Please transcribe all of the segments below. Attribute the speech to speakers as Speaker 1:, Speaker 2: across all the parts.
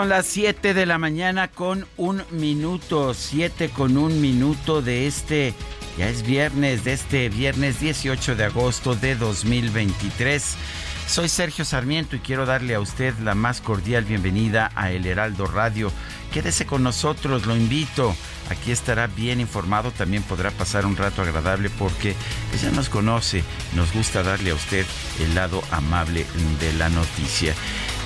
Speaker 1: Son las 7 de la mañana con un minuto, 7 con un minuto de este, ya es viernes, de este viernes 18 de agosto de 2023. Soy Sergio Sarmiento y quiero darle a usted la más cordial bienvenida a El Heraldo Radio. Quédese con nosotros, lo invito. Aquí estará bien informado, también podrá pasar un rato agradable porque ya nos conoce, nos gusta darle a usted el lado amable de la noticia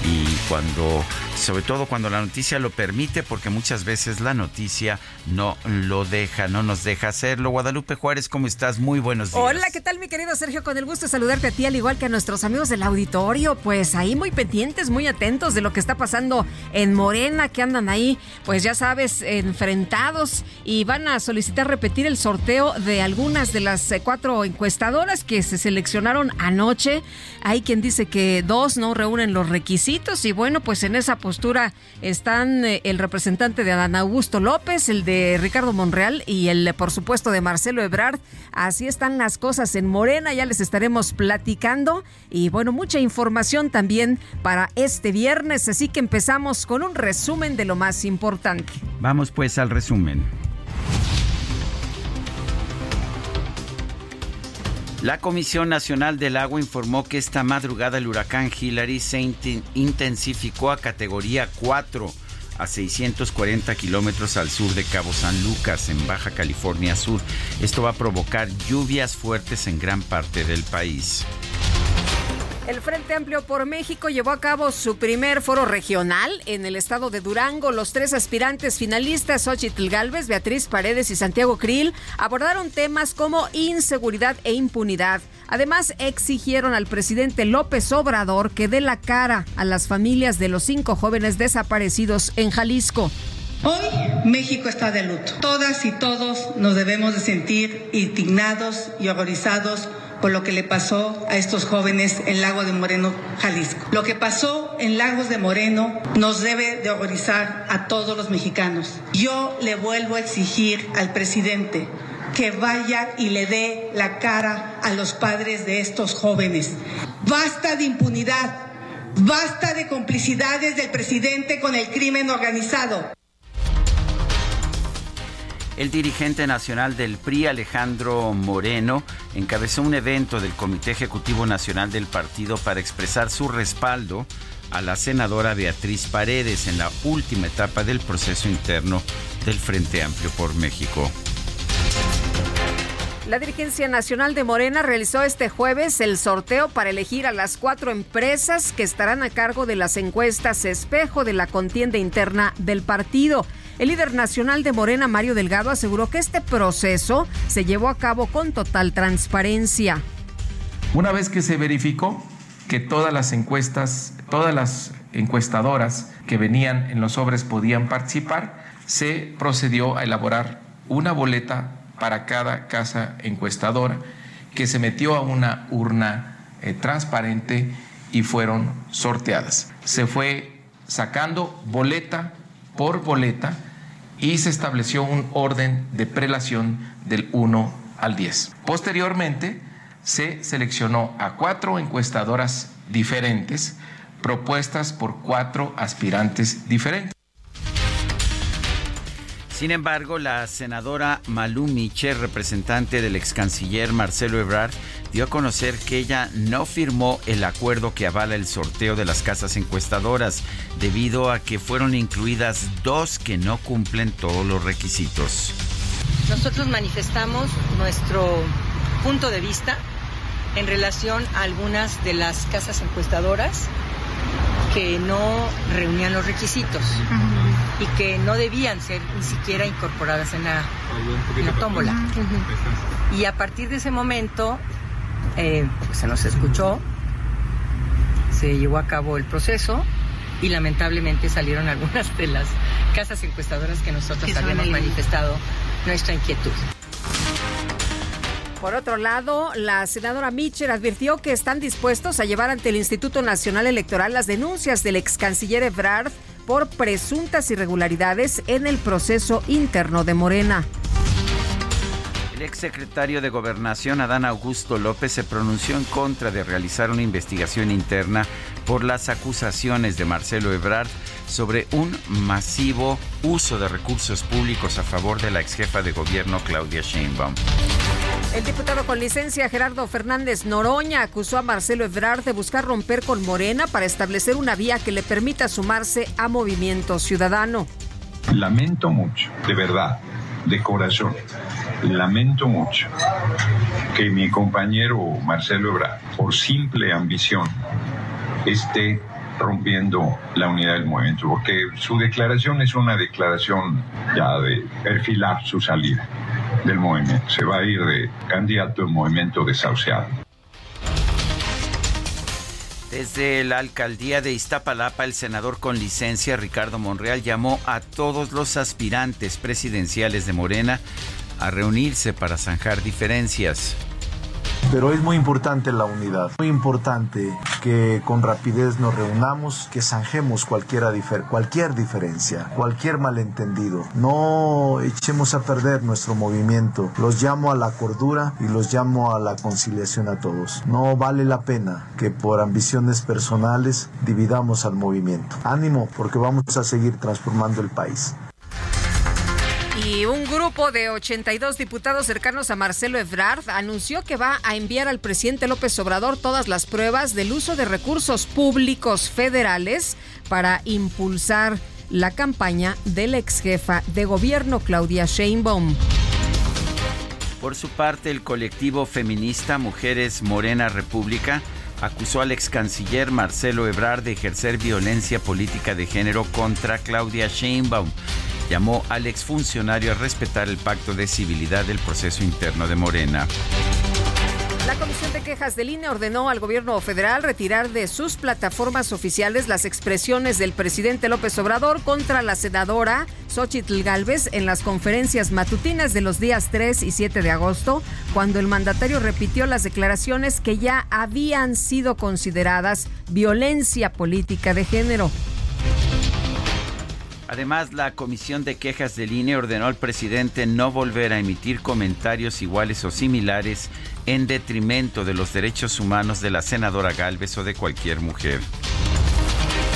Speaker 1: y cuando, sobre todo cuando la noticia lo permite, porque muchas veces la noticia no lo deja, no nos deja hacerlo. Guadalupe Juárez, ¿cómo estás? Muy buenos días.
Speaker 2: Hola, ¿qué tal mi querido Sergio? Con el gusto de saludarte a ti, al igual que a nuestros amigos del auditorio, pues ahí muy pendientes, muy atentos de lo que está pasando en Morena, que andan ahí, pues ya sabes, enfrentados y van a solicitar repetir el sorteo de algunas de las eh, cuatro encuestadoras que se seleccionaron anoche. Hay quien dice que dos no reúnen los requisitos y bueno, pues en esa postura están eh, el representante de Adán Augusto López, el de Ricardo Monreal y el, por supuesto, de Marcelo Ebrard. Así están las cosas en Morena, ya les estaremos platicando y bueno, mucha información también para este viernes, así que empezamos con un resumen de lo más importante.
Speaker 1: Vamos pues al resumen. La Comisión Nacional del Agua informó que esta madrugada el huracán Hillary se intensificó a categoría 4 a 640 kilómetros al sur de Cabo San Lucas, en Baja California Sur. Esto va a provocar lluvias fuertes en gran parte del país.
Speaker 2: El Frente Amplio por México llevó a cabo su primer foro regional en el estado de Durango. Los tres aspirantes finalistas, Xochitl Galvez, Beatriz Paredes y Santiago Krill, abordaron temas como inseguridad e impunidad. Además, exigieron al presidente López Obrador que dé la cara a las familias de los cinco jóvenes desaparecidos en Jalisco.
Speaker 3: Hoy México está de luto. Todas y todos nos debemos de sentir indignados y horrorizados por lo que le pasó a estos jóvenes en Lago de Moreno, Jalisco. Lo que pasó en Lagos de Moreno nos debe de horrorizar a todos los mexicanos. Yo le vuelvo a exigir al presidente que vaya y le dé la cara a los padres de estos jóvenes. Basta de impunidad, basta de complicidades del presidente con el crimen organizado.
Speaker 1: El dirigente nacional del PRI, Alejandro Moreno, encabezó un evento del Comité Ejecutivo Nacional del partido para expresar su respaldo a la senadora Beatriz Paredes en la última etapa del proceso interno del Frente Amplio por México.
Speaker 2: La dirigencia nacional de Morena realizó este jueves el sorteo para elegir a las cuatro empresas que estarán a cargo de las encuestas espejo de la contienda interna del partido. El líder nacional de Morena, Mario Delgado, aseguró que este proceso se llevó a cabo con total transparencia.
Speaker 4: Una vez que se verificó que todas las encuestas, todas las encuestadoras que venían en los sobres podían participar, se procedió a elaborar una boleta para cada casa encuestadora que se metió a una urna eh, transparente y fueron sorteadas. Se fue sacando boleta por boleta y se estableció un orden de prelación del 1 al 10. Posteriormente, se seleccionó a cuatro encuestadoras diferentes propuestas por cuatro aspirantes diferentes.
Speaker 1: Sin embargo, la senadora Malú Miche, representante del ex canciller Marcelo Ebrard, dio a conocer que ella no firmó el acuerdo que avala el sorteo de las casas encuestadoras, debido a que fueron incluidas dos que no cumplen todos los requisitos.
Speaker 5: Nosotros manifestamos nuestro punto de vista en relación a algunas de las casas encuestadoras que no reunían los requisitos y que no debían ser ni siquiera incorporadas en la, tómbola. Y a partir de ese momento eh, pues se nos escuchó, se llevó a cabo el proceso y lamentablemente salieron algunas de las casas encuestadoras que nosotros habíamos manifestado nuestra inquietud.
Speaker 2: Por otro lado, la senadora Mitchell advirtió que están dispuestos a llevar ante el Instituto Nacional Electoral las denuncias del ex canciller Ebrard por presuntas irregularidades en el proceso interno de Morena.
Speaker 1: El exsecretario de Gobernación, Adán Augusto López, se pronunció en contra de realizar una investigación interna por las acusaciones de Marcelo Ebrard sobre un masivo uso de recursos públicos a favor de la exjefa de gobierno Claudia Sheinbaum.
Speaker 2: El diputado con licencia Gerardo Fernández Noroña acusó a Marcelo Ebrard de buscar romper con Morena para establecer una vía que le permita sumarse a Movimiento Ciudadano.
Speaker 6: Lamento mucho, de verdad, de corazón, lamento mucho que mi compañero Marcelo Ebrard, por simple ambición, esté rompiendo la unidad del movimiento, porque su declaración es una declaración ya de perfilar su salida del movimiento. Se va a ir de candidato al movimiento desahuciado.
Speaker 1: Desde la alcaldía de Iztapalapa, el senador con licencia Ricardo Monreal llamó a todos los aspirantes presidenciales de Morena a reunirse para zanjar diferencias.
Speaker 7: Pero es muy importante la unidad, muy importante que con rapidez nos reunamos, que zanjemos cualquier, cualquier diferencia, cualquier malentendido. No echemos a perder nuestro movimiento. Los llamo a la cordura y los llamo a la conciliación a todos. No vale la pena que por ambiciones personales dividamos al movimiento. Ánimo porque vamos a seguir transformando el país.
Speaker 2: Y un grupo de 82 diputados cercanos a Marcelo Ebrard anunció que va a enviar al presidente López Obrador todas las pruebas del uso de recursos públicos federales para impulsar la campaña de la ex jefa de gobierno Claudia Sheinbaum.
Speaker 1: Por su parte, el colectivo feminista Mujeres Morena República acusó al ex canciller Marcelo Ebrard de ejercer violencia política de género contra Claudia Sheinbaum llamó al exfuncionario a respetar el pacto de civilidad del proceso interno de Morena.
Speaker 2: La Comisión de Quejas del INE ordenó al gobierno federal retirar de sus plataformas oficiales las expresiones del presidente López Obrador contra la senadora Xochitl Galvez en las conferencias matutinas de los días 3 y 7 de agosto, cuando el mandatario repitió las declaraciones que ya habían sido consideradas violencia política de género.
Speaker 1: Además, la Comisión de Quejas del INE ordenó al presidente no volver a emitir comentarios iguales o similares en detrimento de los derechos humanos de la senadora Galvez o de cualquier mujer.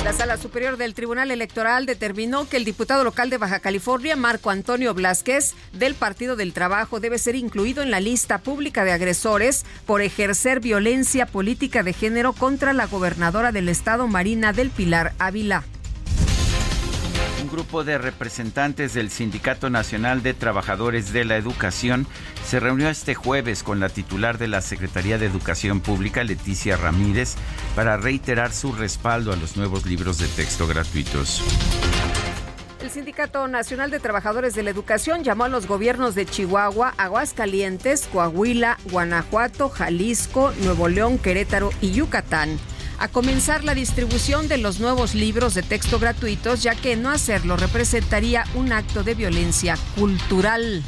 Speaker 2: La Sala Superior del Tribunal Electoral determinó que el diputado local de Baja California, Marco Antonio Blasquez, del Partido del Trabajo, debe ser incluido en la lista pública de agresores por ejercer violencia política de género contra la gobernadora del estado, Marina del Pilar Ávila.
Speaker 1: Un grupo de representantes del Sindicato Nacional de Trabajadores de la Educación se reunió este jueves con la titular de la Secretaría de Educación Pública, Leticia Ramírez, para reiterar su respaldo a los nuevos libros de texto gratuitos.
Speaker 2: El Sindicato Nacional de Trabajadores de la Educación llamó a los gobiernos de Chihuahua, Aguascalientes, Coahuila, Guanajuato, Jalisco, Nuevo León, Querétaro y Yucatán a comenzar la distribución de los nuevos libros de texto gratuitos, ya que no hacerlo representaría un acto de violencia cultural.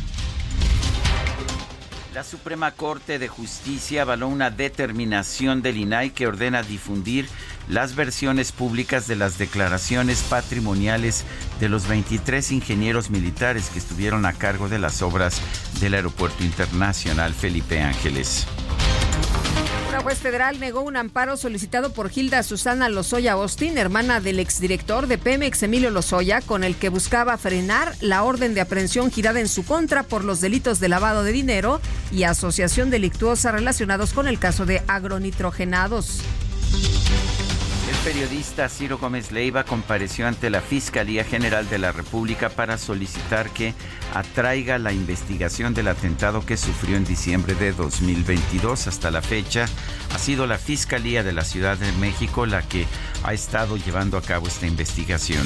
Speaker 1: La Suprema Corte de Justicia avaló una determinación del INAI que ordena difundir las versiones públicas de las declaraciones patrimoniales de los 23 ingenieros militares que estuvieron a cargo de las obras del Aeropuerto Internacional Felipe Ángeles.
Speaker 2: Una juez federal negó un amparo solicitado por Gilda Susana Lozoya Austin, hermana del exdirector de Pemex Emilio Lozoya, con el que buscaba frenar la orden de aprehensión girada en su contra por los delitos de lavado de dinero y asociación delictuosa relacionados con el caso de agronitrogenados.
Speaker 1: Periodista Ciro Gómez Leiva compareció ante la Fiscalía General de la República para solicitar que atraiga la investigación del atentado que sufrió en diciembre de 2022. Hasta la fecha ha sido la Fiscalía de la Ciudad de México la que ha estado llevando a cabo esta investigación.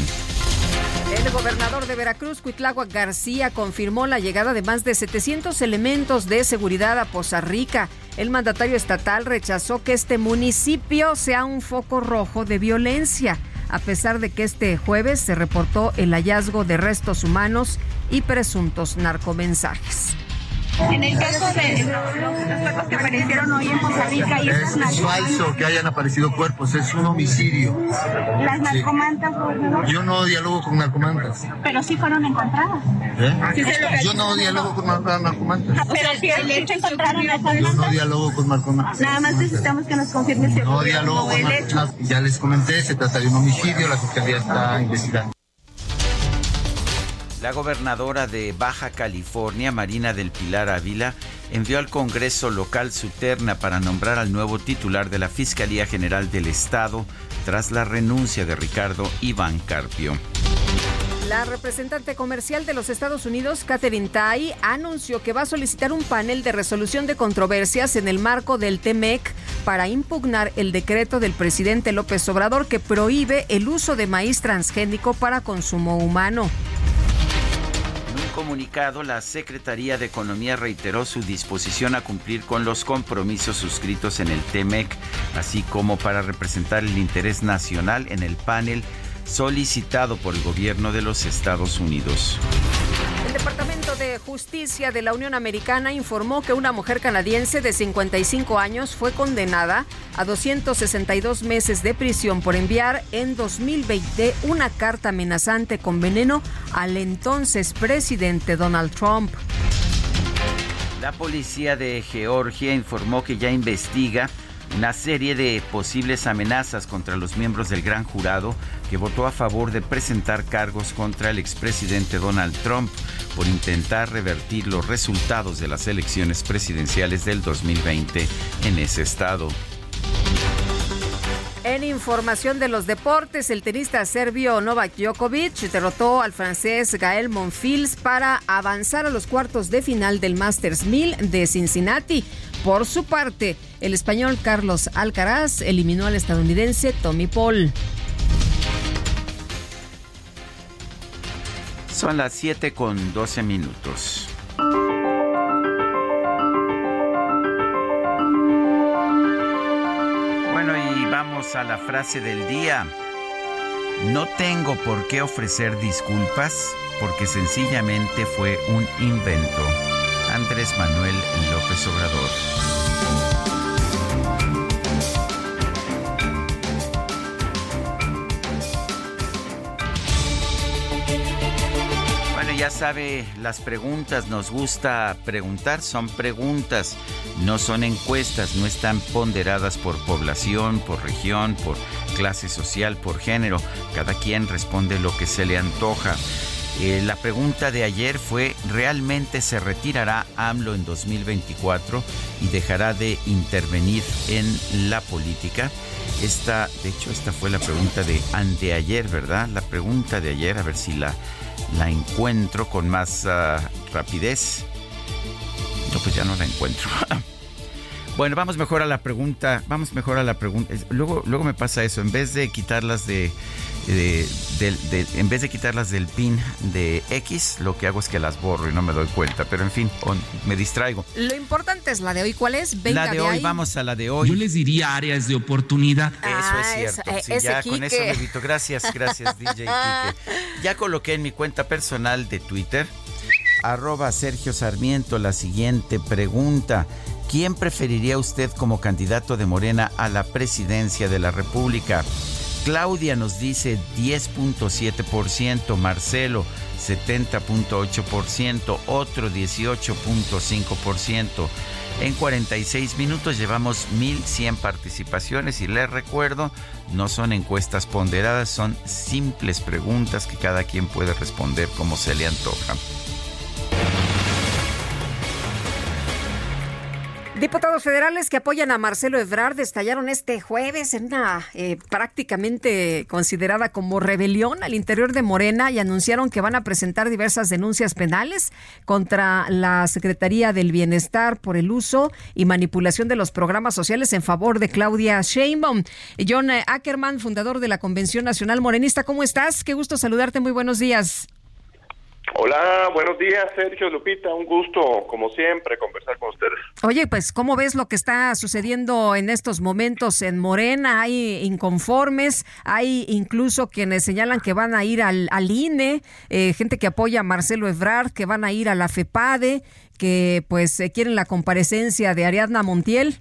Speaker 2: El gobernador de Veracruz, Cuitlagua García, confirmó la llegada de más de 700 elementos de seguridad a Poza Rica. El mandatario estatal rechazó que este municipio sea un foco rojo de violencia, a pesar de que este jueves se reportó el hallazgo de restos humanos y presuntos narcomensajes.
Speaker 8: En el caso de los, cuerpos que aparecieron hoy en Costa Rica y
Speaker 9: es, es falso que hayan aparecido cuerpos, es un homicidio.
Speaker 8: Las narcomantas,
Speaker 9: sí. Yo no dialogo con narcomantas.
Speaker 8: Pero sí fueron encontradas.
Speaker 9: ¿Eh? Sí Yo no dialogo con narcomantas.
Speaker 8: Pero si el hecho encontraron
Speaker 9: Yo no dialogo con narcomantas.
Speaker 8: Nada más necesitamos que nos confirme si
Speaker 9: No dialogo con narcomantas. Ya les comenté, se trata de un homicidio, la fiscalía está investigando.
Speaker 1: La gobernadora de Baja California, Marina del Pilar Ávila, envió al Congreso local su terna para nombrar al nuevo titular de la Fiscalía General del Estado tras la renuncia de Ricardo Iván Carpio.
Speaker 2: La representante comercial de los Estados Unidos, Catherine Tai, anunció que va a solicitar un panel de resolución de controversias en el marco del TEMEC para impugnar el decreto del presidente López Obrador que prohíbe el uso de maíz transgénico para consumo humano
Speaker 1: comunicado, la Secretaría de Economía reiteró su disposición a cumplir con los compromisos suscritos en el TEMEC, así como para representar el interés nacional en el panel solicitado por el gobierno de los Estados Unidos.
Speaker 2: El Departamento de Justicia de la Unión Americana informó que una mujer canadiense de 55 años fue condenada a 262 meses de prisión por enviar en 2020 una carta amenazante con veneno al entonces presidente Donald Trump.
Speaker 1: La policía de Georgia informó que ya investiga una serie de posibles amenazas contra los miembros del gran jurado que votó a favor de presentar cargos contra el expresidente Donald Trump por intentar revertir los resultados de las elecciones presidenciales del 2020 en ese estado.
Speaker 2: En información de los deportes, el tenista serbio Novak Djokovic derrotó al francés Gael Monfils para avanzar a los cuartos de final del Masters 1000 de Cincinnati. Por su parte, el español Carlos Alcaraz eliminó al estadounidense Tommy Paul.
Speaker 1: Son las 7 con 12 minutos. a la frase del día. No tengo por qué ofrecer disculpas porque sencillamente fue un invento. Andrés Manuel López Obrador. ya sabe, las preguntas nos gusta preguntar, son preguntas, no son encuestas, no están ponderadas por población, por región, por clase social, por género. Cada quien responde lo que se le antoja. Eh, la pregunta de ayer fue, ¿realmente se retirará AMLO en 2024 y dejará de intervenir en la política? Esta, de hecho, esta fue la pregunta de anteayer, ¿verdad? La pregunta de ayer, a ver si la la encuentro con más ah, rapidez. No, pues ya no la encuentro. bueno, vamos mejor a la pregunta. Vamos mejor a la pregunta. Luego, luego me pasa eso. En vez de quitarlas de, en vez de quitarlas del pin de X, lo que hago es que las borro y no me doy cuenta. Pero en fin, me distraigo.
Speaker 2: Lo importante es la de hoy. ¿Cuál es?
Speaker 1: la de, hoy, vamos a la de hoy.
Speaker 10: Yo les diría áreas de oportunidad.
Speaker 1: eso es ah, cierto. ya con eso me evito. Gracias, gracias, DJ Kike. Ya coloqué en mi cuenta personal de Twitter, arroba Sergio Sarmiento, la siguiente pregunta. ¿Quién preferiría usted como candidato de Morena a la presidencia de la República? Claudia nos dice 10.7%, Marcelo 70.8%, otro 18.5%. en 46 minutos. Llevamos 1.100 participaciones y les recuerdo, no son encuestas ponderadas, son simples preguntas que cada quien puede responder como se le antoja.
Speaker 2: Diputados federales que apoyan a Marcelo Ebrard estallaron este jueves en una eh, prácticamente considerada como rebelión al interior de Morena y anunciaron que van a presentar diversas denuncias penales contra la Secretaría del Bienestar por el uso y manipulación de los programas sociales en favor de Claudia Sheinbaum. John Ackerman, fundador de la Convención Nacional Morenista, ¿cómo estás? Qué gusto saludarte, muy buenos días.
Speaker 11: Hola, buenos días, Sergio Lupita. Un gusto, como siempre, conversar con ustedes.
Speaker 2: Oye, pues, ¿cómo ves lo que está sucediendo en estos momentos en Morena? Hay inconformes, hay incluso quienes señalan que van a ir al, al INE, eh, gente que apoya a Marcelo Ebrard, que van a ir a la FEPADE, que pues eh, quieren la comparecencia de Ariadna Montiel.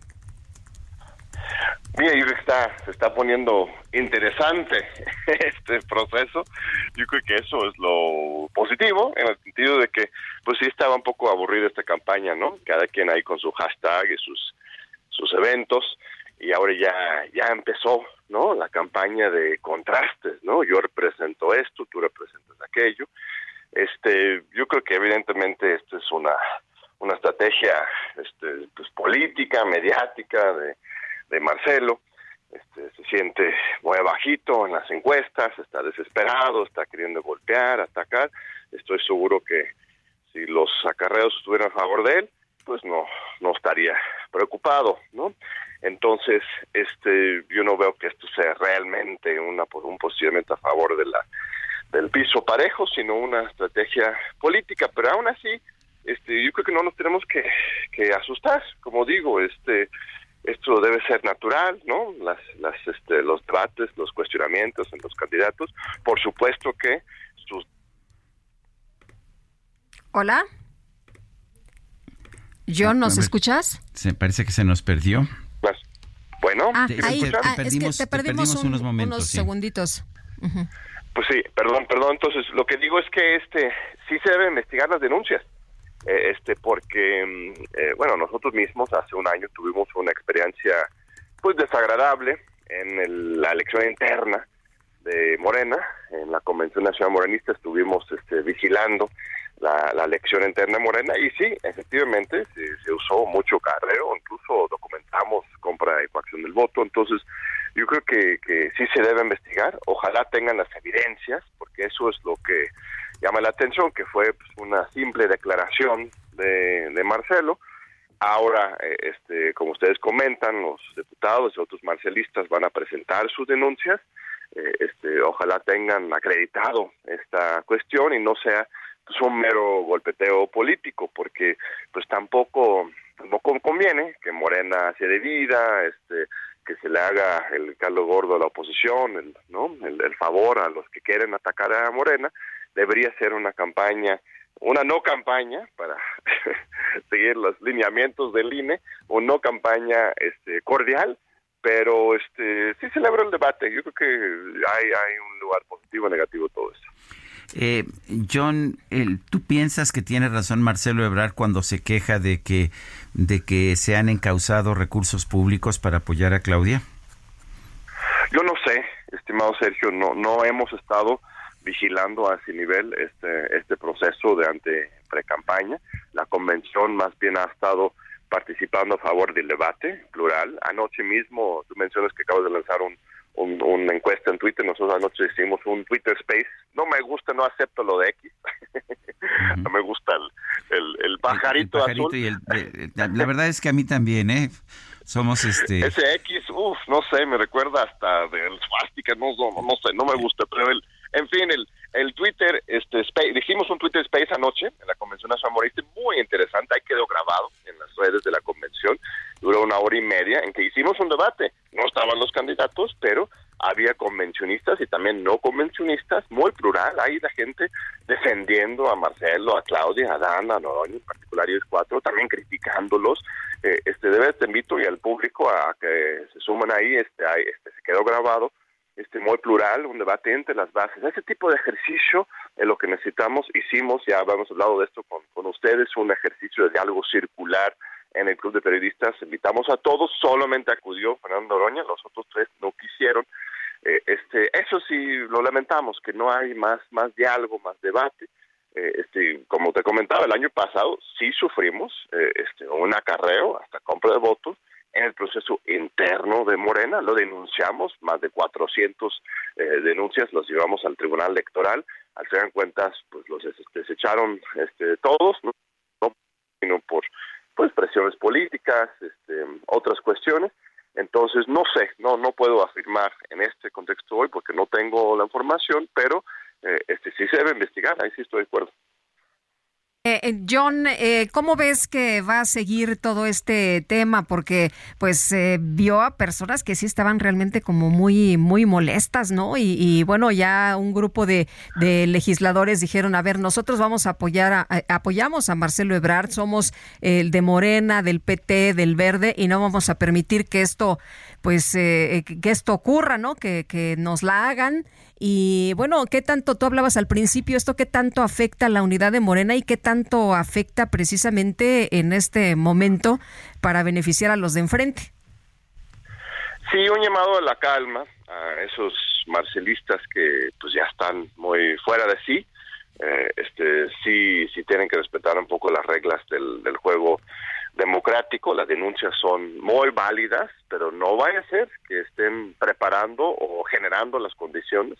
Speaker 11: Mira, yo creo que está, se está poniendo interesante este proceso. Yo creo que eso es lo positivo, en el sentido de que, pues sí estaba un poco aburrida esta campaña, ¿no? Cada quien ahí con su hashtag y sus, sus eventos, y ahora ya, ya empezó, ¿no? La campaña de contrastes, ¿no? Yo represento esto, tú representas aquello. Este, yo creo que evidentemente esto es una, una estrategia, este, pues política, mediática, de de Marcelo. Este, se siente muy bajito en las encuestas, está desesperado, está queriendo golpear, atacar. Estoy seguro que si los acarreos estuvieran a favor de él, pues no, no estaría preocupado, ¿no? Entonces, este, yo no veo que esto sea realmente una un posicionamiento a favor de la del piso parejo, sino una estrategia política. Pero aún así, este, yo creo que no nos tenemos que, que asustar. Como digo, este, esto debe ser natural, ¿no? Las, las, este, los debates, los cuestionamientos en los candidatos. Por supuesto que sus...
Speaker 2: Hola. John, ¿nos escuchas?
Speaker 1: Se parece que se nos perdió.
Speaker 11: Pues, bueno,
Speaker 2: ah, te, ahí, ah, perdimos, te perdimos, unos momentos, unos segunditos.
Speaker 11: Pues sí, perdón, perdón. Entonces, lo que digo es que este sí se debe investigar las denuncias. Eh, este porque mm, eh, bueno nosotros mismos hace un año tuvimos una experiencia pues desagradable en la elección interna de Morena en la convención nacional morenista estuvimos este, vigilando la, elección interna de Morena y sí efectivamente se, usó mucho carreo incluso documentamos compra y coacción del voto entonces yo creo que, que sí se debe investigar ojalá tengan las evidencias porque eso es lo que llama la atención que fue pues, una simple declaración de, de Marcelo. Ahora, eh, este, como ustedes comentan, los diputados y otros marcelistas van a presentar sus denuncias. Eh, este, ojalá tengan acreditado esta cuestión y no sea pues, un mero golpeteo político, porque pues tampoco, tampoco conviene que Morena se vida, este, que se le haga el caldo gordo a la oposición, el, ¿no? el favor a los que quieren atacar a Morena debería ser una campaña, una no campaña para seguir los lineamientos del INE, o no campaña este, cordial, pero este sí celebra el debate. Yo creo que hay, hay un lugar positivo o negativo todo eso.
Speaker 1: Eh, John, ¿tú piensas que tiene razón Marcelo Ebrard cuando se queja de que de que se han encausado recursos públicos para apoyar a Claudia?
Speaker 11: Yo no sé, estimado Sergio, no no hemos estado vigilando a ese nivel este, este proceso de ante pre-campaña. La convención más bien ha estado participando a favor del debate plural. Anoche mismo, tú mencionas que acabas de lanzar un, una encuesta en Twitter, nosotros anoche hicimos un Twitter Space. No me gusta, no acepto lo de X. no me gusta el, el, pajarito, azul.
Speaker 1: la verdad es que a mí también, ¿eh? Somos este...
Speaker 11: Ese X, uff, no sé, me recuerda hasta del swastika, no, no, no sé, no me gusta, el, en el, Twitter, este, Space, dijimos un Twitter Space anoche en la Convención Nacional Morista, muy interesante, ahí quedó grabado en las redes de la convención, duró una hora y media en que hicimos un debate, no estaban los candidatos, pero había convencionistas y también no convencionistas, muy plural, ahí la gente defendiendo a Marcelo, a Claudia, a Dana, a Noroño, en particular ellos cuatro, también criticándolos, eh, este, debe te invito y al público a que se sumen ahí, este, ahí, este se quedó grabado, este plural, un debate entre las bases. Ese tipo de ejercicio es lo que necesitamos. Hicimos, ya habíamos hablado de esto con, con ustedes, un ejercicio de diálogo circular en el Club de Periodistas invitamos a todos, solamente acudió Fernando Oroña, los otros tres no quisieron. Eh, este, eso sí lo lamentamos, que no hay más, más diálogo, más debate. Eh, este, como te comentaba, el año pasado sí sufrimos eh, este, un acarreo hasta compra de votos en el proceso interno de Morena, lo denunciamos, más de 400 denuncias los llevamos al Tribunal Electoral, al ser en cuentas, pues los desecharon este, todos, ¿no? sino por pues presiones políticas, este, otras cuestiones. Entonces, no sé, no, no puedo afirmar en este contexto hoy porque no tengo la información, pero eh, este sí se debe investigar, ahí sí estoy de acuerdo.
Speaker 2: Eh, eh, John, eh, ¿cómo ves que va a seguir todo este tema? Porque pues eh, vio a personas que sí estaban realmente como muy muy molestas, ¿no? Y, bueno, ya un grupo de, legisladores dijeron, a ver, nosotros vamos a apoyar, a, apoyamos a Marcelo Ebrard, somos el de Morena, del PT, del Verde, y no vamos a permitir que esto, pues, que esto ocurra, ¿no? Que, que nos la hagan. Y bueno, ¿qué tanto, tú hablabas al principio, esto qué tanto afecta a la unidad de Morena y qué tanto afecta precisamente en este momento para beneficiar a los de enfrente?
Speaker 11: Sí, un llamado a la calma a esos marcelistas que pues ya están muy fuera de sí. Eh, este sí sí tienen que respetar un poco las reglas del, del juego democrático, las denuncias son muy válidas, pero no vaya a ser que estén preparando o generando las condiciones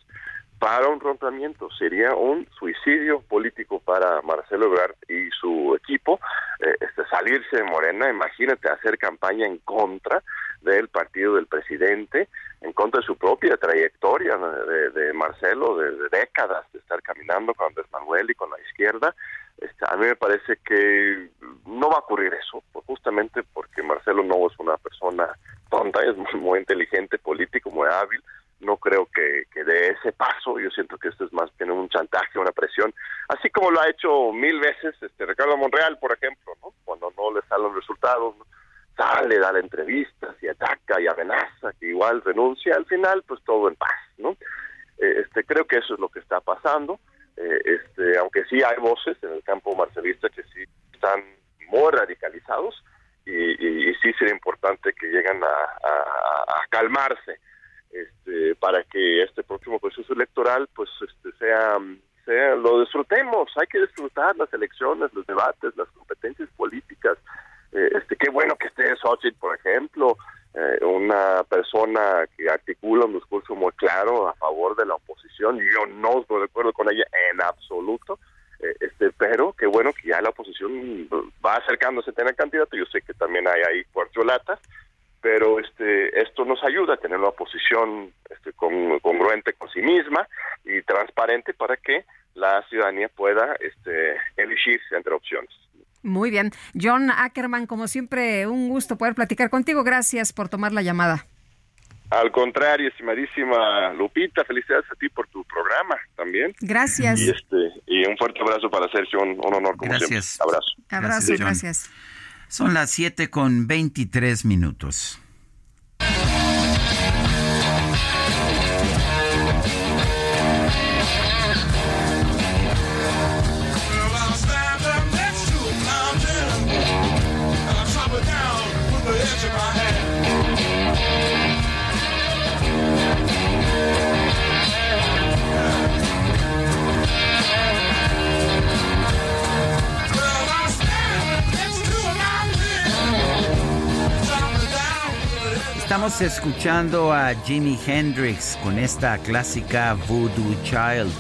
Speaker 11: para un rompimiento. Sería un suicidio político para Marcelo Ebrard y su equipo eh, este, salirse de Morena. Imagínate hacer campaña en contra del partido del presidente, en contra de su propia trayectoria de, Marcelo, de, décadas de estar caminando con Andrés Manuel y con la izquierda. Este, a mí me parece que no va a ocurrir eso, justamente porque Marcelo no es una persona tonta, es muy, inteligente, político, muy hábil. No creo que, que dé ese paso. Yo siento que esto es más bien un chantaje, una presión, así como lo ha hecho mil veces este Ricardo Monreal, por ejemplo, ¿no? cuando no le salen los resultados. sale, da entrevistas y ataca y amenaza, que igual renuncia, al final pues todo en paz, ¿no? Eh, este creo que eso es lo que está pasando. Eh, este, aunque sí hay voces en el campo marcelista que sí están muy radicalizados y, sí sería importante que lleguen a, calmarse este, para que este próximo proceso electoral pues este, sea, sea lo disfrutemos, hay que disfrutar las elecciones, los debates, las competencias políticas. Eh, este, qué bueno que esté Xochitl, por ejemplo, eh, una persona que articula un discurso muy claro a favor de la oposición. Yo no estoy de acuerdo con ella en absoluto, eh, este, pero qué bueno que ya la oposición va acercándose a tener candidato. Yo sé que también hay ahí cuartiolatas, pero este, esto nos ayuda a tener una oposición este, congruente con sí misma y transparente para que la ciudadanía pueda este, elegir entre opciones.
Speaker 2: Muy bien. John Ackerman, como siempre, un gusto poder platicar contigo. Gracias por tomar la llamada.
Speaker 11: Al contrario, estimadísima Lupita, felicidades a ti por tu programa también.
Speaker 2: Gracias.
Speaker 11: Y, este, y un fuerte abrazo para Sergio, un, honor como
Speaker 1: gracias.
Speaker 11: siempre. Abrazo.
Speaker 2: Abrazo, gracias. gracias.
Speaker 1: Son las 7 con 23 minutos. Estamos escuchando a Jimi Hendrix con esta clásica Voodoo Child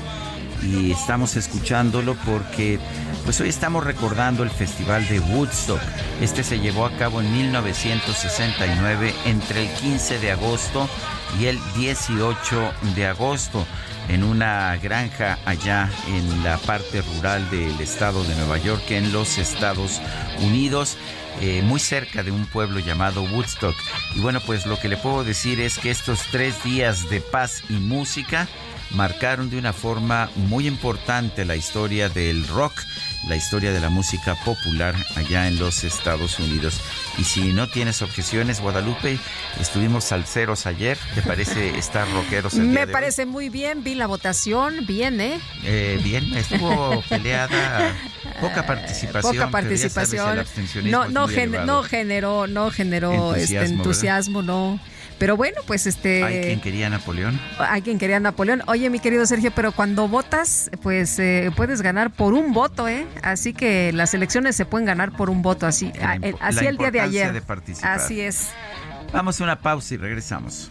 Speaker 1: y estamos escuchándolo porque pues hoy estamos recordando el Festival de Woodstock. Este se llevó a cabo en 1969 entre el 15 de agosto y el 18 de agosto en una granja allá en la parte rural del estado de Nueva York en los Estados Unidos. Eh, muy cerca de un pueblo llamado Woodstock. Y bueno, pues lo que le puedo decir es que estos tres días de paz y música marcaron de una forma muy importante la historia del rock la historia de la música popular allá en los Estados Unidos. Y si no tienes objeciones, Guadalupe, estuvimos salseros ayer. ¿Te parece estar rockeros el
Speaker 2: Me parece muy bien. Vi la votación. Bien, ¿eh?
Speaker 1: eh bien, estuvo peleada. Poca participación.
Speaker 2: Poca participación. no, no, no generó, no generó entusiasmo, este entusiasmo, no. Pero bueno, pues este...
Speaker 1: Hay quien quería Napoleón.
Speaker 2: Hay quien quería Napoleón. Oye, mi querido Sergio, pero cuando votas, pues eh, puedes ganar por un voto, ¿eh? Así que las elecciones se pueden ganar por un voto, así, así el día de ayer. así es.
Speaker 1: Vamos a una pausa y regresamos.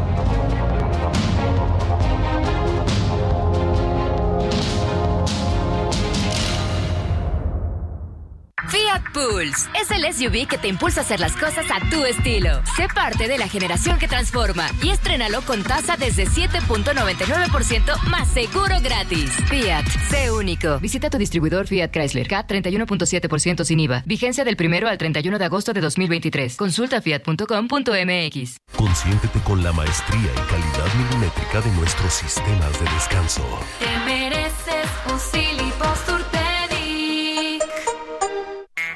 Speaker 12: Fiat Pulse es el SUV que te impulsa a hacer las cosas a tu estilo. Sé parte de la generación que transforma y estrénalo con tasa desde 7.99% más seguro gratis. Fiat, sé único. Visita tu distribuidor Fiat Chrysler K 31.7% sin IVA. Vigencia del primero al 31 de agosto de 2023. Consulta fiat.com.mx.
Speaker 13: Consiéntete con la maestría y calidad milimétrica de nuestros sistemas de descanso.
Speaker 14: Te mereces un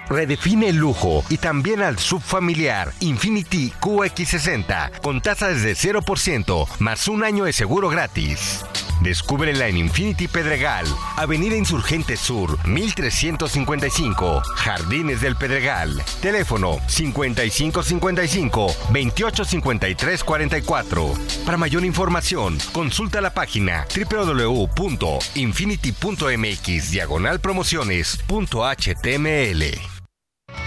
Speaker 15: Redefine el lujo y también al subfamiliar Infinity QX60 con tasas de 0% más un año de seguro gratis. Descúbrela en Infinity Pedregal, Avenida Insurgente Sur, 1355, Jardines del Pedregal. Teléfono 5555-285344. Para mayor información, consulta la página www.infinity.mx diagonal promociones.html.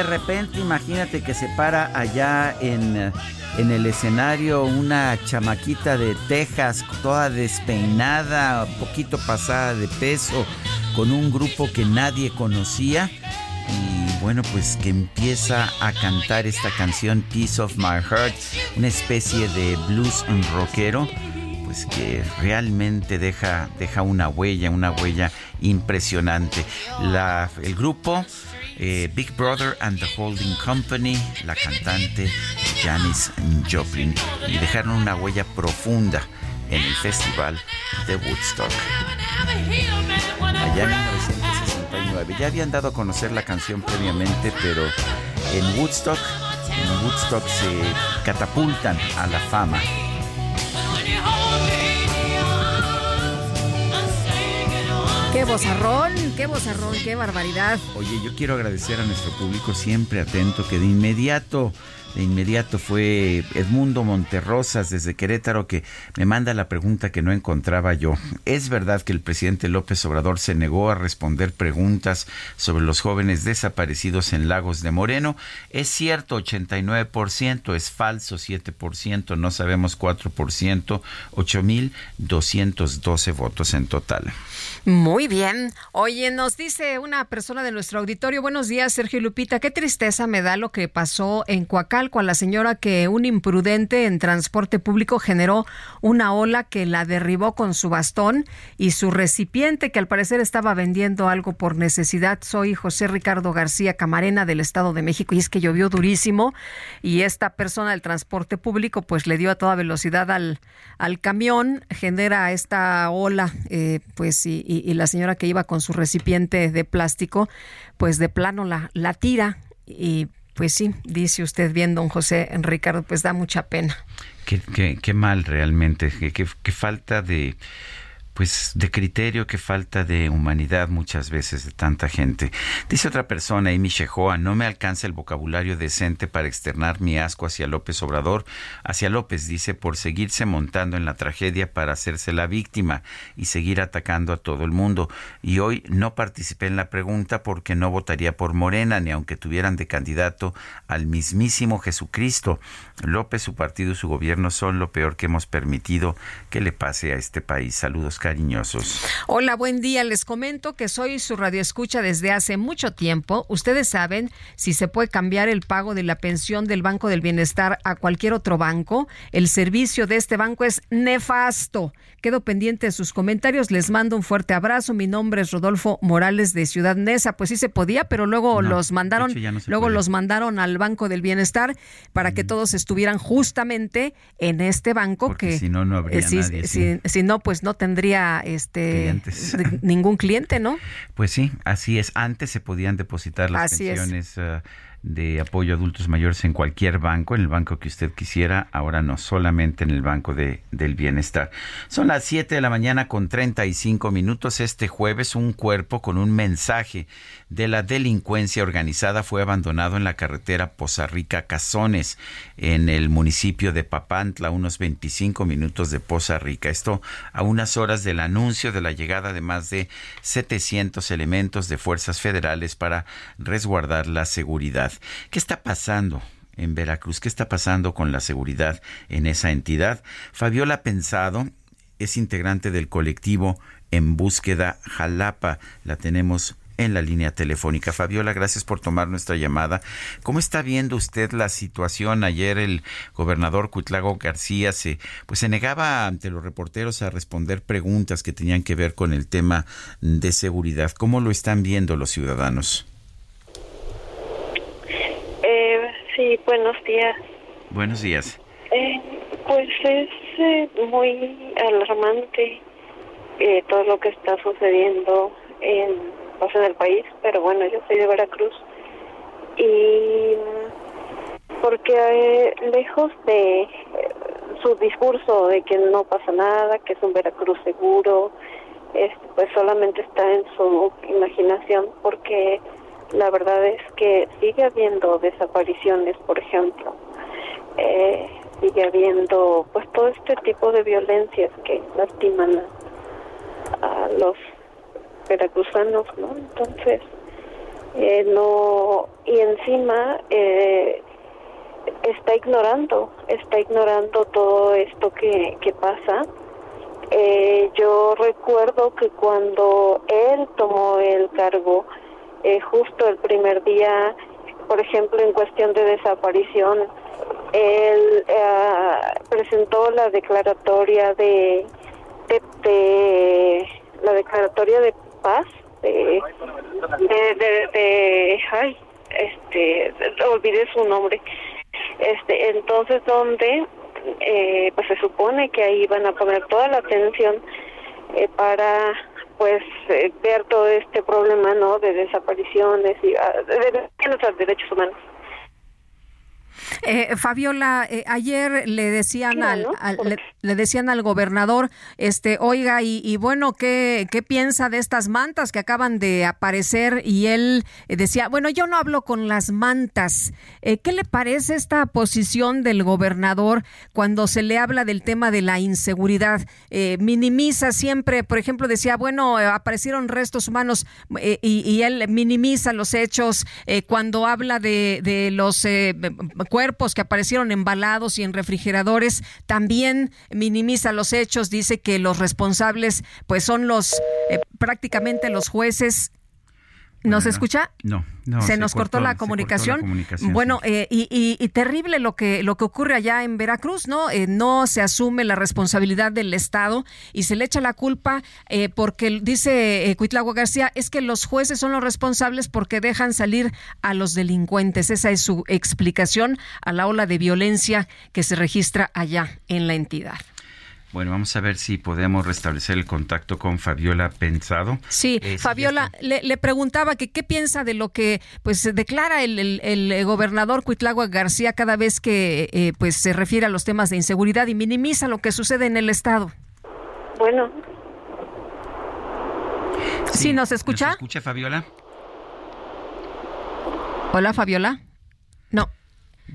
Speaker 1: de repente imagínate que se para allá en, en el escenario una chamaquita de Texas, toda despeinada, poquito pasada de peso, con un grupo que nadie conocía. Y bueno, pues que empieza a cantar esta canción Piece of My Heart, una especie de blues rockero, pues que realmente deja, deja una huella, una huella impresionante. La, el grupo eh, Big Brother and the Holding Company, la cantante Janis Joplin, y dejaron una huella profunda en el festival de Woodstock. Allá en 1969. Ya habían dado a conocer la canción previamente, pero en Woodstock, en Woodstock se catapultan a la fama
Speaker 2: Qué vozarrón, qué vozarrón, qué barbaridad.
Speaker 1: Oye, yo quiero agradecer a nuestro público siempre atento que de inmediato de inmediato fue Edmundo Monterrosas desde Querétaro que me manda la pregunta que no encontraba yo. ¿Es verdad que el presidente López Obrador se negó a responder preguntas sobre los jóvenes desaparecidos en Lagos de Moreno? Es cierto, 89%, es falso, 7%, no sabemos 4%, 8.212 votos en total.
Speaker 2: Muy bien. Oye, nos dice una persona de nuestro auditorio, buenos días, Sergio Lupita, qué tristeza me da lo que pasó en Coacá A la señora que un imprudente en transporte público generó una ola que la derribó con su bastón y su recipiente que al parecer estaba vendiendo algo por necesidad. Soy José Ricardo García Camarena del Estado de México y es que llovió durísimo y esta persona del transporte público pues le dio a toda velocidad al, al camión, genera esta ola eh, pues y, y la señora que iba con su recipiente de plástico pues de plano la, la tira y pues sí, dice usted bien, don José Ricardo, pues da mucha pena.
Speaker 1: Qué, mal realmente, qué, qué falta de pues de criterio, que falta de humanidad muchas veces de tanta gente. Dice otra persona, Amy Shehoa, no me alcanza el vocabulario decente para externar mi asco hacia López Obrador, hacia López, dice, por seguirse montando en la tragedia para hacerse la víctima y seguir atacando a todo el mundo. Y hoy no participé en la pregunta porque no votaría por Morena, ni aunque tuvieran de candidato al mismísimo Jesucristo. López, su partido y su gobierno son lo peor que hemos permitido que le pase a este país. Saludos, cariñosos.
Speaker 2: Hola, buen día. Les comento que soy su radioescucha desde hace mucho tiempo. Ustedes saben si se puede cambiar el pago de la pensión del Banco del Bienestar a cualquier otro banco. El servicio de este banco es nefasto. Quedo pendiente de sus comentarios. Les mando un fuerte abrazo. Mi nombre es Rodolfo Morales de Ciudad Neza. Pues sí se podía, pero luego los mandaron, luego los mandaron al Banco del Bienestar para que todos estuvieran justamente en este banco
Speaker 1: Porque
Speaker 2: que
Speaker 1: si no no habría
Speaker 2: eh, si,
Speaker 1: nadie,
Speaker 2: si-
Speaker 1: sí.
Speaker 2: si no pues no tendría este de- ningún cliente, ¿no?
Speaker 1: Pues sí, así es. Antes se podían depositar las
Speaker 2: Así
Speaker 1: pensiones eh, de apoyo a adultos mayores en cualquier banco, en el banco que usted quisiera. Ahora no, solamente en el Banco de, del Bienestar. Son las 7 de la mañana con 35 minutos. Este jueves un cuerpo con un mensaje de la delincuencia organizada fue abandonado en la carretera Poza Rica Cazones, en el municipio de Papantla, unos 25 minutos de Poza Rica. Esto a unas horas del anuncio de la llegada de más de 700 elementos de fuerzas federales para resguardar la seguridad. ¿Qué está pasando? En Veracruz, ¿qué está pasando con la seguridad en esa entidad? Fabiola Pensado es integrante del colectivo En Búsqueda Jalapa. La tenemos en la línea telefónica. Fabiola, gracias por tomar nuestra llamada. ¿Cómo está viendo usted la situación? Ayer el gobernador Cuitlago García se, pues se negaba ante los reporteros a responder preguntas que tenían que ver con el tema de seguridad. ¿Cómo lo están viendo los ciudadanos?
Speaker 16: Eh, sí, buenos días.
Speaker 1: Buenos días.
Speaker 16: Eh, pues es eh, muy alarmante eh, todo lo que está sucediendo en, pues, en el país, pero bueno, yo soy de Veracruz y porque eh, lejos de eh, su discurso de que no pasa nada, que es un Veracruz seguro, este, pues solamente está en su imaginación porque la verdad es que sigue habiendo desapariciones, por ejemplo. Eh, sigue habiendo pues todo este tipo de violencias que lastiman a los veracruzanos, ¿no? Entonces, eh, no, y encima eh, está ignorando, está ignorando todo esto que, que pasa. Eh, yo recuerdo que cuando él tomó el cargo, eh, justo el primer día, por ejemplo, en cuestión de desaparición, él presentó la declaratoria de, de, de- la declaratoria de paz de de, de, de- ay este olvidé su nombre. Este entonces donde eh, pues se supone que ahí van a poner toda la atención eh, para pues eh, ver todo este problema no de desapariciones y ah, de, de, de los derechos humanos
Speaker 2: Eh, Fabiola, eh, ayer le decían al, al- le, le decían al gobernador, este, oiga, y, y bueno, ¿qué, ¿qué piensa de estas mantas que acaban de aparecer? Y él eh, decía, bueno, yo no hablo con las mantas. Eh, ¿Qué le parece esta posición del gobernador cuando se le habla del tema de la inseguridad? Minimiza siempre, por ejemplo, decía, bueno, aparecieron restos humanos y, y él minimiza los hechos eh, cuando habla de, de los eh, cuerpos que aparecieron embalados y en refrigeradores, también minimiza los hechos, dice que los responsables pues son los eh, prácticamente los jueces ¿Nos escucha?
Speaker 1: No, no.
Speaker 2: Se, nos cortó, la, comunicación. Bueno, eh, y, terrible lo que lo que ocurre allá en Veracruz, ¿no? Eh, no se asume la responsabilidad del Estado y se le echa la culpa eh, porque dice Cuitlagua García es que los jueces son los responsables porque dejan salir a los delincuentes. Esa es su explicación a la ola de violencia que se registra allá en la entidad.
Speaker 1: Bueno, vamos a ver si podemos restablecer el contacto con Fabiola Pensado.
Speaker 2: Sí, eh, Fabiola le, preguntaba que qué piensa de lo que pues declara el, el, gobernador Cuitlagua García cada vez que eh, pues se refiere a los temas de inseguridad y minimiza lo que sucede en el estado.
Speaker 16: Bueno.
Speaker 2: Sí, ¿nos escucha? ¿Nos
Speaker 1: escucha Fabiola?
Speaker 2: Hola Fabiola. No.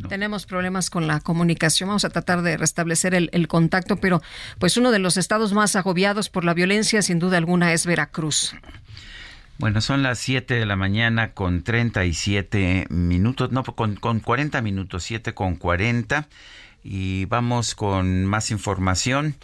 Speaker 2: Tenemos problemas con la comunicación. Vamos a tratar de restablecer el, contacto, pero pues uno de los estados más agobiados por la violencia, sin duda alguna, es Veracruz.
Speaker 1: Bueno, son las 7 de la mañana con 37 minutos, no, con, con 40 minutos, 7 con 40. Y vamos con más información.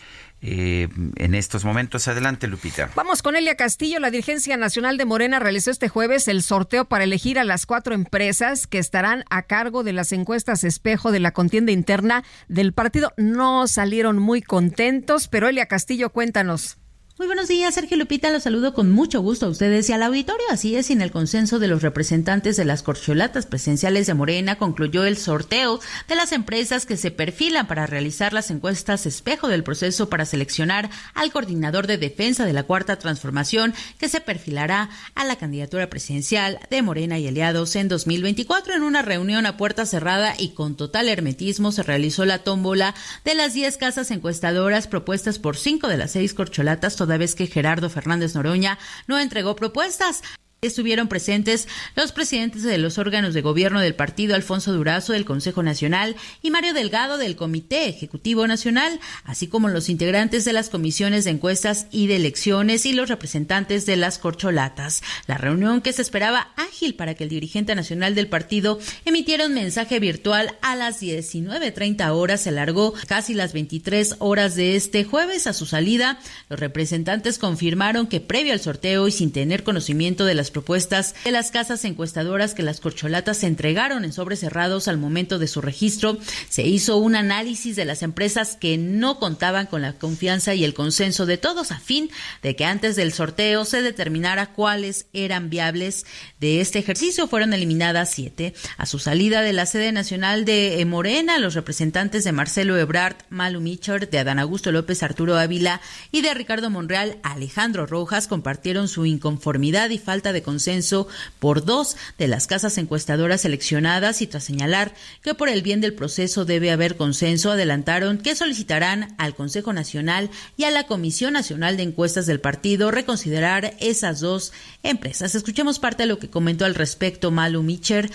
Speaker 1: Eh, en estos momentos. Adelante, Lupita.
Speaker 2: Vamos con Elia Castillo. La dirigencia nacional de Morena realizó este jueves el sorteo para elegir a las cuatro empresas que estarán a cargo de las encuestas espejo de la contienda interna del partido. No salieron muy contentos, pero Elia Castillo, cuéntanos.
Speaker 17: Muy buenos días, Sergio Lupita. Los saludo con mucho gusto a ustedes y al auditorio. Así es, sin el consenso de los representantes de las corcholatas presenciales de Morena, concluyó el sorteo de las empresas que se perfilan para realizar las encuestas espejo del proceso para seleccionar al coordinador de defensa de la Cuarta Transformación que se perfilará a la candidatura presidencial de Morena y aliados en 2024. En una reunión a puerta cerrada y con total hermetismo se realizó la tómbola de las 10 casas encuestadoras propuestas por cinco de las seis corcholatas vez que Gerardo Fernández Noroña no entregó propuestas. Estuvieron presentes los presidentes de los órganos de gobierno del partido, Alfonso Durazo del Consejo Nacional y Mario Delgado del Comité Ejecutivo Nacional, así como los integrantes de las comisiones de encuestas y de elecciones y los representantes de las corcholatas. La reunión que se esperaba ágil para que el dirigente nacional del partido emitiera un mensaje virtual a las 19.30 horas se alargó casi las 23 horas de este jueves. A su salida, los representantes confirmaron que previo al sorteo y sin tener conocimiento de las propuestas de las casas encuestadoras que las corcholatas entregaron en sobres cerrados al momento de su registro, se hizo un análisis de las empresas que no contaban con la confianza y el consenso de todos a fin de que antes del sorteo se determinara cuáles eran viables de este ejercicio. Fueron eliminadas siete. A su salida de la sede nacional de Morena, los representantes de Marcelo Ebrard, Malu Michor, de Adán Augusto López Arturo Ávila y de Ricardo Monreal, Alejandro Rojas compartieron su inconformidad y falta de consenso por dos de las casas encuestadoras seleccionadas y tras señalar que por el bien del proceso debe haber consenso, adelantaron que solicitarán al Consejo Nacional y a la Comisión Nacional de Encuestas del partido reconsiderar esas dos empresas. Escuchemos parte de lo que comentó al respecto Malu Micher,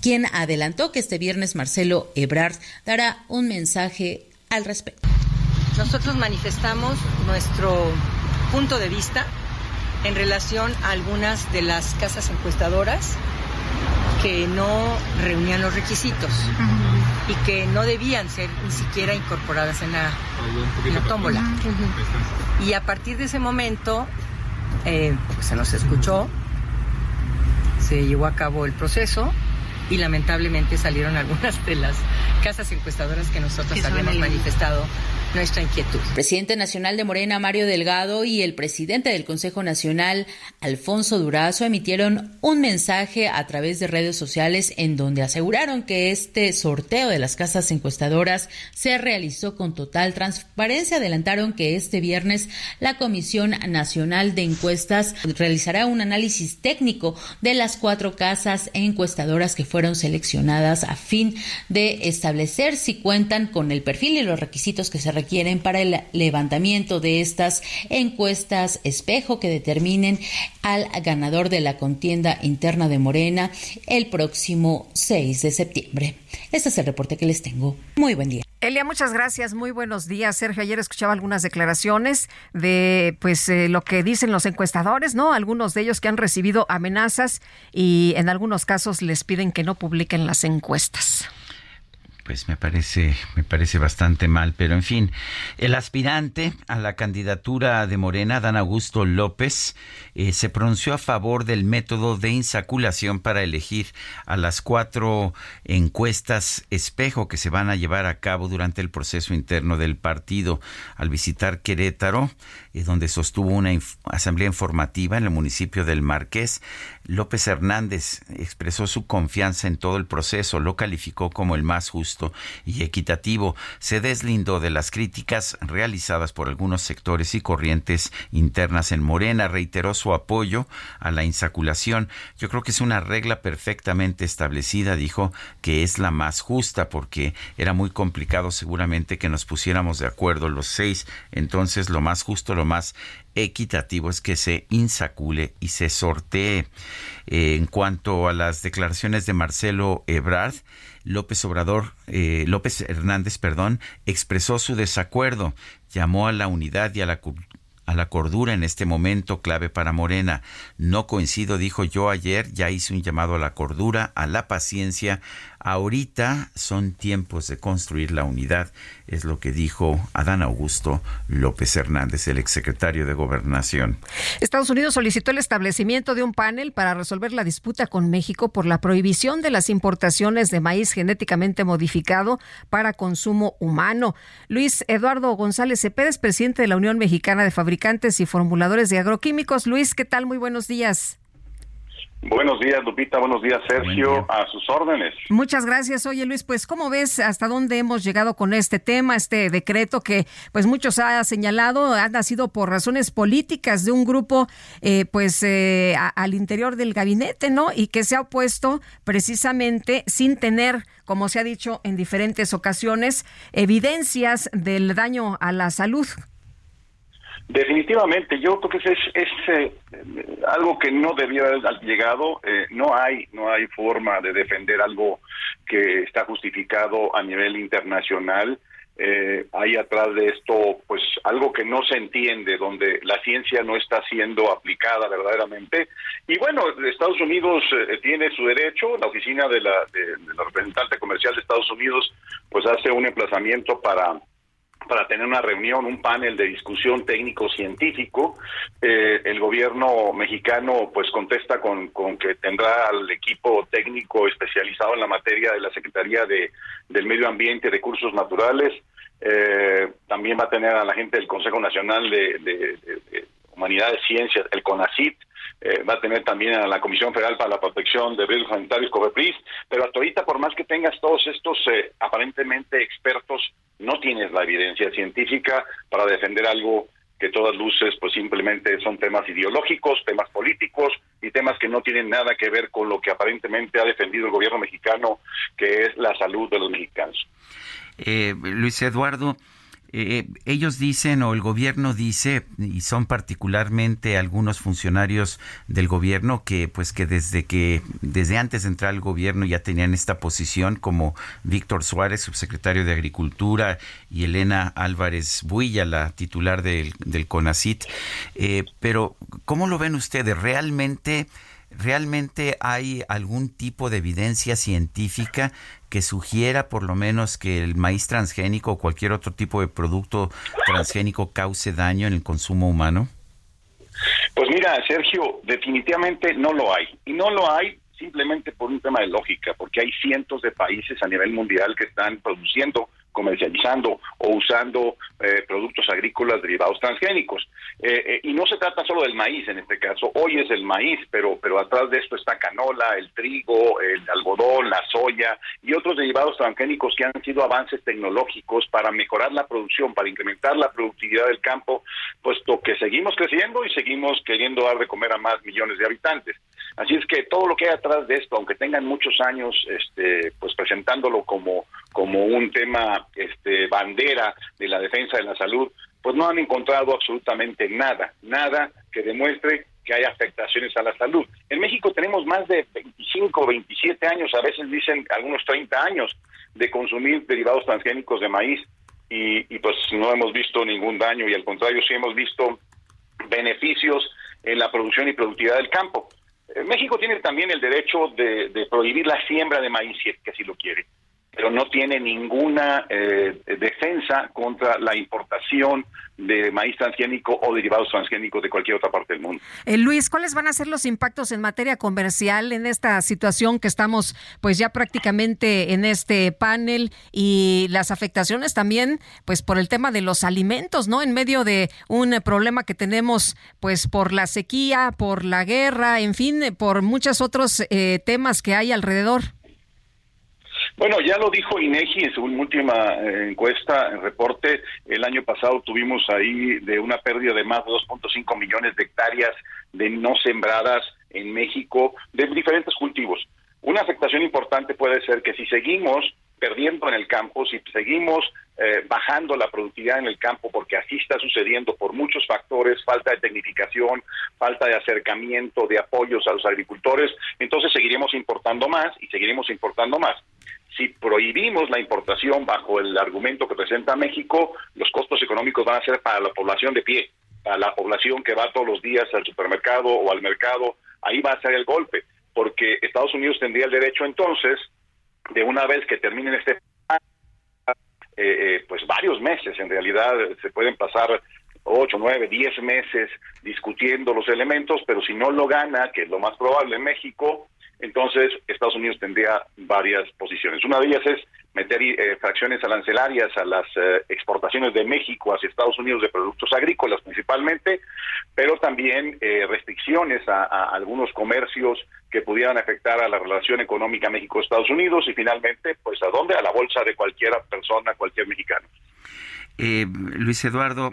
Speaker 17: quien adelantó que este viernes Marcelo Ebrard dará un mensaje al respecto.
Speaker 5: Nosotros manifestamos nuestro punto de vista en relación a algunas de las casas encuestadoras que no reunían los requisitos y que no debían ser ni siquiera incorporadas en la, tómbola. Y a partir de ese momento eh, pues, se nos escuchó, se llevó a cabo el proceso y lamentablemente salieron algunas de las casas encuestadoras que nosotros habíamos manifestado nuestra inquietud.
Speaker 17: presidente nacional de Morena, Mario Delgado, y el presidente del Consejo Nacional, Alfonso Durazo, emitieron un mensaje a través de redes sociales en donde aseguraron que este sorteo de las casas encuestadoras se realizó con total transparencia. Adelantaron que este viernes la Comisión Nacional de Encuestas realizará un análisis técnico de las cuatro casas encuestadoras que fueron seleccionadas a fin de establecer si cuentan con el perfil y los requisitos que se requieren quieren para el levantamiento de estas encuestas espejo que determinen al ganador de la contienda interna de Morena el próximo 6 de septiembre. Este es el reporte que les tengo. Muy buen día.
Speaker 2: Elia, muchas gracias. Muy buenos días. Sergio, ayer escuchaba algunas declaraciones de pues eh, lo que dicen los encuestadores, ¿no? Algunos de ellos que han recibido amenazas y en algunos casos les piden que no publiquen las encuestas.
Speaker 1: Pues me parece, me parece bastante mal, pero en fin, el aspirante a la candidatura de Morena, Dan Augusto López, eh, se pronunció a favor del método de insaculación para elegir a las cuatro encuestas espejo que se van a llevar a cabo durante el proceso interno del partido. Al visitar Querétaro, eh, donde sostuvo una asamblea informativa en el municipio del Marqués, López Hernández expresó su confianza en todo el proceso, lo calificó como el más justo y equitativo. Se deslindó de las críticas realizadas por algunos sectores y corrientes internas en Morena, reiteró su apoyo a la insaculación. Yo creo que es una regla perfectamente establecida, dijo que es la más justa porque era muy complicado seguramente que nos pusiéramos de acuerdo los seis. Entonces lo más justo, lo más equitativo es que se insacule y se sortee. Eh, en cuanto a las declaraciones de Marcelo Ebrard, López Obrador, eh, López Hernández, perdón, expresó su desacuerdo, llamó a la unidad y a la a la cordura en este momento clave para Morena. No coincido, dijo yo ayer, ya hice un llamado a la cordura, a la paciencia, Ahorita son tiempos de construir la unidad, es lo que dijo Adán Augusto López Hernández, el exsecretario de Gobernación.
Speaker 2: Estados Unidos solicitó el establecimiento de un panel para resolver la disputa con México por la prohibición de las importaciones de maíz genéticamente modificado para consumo humano. Luis Eduardo González Cepeda presidente de la Unión Mexicana de Fabricantes y Formuladores de Agroquímicos. Luis, ¿qué tal? Muy buenos días.
Speaker 18: Buenos días, Lupita. Buenos días, Sergio. A sus órdenes.
Speaker 2: Muchas gracias. Oye, Luis, pues, ¿cómo ves hasta dónde hemos llegado con este tema, este decreto que, pues, muchos ha señalado, ha nacido por razones políticas de un grupo, eh, pues, eh, al interior del gabinete, ¿no? Y que se ha opuesto precisamente sin tener, como se ha dicho en diferentes ocasiones, evidencias del daño a la salud.
Speaker 18: Definitivamente, yo creo que es, es, eh, algo que no debía haber llegado. Eh, no hay no hay forma de defender algo que está justificado a nivel internacional. Eh, hay atrás de esto, pues, algo que no se entiende, donde la ciencia no está siendo aplicada verdaderamente. Y bueno, Estados Unidos tiene su derecho. La oficina de la, de la representante comercial de Estados Unidos, pues, hace un emplazamiento para para tener una reunión, un panel de discusión técnico-científico. Eh, el gobierno mexicano pues contesta con, con, que tendrá al equipo técnico especializado en la materia de la Secretaría de, del Medio Ambiente y Recursos Naturales. Eh, también va a tener a la gente del Consejo Nacional de, de, de Humanidades Ciencias, el CONACIT, eh, va a tener también a la Comisión Federal para la Protección de Riesgos Sanitarios, COVEPRIS, pero hasta ahorita, por más que tengas todos estos eh, aparentemente expertos, no tienes la evidencia científica para defender algo que todas luces pues simplemente son temas ideológicos, temas políticos y temas que no tienen nada que ver con lo que aparentemente ha defendido el gobierno mexicano, que es la salud de los mexicanos.
Speaker 1: Eh, Luis Eduardo, eh, ellos dicen o el gobierno dice y son particularmente algunos funcionarios del gobierno que pues que desde que desde antes de entrar al gobierno ya tenían esta posición como Víctor Suárez subsecretario de Agricultura y Elena Álvarez Builla la titular del, del CONACIT. Eh, pero cómo lo ven ustedes realmente ¿Realmente hay algún tipo de evidencia científica que sugiera por lo menos que el maíz transgénico o cualquier otro tipo de producto transgénico cause daño en el consumo humano?
Speaker 18: Pues mira, Sergio, definitivamente no lo hay. Y no lo hay simplemente por un tema de lógica, porque hay cientos de países a nivel mundial que están produciendo comercializando o usando eh, productos agrícolas derivados transgénicos. Eh, eh, y no se trata solo del maíz en este caso, hoy es el maíz, pero, pero atrás de esto está canola, el trigo, el algodón, la soya y otros derivados transgénicos que han sido avances tecnológicos para mejorar la producción, para incrementar la productividad del campo, puesto que seguimos creciendo y seguimos queriendo dar de comer a más millones de habitantes. Así es que todo lo que hay atrás de esto, aunque tengan muchos años este, pues presentándolo como, como un tema este, bandera de la defensa de la salud, pues no han encontrado absolutamente nada, nada que demuestre que hay afectaciones a la salud. En México tenemos más de 25, 27 años, a veces dicen algunos 30 años, de consumir derivados transgénicos de maíz y, pues no hemos visto ningún daño y al contrario sí hemos visto beneficios en la producción y productividad del campo. Eh, México tiene también el derecho de, de prohibir la siembra de maíz, si es que así lo quiere pero no tiene ninguna eh, defensa contra la importación de maíz transgénico o derivados transgénicos de cualquier otra parte del mundo.
Speaker 2: Eh, Luis, ¿cuáles van a ser los impactos en materia comercial en esta situación que estamos pues ya prácticamente en este panel y las afectaciones también pues por el tema de los alimentos, ¿no? En medio de un problema que tenemos pues por la sequía, por la guerra, en fin, por muchos otros eh, temas que hay alrededor.
Speaker 18: Bueno, ya lo dijo INEGI en su última eh, encuesta, en reporte. El año pasado tuvimos ahí de una pérdida de más de 2.5 millones de hectáreas de no sembradas en México de diferentes cultivos. Una afectación importante puede ser que si seguimos perdiendo en el campo, si seguimos eh, bajando la productividad en el campo, porque así está sucediendo por muchos factores, falta de tecnificación, falta de acercamiento, de apoyos a los agricultores, entonces seguiremos importando más y seguiremos importando más. Si prohibimos la importación bajo el argumento que presenta México, los costos económicos van a ser para la población de pie, para la población que va todos los días al supermercado o al mercado, ahí va a ser el golpe, porque Estados Unidos tendría el derecho entonces, de una vez que terminen este eh, eh, pues varios meses, en realidad se pueden pasar ocho, nueve, diez meses discutiendo los elementos, pero si no lo gana, que es lo más probable en México, entonces Estados Unidos tendría varias posiciones. Una de ellas es meter eh, fracciones arancelarias a las eh, exportaciones de México hacia Estados Unidos de productos agrícolas principalmente, pero también eh, restricciones a, algunos comercios que pudieran afectar a la relación económica México-Estados Unidos y finalmente, pues a dónde? A la bolsa de cualquier persona, cualquier mexicano.
Speaker 1: Eh, Luis Eduardo,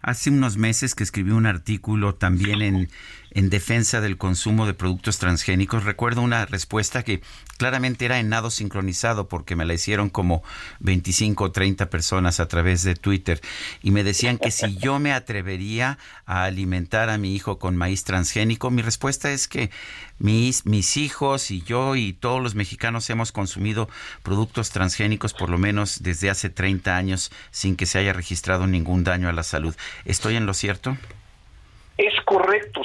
Speaker 1: hace unos meses que escribí un artículo también en, en defensa del consumo de productos transgénicos. Recuerdo una respuesta que claramente era en nado sincronizado porque me la hicieron como 25 o 30 personas a través de Twitter y me decían que si yo me atrevería a alimentar a mi hijo con maíz transgénico, mi respuesta es que mis, mis hijos y yo y todos los mexicanos hemos consumido productos transgénicos por lo menos desde hace 30 años sin que se haya registrado ningún daño a la salud. ¿Estoy en lo cierto?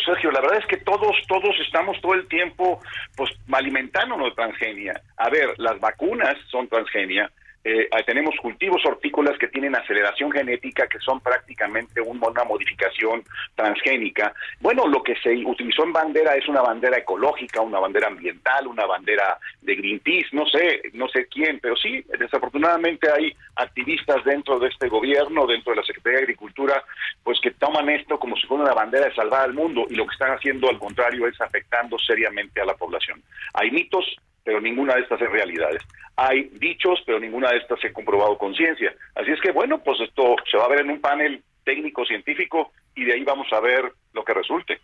Speaker 18: Sergio. La verdad es que todos, todos estamos todo el tiempo, pues, alimentándonos de transgenia. A ver, las vacunas son transgenia, eh, tenemos cultivos hortícolas que tienen aceleración genética, que son prácticamente una modificación transgénica. Bueno, lo que se utilizó en bandera es una bandera ecológica, una bandera ambiental, una bandera de Greenpeace, no sé, no sé quién, pero sí, desafortunadamente hay activistas dentro de este gobierno, dentro de la Secretaría de Agricultura, pues que toman esto como si fuera una bandera de salvar al mundo y lo que están haciendo al contrario es afectando seriamente a la población. Hay mitos, pero ninguna de estas es realidades. Hay dichos, pero ninguna de estas se ha comprobado con ciencia. Así es que, bueno, pues esto se va a ver en un panel técnico-científico y de ahí vamos a ver lo que resulte.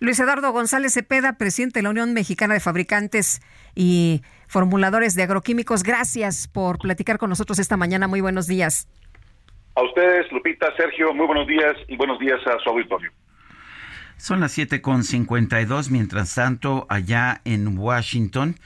Speaker 2: Luis Eduardo González Cepeda, presidente de la Unión Mexicana de Fabricantes y Formuladores de Agroquímicos, gracias por platicar con nosotros esta mañana. Muy buenos días.
Speaker 18: A ustedes, Lupita, Sergio, muy buenos días y buenos días a su auditorio.
Speaker 1: Son las 7.52, mientras tanto, allá en Washington,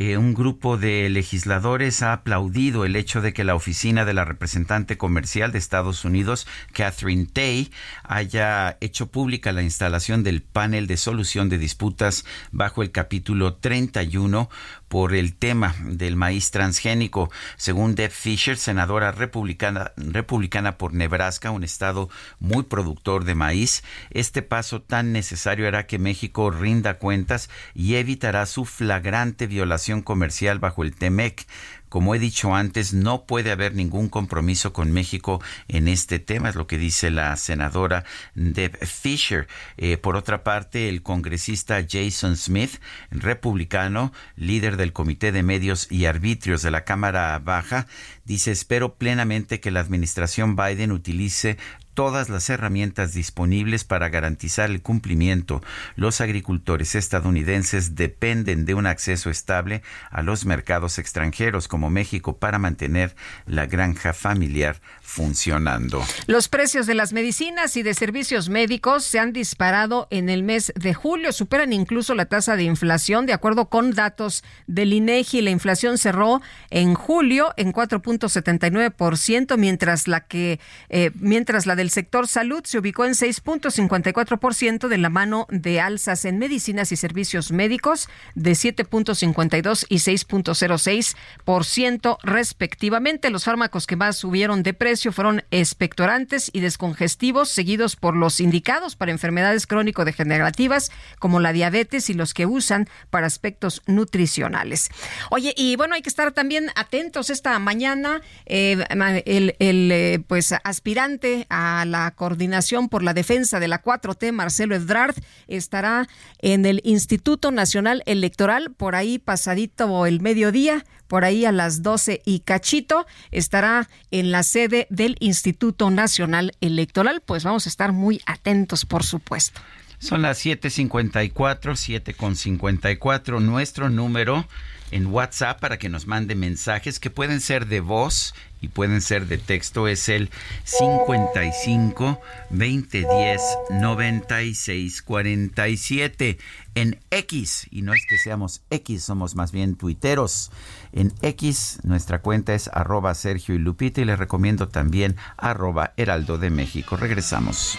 Speaker 1: eh, un grupo de legisladores ha aplaudido el hecho de que la oficina de la representante comercial de Estados Unidos, Catherine Tay, haya hecho pública la instalación del panel de solución de disputas bajo el capítulo 31 por el tema del maíz transgénico. Según Deb Fisher, senadora republicana, republicana por Nebraska, un estado muy productor de maíz, este paso tan necesario hará que México rinda cuentas y evitará su flagrante violación comercial bajo el TEMEC. Como he dicho antes, no puede haber ningún compromiso con México en este tema, es lo que dice la senadora Deb Fisher. Eh, por otra parte, el congresista Jason Smith, republicano, líder del Comité de Medios y Arbitrios de la Cámara Baja, dice, espero plenamente que la administración Biden utilice todas las herramientas disponibles para garantizar el cumplimiento. Los agricultores estadounidenses dependen de un acceso estable a los mercados extranjeros como México para mantener la granja familiar funcionando.
Speaker 2: Los precios de las medicinas y de servicios médicos se han disparado en el mes de julio, superan incluso la tasa de inflación de acuerdo con datos del INEGI. La inflación cerró en julio en 4.79%, mientras la que eh, mientras la del el sector salud se ubicó en 6.54% de la mano de alzas en medicinas y servicios médicos de 7.52 y 6.06% respectivamente. Los fármacos que más subieron de precio fueron expectorantes y descongestivos, seguidos por los indicados para enfermedades crónico-degenerativas como la diabetes y los que usan para aspectos nutricionales. Oye, y bueno, hay que estar también atentos esta mañana. Eh, el, eh, pues aspirante a la coordinación por la defensa de la 4T, Marcelo Ebrard, estará en el Instituto Nacional Electoral, por ahí pasadito el mediodía, por ahí a las 12 y cachito, estará en la sede del Instituto Nacional Electoral. Pues vamos a estar muy atentos, por supuesto.
Speaker 1: Son las 7.54, 7.54. Nuestro número en WhatsApp para que nos mande mensajes que pueden ser de voz y pueden ser de texto. Es el 55 2010 96 47 en X y no es que seamos X somos más bien tuiteros. En X nuestra cuenta es arroba Sergio y Lupita y les recomiendo también arroba Heraldo de México. Regresamos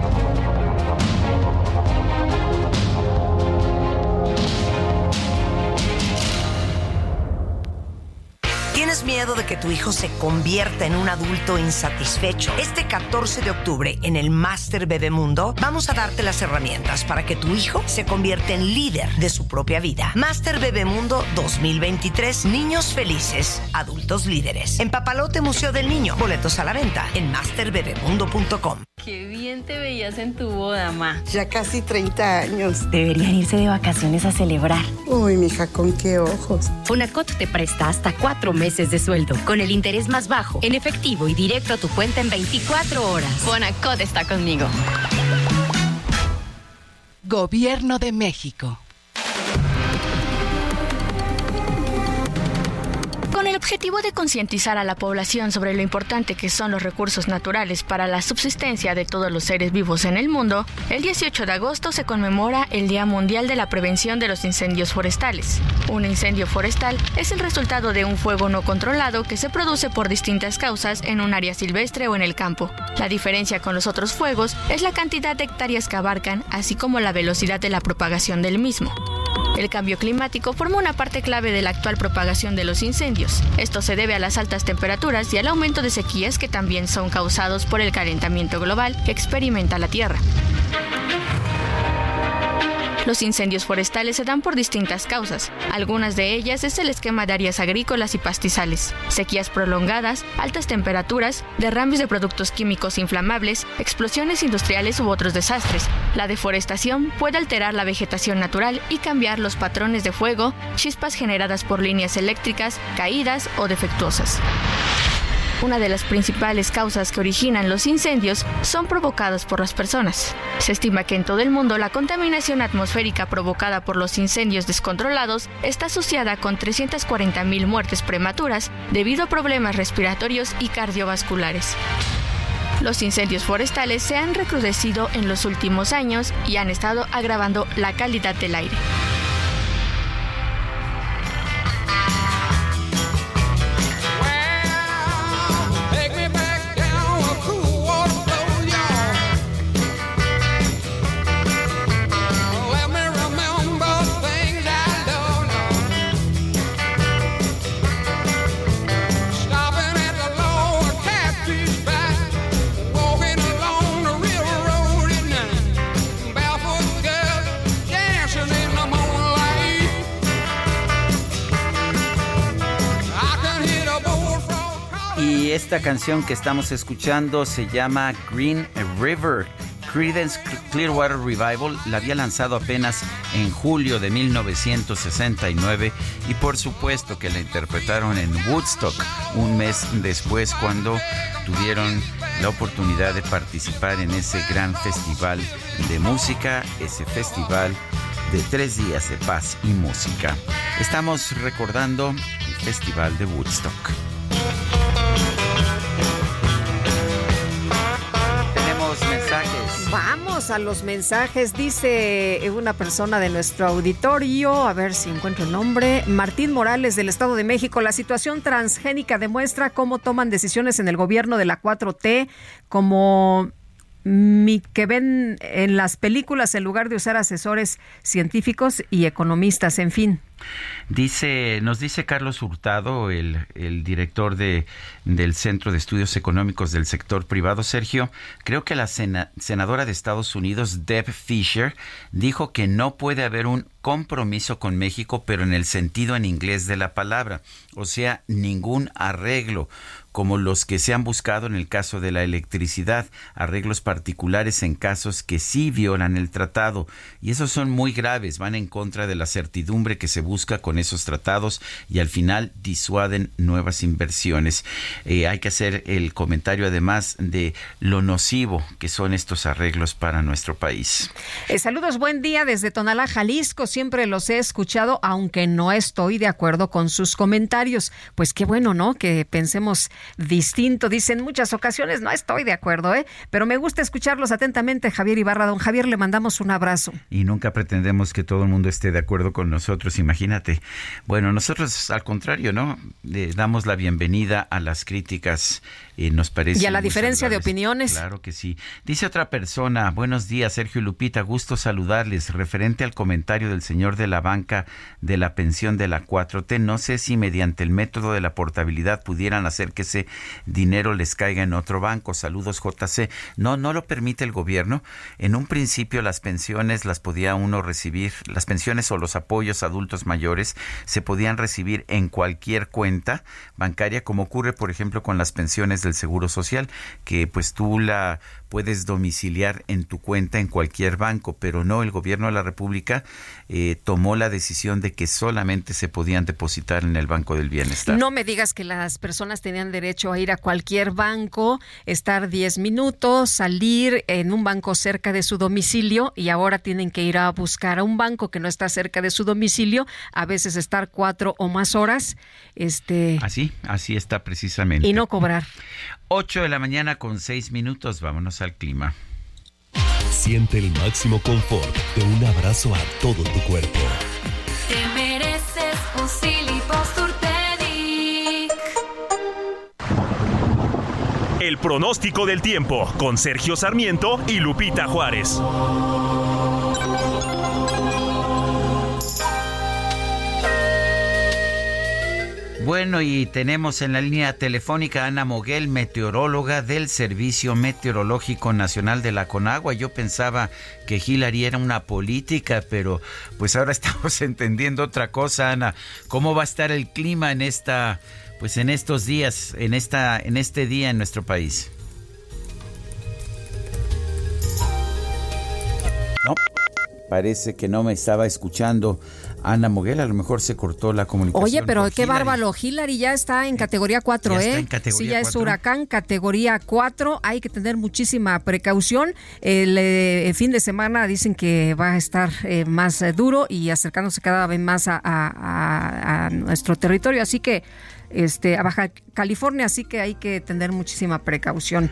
Speaker 19: ¿Tienes miedo de que tu hijo se convierta en un adulto insatisfecho? Este 14 de octubre en el Master Bebemundo vamos a darte las herramientas para que tu hijo se convierta en líder de su propia vida. Master Bebemundo 2023, niños felices, adultos líderes. En Papalote Museo del Niño, boletos a la venta en masterbebemundo.com.
Speaker 20: Qué bien te veías en tu boda, ma.
Speaker 21: Ya casi 30 años.
Speaker 20: Deberían irse de vacaciones a celebrar.
Speaker 21: Uy, mija, ¿con qué ojos?
Speaker 22: Fonacot te presta hasta cuatro meses de sueldo, con el interés más bajo, en efectivo y directo a tu cuenta en 24 horas.
Speaker 20: Fonacot está conmigo.
Speaker 23: Gobierno de México.
Speaker 20: Con el objetivo de concientizar a la población sobre lo importante que son los recursos naturales para la subsistencia de todos los seres vivos en el mundo, el 18 de agosto se conmemora el Día Mundial de la Prevención de los Incendios Forestales. Un incendio forestal es el resultado de un fuego no controlado que se produce por distintas causas en un área silvestre o en el campo. La diferencia con los otros fuegos es la cantidad de hectáreas que abarcan, así como la velocidad de la propagación del mismo. El cambio climático forma una parte clave de la actual propagación de los incendios. Esto se debe a las altas temperaturas y al aumento de sequías que también son causados por el calentamiento global que experimenta la Tierra. Los incendios forestales se dan por distintas causas. Algunas de ellas es el esquema de áreas agrícolas y pastizales, sequías prolongadas, altas temperaturas, derrames de productos químicos inflamables, explosiones industriales u otros desastres. La deforestación puede alterar la vegetación natural y cambiar los patrones de fuego, chispas generadas por líneas eléctricas, caídas o defectuosas. Una de las principales causas que originan los incendios son provocadas por las personas. Se estima que en todo el mundo la contaminación atmosférica provocada por los incendios descontrolados está asociada con 340.000 muertes prematuras debido a problemas respiratorios y cardiovasculares. Los incendios forestales se han recrudecido en los últimos años y han estado agravando la calidad del aire.
Speaker 1: Esta canción que estamos escuchando se llama Green River. Creedence Clearwater Revival la había lanzado apenas en julio de 1969 y por supuesto que la interpretaron en Woodstock un mes después cuando tuvieron la oportunidad de participar en ese gran festival de música, ese festival de tres días de paz y música. Estamos recordando el Festival de Woodstock.
Speaker 2: A los mensajes, dice una persona de nuestro auditorio, a ver si encuentro el nombre, Martín Morales del Estado de México, la situación transgénica demuestra cómo toman decisiones en el gobierno de la 4T, como que ven en las películas en lugar de usar asesores científicos y economistas, en fin.
Speaker 1: Dice, nos dice Carlos Hurtado, el, el director de, del Centro de Estudios Económicos del Sector Privado, Sergio, creo que la senadora de Estados Unidos, Deb Fisher, dijo que no puede haber un compromiso con México, pero en el sentido en inglés de la palabra, o sea, ningún arreglo como los que se han buscado en el caso de la electricidad, arreglos particulares en casos que sí violan el tratado. Y esos son muy graves, van en contra de la certidumbre que se busca con esos tratados y al final disuaden nuevas inversiones. Eh, hay que hacer el comentario además de lo nocivo que son estos arreglos para nuestro país.
Speaker 2: Eh, saludos, buen día desde Tonalá, Jalisco. Siempre los he escuchado, aunque no estoy de acuerdo con sus comentarios. Pues qué bueno, ¿no? Que pensemos distinto. Dicen muchas ocasiones, no estoy de acuerdo, ¿eh? Pero me gusta escucharlos atentamente, Javier Ibarra. Don Javier, le mandamos un abrazo.
Speaker 1: Y nunca pretendemos que todo el mundo esté de acuerdo con nosotros, imagínate. Bueno, nosotros al contrario, ¿no? Le damos la bienvenida a las críticas nos parece.
Speaker 2: Y a la diferencia de opiniones.
Speaker 1: Claro que sí. Dice otra persona, buenos días, Sergio Lupita, gusto saludarles. Referente al comentario del señor de la banca de la pensión de la 4T, no sé si mediante el método de la portabilidad pudieran hacer que ese dinero les caiga en otro banco. Saludos, JC. No, no lo permite el gobierno. En un principio las pensiones las podía uno recibir, las pensiones o los apoyos a adultos mayores se podían recibir en cualquier cuenta bancaria, como ocurre, por ejemplo, con las pensiones del Seguro Social, que pues tú la puedes domiciliar en tu cuenta en cualquier banco, pero no, el gobierno de la República eh, tomó la decisión de que solamente se podían depositar en el Banco del Bienestar.
Speaker 2: No me digas que las personas tenían derecho a ir a cualquier banco, estar 10 minutos, salir en un banco cerca de su domicilio y ahora tienen que ir a buscar a un banco que no está cerca de su domicilio, a veces estar cuatro o más horas. Este...
Speaker 1: Así, así está precisamente.
Speaker 2: Y no cobrar.
Speaker 1: 8 de la mañana con 6 minutos, vámonos al clima.
Speaker 13: Siente el máximo confort de un abrazo a todo tu cuerpo.
Speaker 14: Te mereces un
Speaker 24: El pronóstico del tiempo con Sergio Sarmiento y Lupita Juárez.
Speaker 1: Bueno, y tenemos en la línea telefónica a Ana Moguel, meteoróloga del Servicio Meteorológico Nacional de la Conagua. Yo pensaba que Hillary era una política, pero pues ahora estamos entendiendo otra cosa, Ana. ¿Cómo va a estar el clima en esta, pues en estos días, en esta, en este día en nuestro país? No, parece que no me estaba escuchando. Ana Moguel, a lo mejor se cortó la comunicación.
Speaker 2: Oye, pero qué bárbaro, Hillary ya está en categoría 4, ¿eh?
Speaker 1: en categoría
Speaker 2: sí, ya es huracán, categoría 4. Hay que tener muchísima precaución. El, eh, fin de semana dicen que va a estar eh, más eh, duro y acercándose cada vez más a, a, nuestro territorio. Así que, este, a Baja California, así que hay que tener muchísima precaución.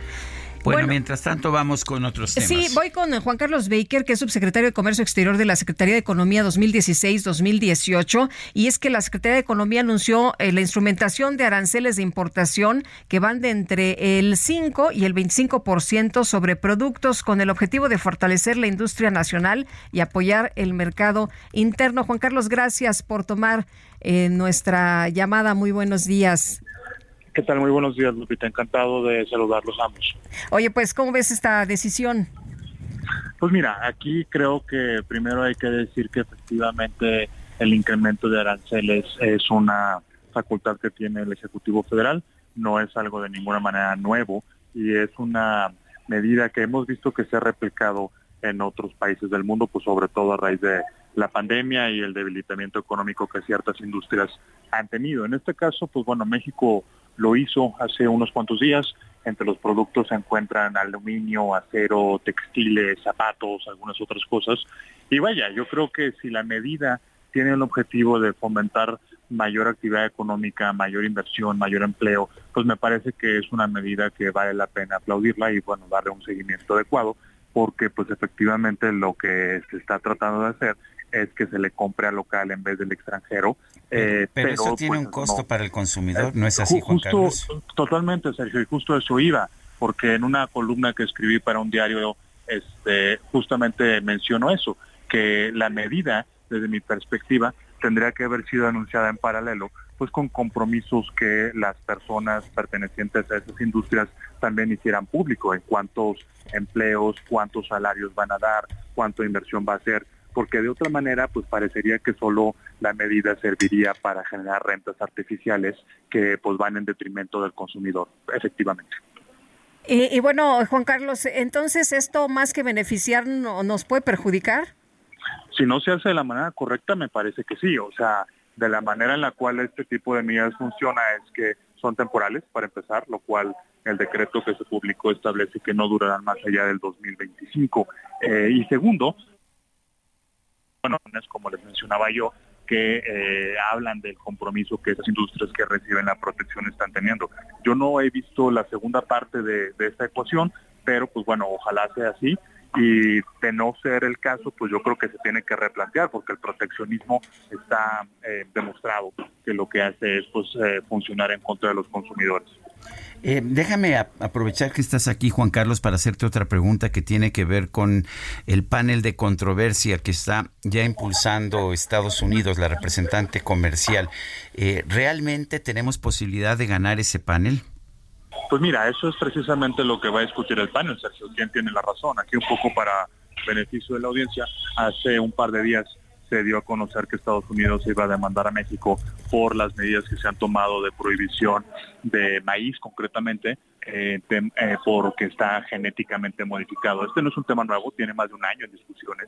Speaker 1: Bueno, mientras tanto vamos con otros temas.
Speaker 2: Sí, voy con Juan Carlos Baker, que es subsecretario de Comercio Exterior de la Secretaría de Economía 2016-2018, y es que la Secretaría de Economía anunció eh, la instrumentación de aranceles de importación que van de entre el 5 y el 25% sobre productos con el objetivo de fortalecer la industria nacional y apoyar el mercado interno. Juan Carlos, gracias por tomar eh, nuestra llamada. Muy buenos días.
Speaker 25: ¿Qué tal? Muy buenos días, Lupita. Encantado de saludarlos ambos.
Speaker 2: Oye, pues, ¿cómo ves esta decisión?
Speaker 25: Pues mira, aquí creo que primero hay que decir que efectivamente el incremento de aranceles es una facultad que tiene el Ejecutivo Federal. no es algo de ninguna manera nuevo y es una medida que hemos visto que se ha replicado en otros países del mundo, pues sobre todo a raíz de la pandemia y el debilitamiento económico que ciertas industrias han tenido. En este caso, pues bueno, México lo hizo hace unos cuantos días. Entre los productos se encuentran aluminio, acero, textiles, zapatos, algunas otras cosas. Y vaya, yo creo que si la medida tiene el objetivo de fomentar mayor actividad económica, mayor inversión, mayor empleo, pues me parece que es una medida que vale la pena aplaudirla y bueno, darle un seguimiento adecuado, porque pues efectivamente lo que se está tratando de hacer es que se le compre al local en vez del extranjero.
Speaker 1: Eh, pero, eso tiene
Speaker 25: pues,
Speaker 1: un costo
Speaker 25: no.
Speaker 1: para el consumidor,
Speaker 25: Eh,
Speaker 1: ¿no es así, Juan
Speaker 25: justo-
Speaker 1: Carlos?
Speaker 25: Totalmente, Sergio, y justo eso iba, porque en una columna que escribí para un diario, este, justamente menciono eso, que la medida, desde mi perspectiva, tendría que haber sido anunciada en paralelo, pues con compromisos que las personas pertenecientes a esas industrias también hicieran público en cuántos empleos, cuántos salarios van a dar, cuánto inversión va a hacer, porque de otra manera pues parecería que solo la medida serviría para generar rentas artificiales que pues van en detrimento del consumidor, efectivamente.
Speaker 2: Y, y bueno, Juan Carlos, entonces esto más que beneficiar no- nos puede perjudicar.
Speaker 25: Si no se hace de la manera correcta, me parece que sí. O sea, de la manera en la cual este tipo de medidas funciona es que son temporales, para empezar, lo cual el decreto que se publicó establece que no durarán más allá del 2025. Eh, y segundo, como les mencionaba yo, que eh, hablan del compromiso que esas industrias que reciben la protección están teniendo. Yo no he visto la segunda parte de esta ecuación, pero pues bueno, ojalá sea así. Y de no ser el caso, pues yo creo que se tiene que replantear, porque el proteccionismo está eh, demostrado que lo que hace es pues eh, funcionar en contra de los consumidores.
Speaker 1: Eh, déjame aprovechar que estás aquí, Juan Carlos, para hacerte otra pregunta que tiene que ver con el panel de controversia que está ya impulsando Estados Unidos, la representante comercial. Eh, ¿Realmente tenemos posibilidad de ganar ese panel?
Speaker 25: Pues mira, eso es precisamente lo que va a discutir el panel, Sergio. ¿Quién tiene la razón? Aquí un poco para beneficio de la audiencia, hace un par de días se dio a conocer que Estados Unidos iba a demandar a México por las medidas que se han tomado de prohibición de maíz concretamente, eh, eh, porque está genéticamente modificado. Este no es un tema nuevo, tiene más de un año en discusiones.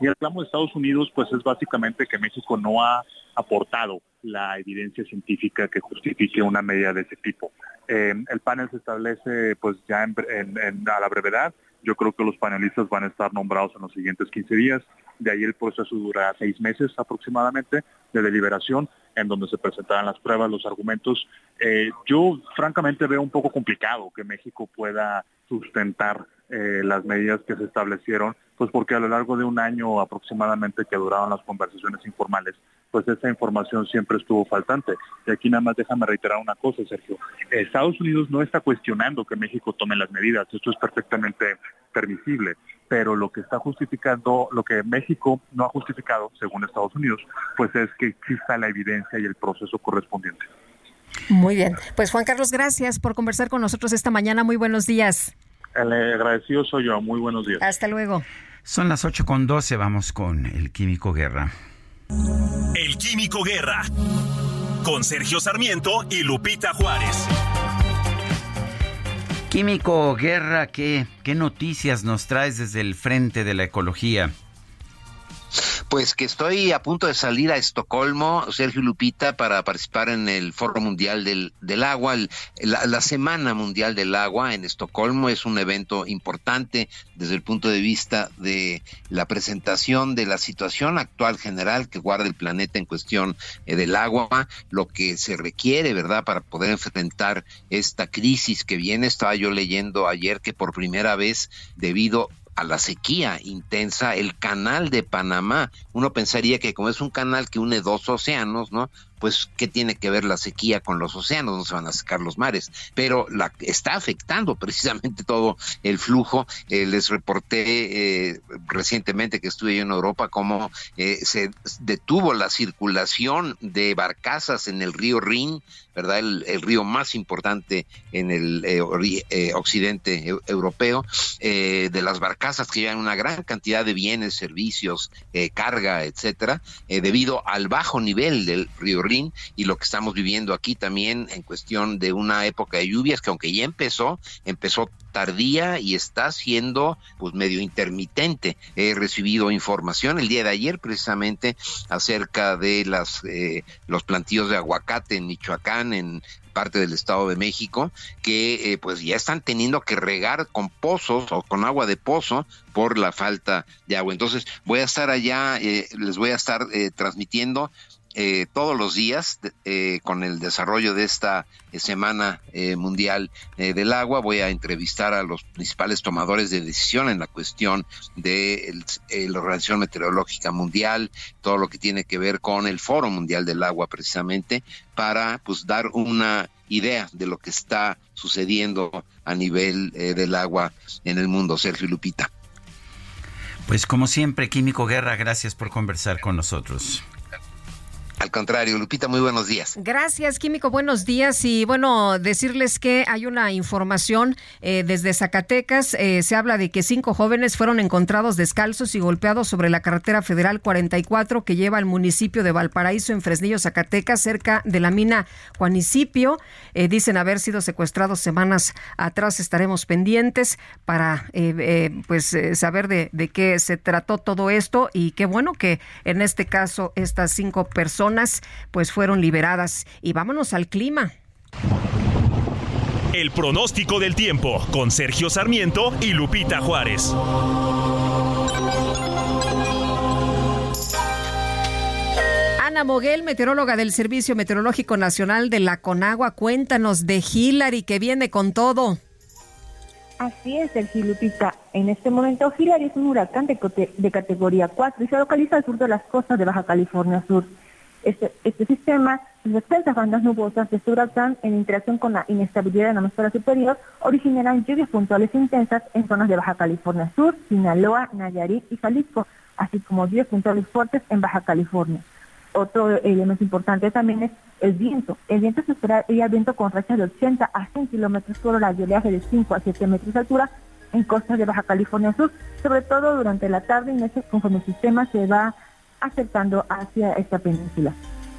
Speaker 25: Y el de Estados Unidos pues es básicamente que México no ha aportado la evidencia científica que justifique una medida de ese tipo. Eh, el panel se establece pues ya en- en- en- a la brevedad. Yo creo que los panelistas van a estar nombrados en los siguientes 15 días. De ahí el proceso durará seis meses aproximadamente de deliberación, en donde se presentarán las pruebas, los argumentos. Eh, yo francamente veo un poco complicado que México pueda sustentar eh, las medidas que se establecieron, pues porque a lo largo de un año aproximadamente que duraron las conversaciones informales, pues esa información siempre estuvo faltante. Y aquí nada más déjame reiterar una cosa, Sergio. Estados Unidos no está cuestionando que México tome las medidas, esto es perfectamente permisible, pero lo que está justificando, lo que México no ha justificado, según Estados Unidos, pues es que exista la evidencia y el proceso correspondiente.
Speaker 2: Muy bien. Pues Juan Carlos, gracias por conversar con nosotros esta mañana. Muy buenos días.
Speaker 25: El agradecido soy yo, muy buenos días.
Speaker 2: Hasta luego.
Speaker 1: Son las 8 con 12, vamos con el Químico Guerra.
Speaker 24: El Químico Guerra. Con Sergio Sarmiento y Lupita Juárez.
Speaker 1: Químico Guerra, ¿qué, ¿qué noticias nos traes desde el frente de la ecología?
Speaker 26: Pues que estoy a punto de salir a Estocolmo, Sergio Lupita, para participar en el Foro Mundial del, del Agua. El- la, la Semana Mundial del Agua en Estocolmo es un evento importante desde el punto de vista de la presentación de la situación actual general que guarda el planeta en cuestión eh, del agua, lo que se requiere, ¿verdad?, para poder enfrentar esta crisis que viene. Estaba yo leyendo ayer que por primera vez, debido a la sequía intensa, el canal de Panamá. Uno pensaría que como es un canal que une dos océanos, ¿no? Pues, ¿qué tiene que ver la sequía con los océanos? No se van a secar los mares, pero la, está afectando precisamente todo el flujo. Eh, les reporté eh, recientemente que estuve yo en Europa cómo eh, se detuvo la circulación de barcazas en el río Rin, ¿verdad? El, río más importante en el eh, eh, occidente eu- europeo, de las barcazas que llevan una gran cantidad de bienes, servicios, carga, etcétera, debido al bajo nivel del río Rin y lo que estamos viviendo aquí también en cuestión de una época de lluvias que aunque ya empezó, empezó tardía y está siendo pues medio intermitente. He recibido información el día de ayer precisamente acerca de las eh, los plantíos de aguacate en Michoacán, en parte del Estado de México, que eh, pues ya están teniendo que regar con pozos o con agua de pozo por la falta de agua. Entonces voy a estar allá, eh, les voy a estar eh, transmitiendo eh, todos los días eh, con el desarrollo de esta eh, Semana Mundial del Agua. Voy a entrevistar a los principales tomadores de decisión en la cuestión de la Organización Meteorológica Mundial, todo lo que tiene que ver con el Foro Mundial del Agua precisamente, para pues dar una idea de lo que está sucediendo a nivel del agua en el mundo. Sergio Lupita.
Speaker 1: Pues como siempre, Químico Guerra, gracias por conversar con nosotros.
Speaker 26: Al contrario, Lupita, muy buenos días.
Speaker 2: Gracias, Químico, buenos días. Y bueno, decirles que hay una información eh, desde Zacatecas. Eh, se habla de que cinco jóvenes fueron encontrados descalzos y golpeados sobre la carretera federal 44 que lleva al municipio de Valparaíso, en Fresnillo, Zacatecas, cerca de la mina Juanicipio. Eh, dicen haber sido secuestrados semanas atrás. Estaremos pendientes para pues saber de, de qué se trató todo esto. Y qué bueno que en este caso estas cinco personas pues fueron liberadas. Y vámonos al clima.
Speaker 24: El pronóstico del tiempo con Sergio Sarmiento y Lupita Juárez.
Speaker 2: Ana Moguel, meteoróloga del Servicio Meteorológico Nacional de la Conagua, cuéntanos de Hillary que viene con todo.
Speaker 27: Así es, Sergio Lupita. En este momento, Hillary es un huracán de, de categoría 4 y se localiza al sur de las costas de Baja California Sur. Este, este sistema, las extensas bandas nubosas de huracán, en interacción con la inestabilidad de la atmósfera superior, originarán lluvias puntuales intensas en zonas de Baja California Sur, Sinaloa, Nayarit y Jalisco, así como lluvias puntuales fuertes en Baja California. Otro elemento importante también es el viento. El viento se espera el viento con rachas de 80 a 100 kilómetros por hora y oleaje de 5 a 7 metros de altura en costas de Baja California Sur, sobre todo durante la tarde y noche conforme el sistema se va acercando hacia esta península.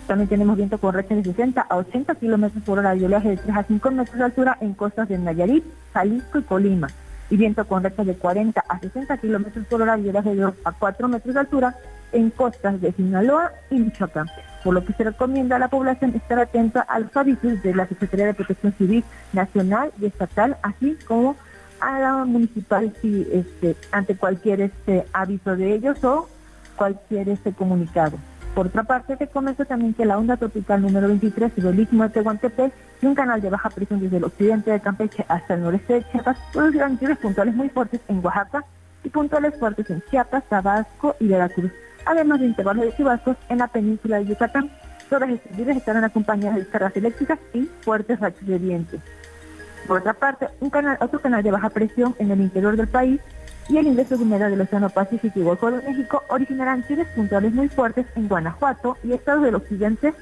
Speaker 27: También tenemos viento con rachas de 60 a 80 kilómetros por hora y oleaje de 3 a 5 metros de altura en costas de Nayarit, Jalisco y Colima. Y viento con rachas de 40 a 60 kilómetros por hora y oleaje de 2 a 4 metros de altura en costas de Sinaloa y Michoacán. Por lo que se recomienda a la población estar atenta a los avisos de la Secretaría de Protección Civil Nacional y Estatal, así como a la municipal si este, ante cualquier este aviso de ellos o cualquier este comunicado. Por otra parte, te comento también que la onda tropical número 23 sobre el istmo de Tehuantepec y un canal de baja presión desde el occidente de Campeche hasta el noreste de Chiapas producirán lluvias puntuales muy fuertes en Oaxaca y puntuales fuertes en Chiapas, Tabasco y Veracruz, además de intervalos de chubascos en la península de Yucatán. Todas estas lluvias estarán acompañadas de descargas eléctricas y fuertes rachas de viento. Por otra parte, un canal, otro canal de baja presión en el interior del país y el ingreso de del Océano Pacífico y Golfo de México originarán lluvias puntuales muy fuertes en Guanajuato y estados del occidente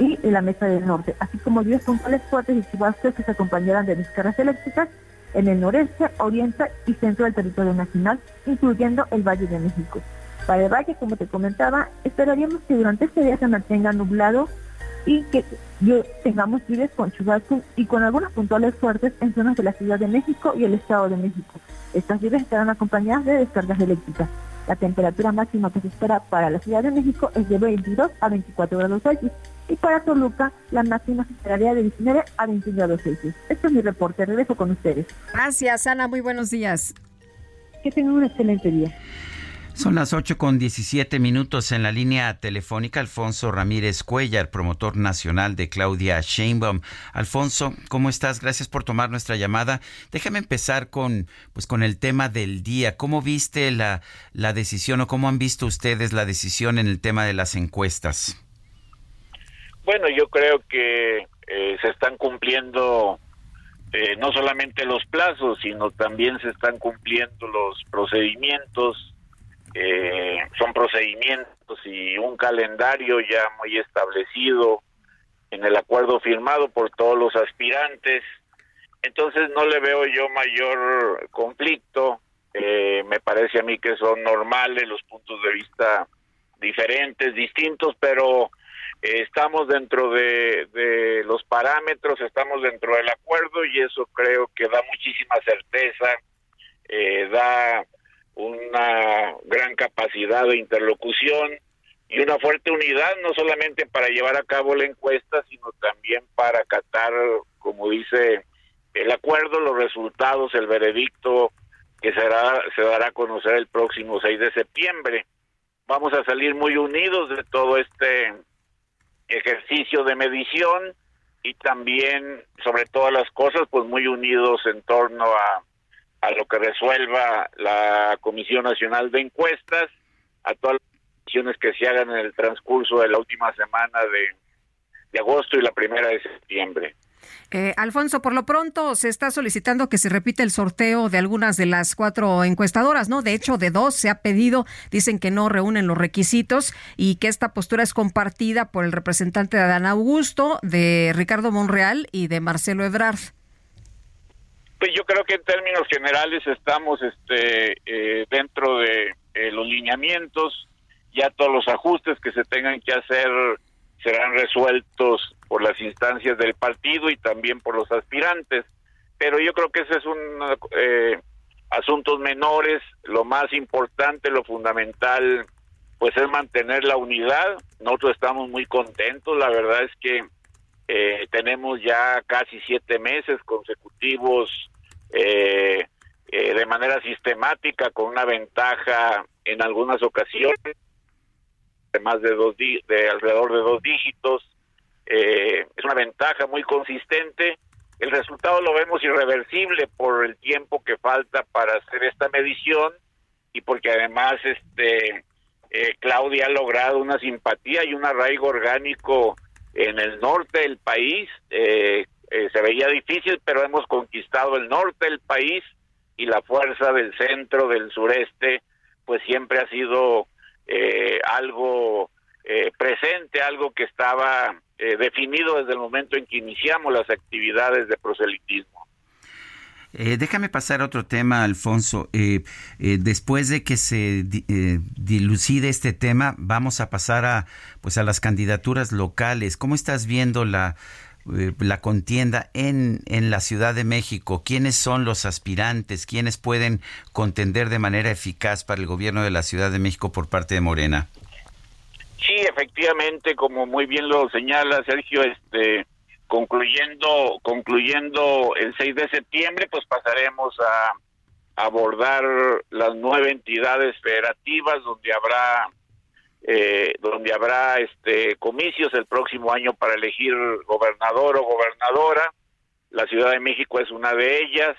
Speaker 27: y en la mesa del norte, así como lluvias puntuales fuertes y chubascos que se acompañarán de descargas eléctricas en el noreste, oriente y centro del territorio nacional, incluyendo el Valle de México. Para el Valle, como te comentaba, esperaríamos que durante este día se mantenga nublado y que tengamos lluvias con chubascos y con algunas puntuales fuertes en zonas de la Ciudad de México y el Estado de México. Estas lluvias estarán acompañadas de descargas eléctricas. La temperatura máxima que se espera para la Ciudad de México es de 22 a 24 grados Celsius y para Toluca la máxima se esperaría de 19 a 21 grados Celsius. Este es mi reporte, regreso con ustedes.
Speaker 2: Gracias, Ana, muy buenos días.
Speaker 27: Que tengan un excelente día.
Speaker 1: Son las 8 con 17 minutos en la línea telefónica. Alfonso Ramírez Cuellar, promotor nacional de Claudia Sheinbaum. Alfonso, ¿cómo estás? Gracias por tomar nuestra llamada. Déjame empezar con, pues, con el tema del día. ¿Cómo viste la, la decisión o cómo han visto ustedes la decisión en el tema de las encuestas?
Speaker 28: Bueno, yo creo que eh, se están cumpliendo eh, no solamente los plazos, sino también se están cumpliendo los procedimientos eh, son procedimientos y un calendario ya muy establecido en el acuerdo firmado por todos los aspirantes. Entonces no le veo yo mayor conflicto eh, me parece a mí que son normales los puntos de vista diferentes, distintos, pero eh, estamos dentro de, de, los parámetros, estamos dentro del acuerdo y eso creo que da muchísima certeza, eh, da una gran capacidad de interlocución y una fuerte unidad, no solamente para llevar a cabo la encuesta, sino también para acatar, como dice el acuerdo, los resultados, el veredicto que será, se dará a conocer el próximo 6 de septiembre. Vamos a salir muy unidos de todo este ejercicio de medición y también, sobre todas las cosas, pues muy unidos en torno a, a lo que resuelva la Comisión Nacional de Encuestas, a todas las decisiones que se hagan en el transcurso de la última semana de, agosto y la primera de septiembre.
Speaker 2: Eh, Alfonso, por lo pronto se está solicitando que se repita el sorteo de algunas de las cuatro encuestadoras, ¿no? De hecho, de dos se ha pedido, dicen que no reúnen los requisitos y que esta postura es compartida por el representante de Adán Augusto, de Ricardo Monreal y de Marcelo Ebrard.
Speaker 28: Pues yo creo que en términos generales estamos este, eh, dentro de eh, los lineamientos, ya todos los ajustes que se tengan que hacer serán resueltos por las instancias del partido y también por los aspirantes. Pero yo creo que ese es un eh, asuntos menores. Lo más importante, lo fundamental, pues es mantener la unidad. Nosotros estamos muy contentos. La verdad es que eh, tenemos ya casi siete meses consecutivos eh, eh, de manera sistemática con una ventaja en algunas ocasiones de más de dos de alrededor de dos dígitos eh, es una ventaja muy consistente. El resultado lo vemos irreversible por el tiempo que falta para hacer esta medición y porque además este eh, Claudia ha logrado una simpatía y un arraigo orgánico en el norte del país. Eh, se veía difícil, pero hemos conquistado el norte del país y la fuerza del centro, del sureste, pues siempre ha sido algo presente, algo que estaba eh, definido desde el momento en que iniciamos las actividades de proselitismo.
Speaker 1: Eh, déjame pasar a otro tema, Alfonso. Eh, después de que se dilucide este tema, vamos a pasar a, pues, a las candidaturas locales. ¿Cómo estás viendo la, la contienda en, en la Ciudad de México? ¿Quiénes son los aspirantes? ¿Quiénes pueden contender de manera eficaz para el gobierno de la Ciudad de México por parte de Morena?
Speaker 28: Sí, efectivamente, como muy bien lo señala Sergio, este concluyendo concluyendo el 6 de septiembre, pues pasaremos a abordar las nueve entidades federativas donde habrá eh, donde habrá este comicios el próximo año para elegir gobernador o gobernadora. La Ciudad de México es una de ellas,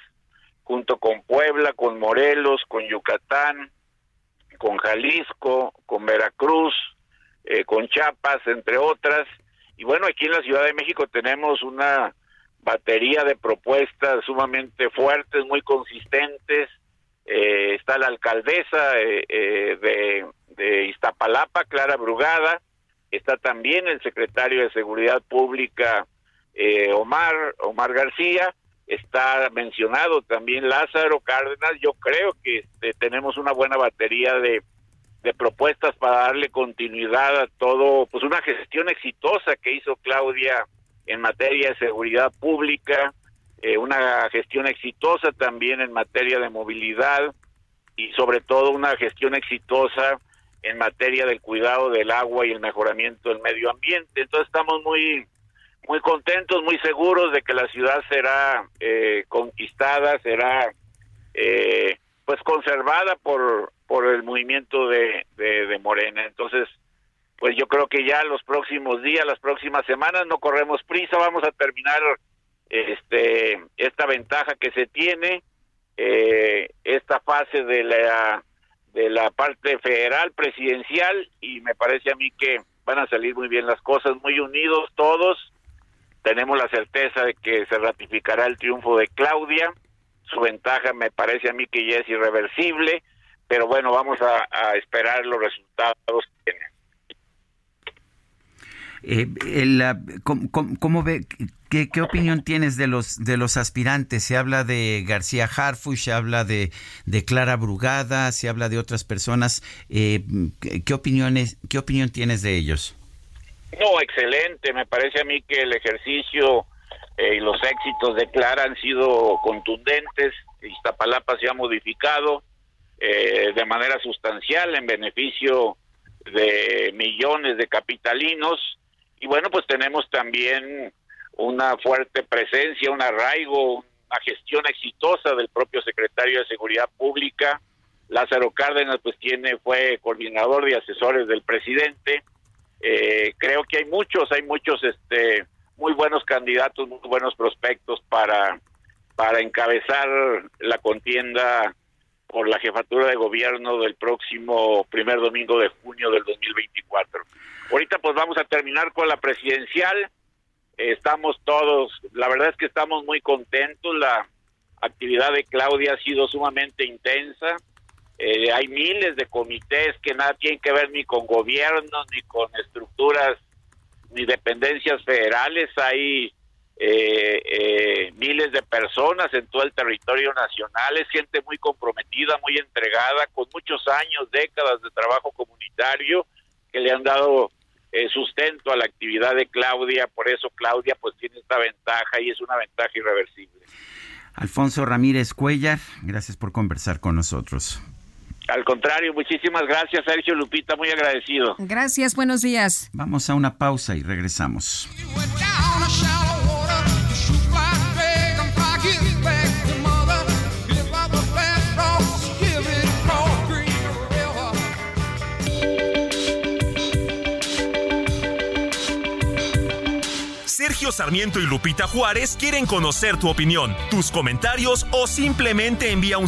Speaker 28: junto con Puebla, con Morelos, con Yucatán, con Jalisco, con Veracruz, eh, con Chiapas, entre otras. Y bueno, aquí en la Ciudad de México tenemos una batería de propuestas sumamente fuertes, muy consistentes. Eh, está la alcaldesa eh, de, de Iztapalapa, Clara Brugada. Está también el secretario de Seguridad Pública, Omar, Omar García. Está mencionado también Lázaro Cárdenas. Yo creo que este, tenemos una buena batería de de propuestas para darle continuidad a todo, pues una gestión exitosa que hizo Claudia en materia de seguridad pública, eh, una gestión exitosa también en materia de movilidad y sobre todo una gestión exitosa en materia del cuidado del agua y el mejoramiento del medio ambiente. Entonces estamos muy muy contentos, muy seguros de que la ciudad será eh, conquistada, será eh, pues conservada por por el movimiento de, de, Morena. Entonces, pues yo creo que ya los próximos días, las próximas semanas, no corremos prisa, vamos a terminar este esta ventaja que se tiene, eh, esta fase de la de la parte federal presidencial y me parece a mí que van a salir muy bien las cosas, muy unidos todos. Tenemos la certeza de que se ratificará el triunfo de Claudia. Su ventaja me parece a mí que ya es irreversible pero bueno, vamos a, esperar los resultados.
Speaker 1: Eh, ¿cómo, ve, qué, opinión tienes de los de los aspirantes? Se habla de García Harfush, se habla de, de Clara Brugada, se habla de otras personas. Eh, ¿qué, opiniones, ¿Qué opinión tienes de ellos?
Speaker 28: No, excelente. Me parece a mí que el ejercicio eh, y los éxitos de Clara han sido contundentes. Iztapalapa se ha modificado eh, de manera sustancial en beneficio de millones de capitalinos. Y bueno, pues tenemos también una fuerte presencia, un arraigo, una gestión exitosa del propio secretario de Seguridad Pública. Lázaro Cárdenas pues tiene fue coordinador de asesores del presidente eh, creo que hay muchos, hay muchos este muy buenos candidatos, muy buenos prospectos para para encabezar la contienda por la jefatura de gobierno del próximo primer domingo de junio del 2024. Ahorita pues vamos a terminar con la presidencial. estamos todos, la verdad es que estamos muy contentos. La actividad de Claudia ha sido sumamente intensa. Eh, hay miles de comités que nada tienen que ver ni con gobiernos, ni con estructuras, ni dependencias federales. Hay eh, eh, miles de personas en todo el territorio nacional. Es gente muy comprometida, muy entregada, con muchos años, décadas de trabajo comunitario que le han dado sustento a la actividad de Claudia. Por eso Claudia pues tiene esta ventaja y es una ventaja irreversible.
Speaker 1: Alfonso Ramírez Cuellar, gracias por conversar con nosotros.
Speaker 28: Al contrario, muchísimas gracias, Sergio Lupita, muy agradecido.
Speaker 2: Gracias, buenos días.
Speaker 1: Vamos a una pausa y regresamos.
Speaker 24: Sergio Sarmiento y Lupita Juárez quieren conocer tu opinión, tus comentarios o simplemente envía un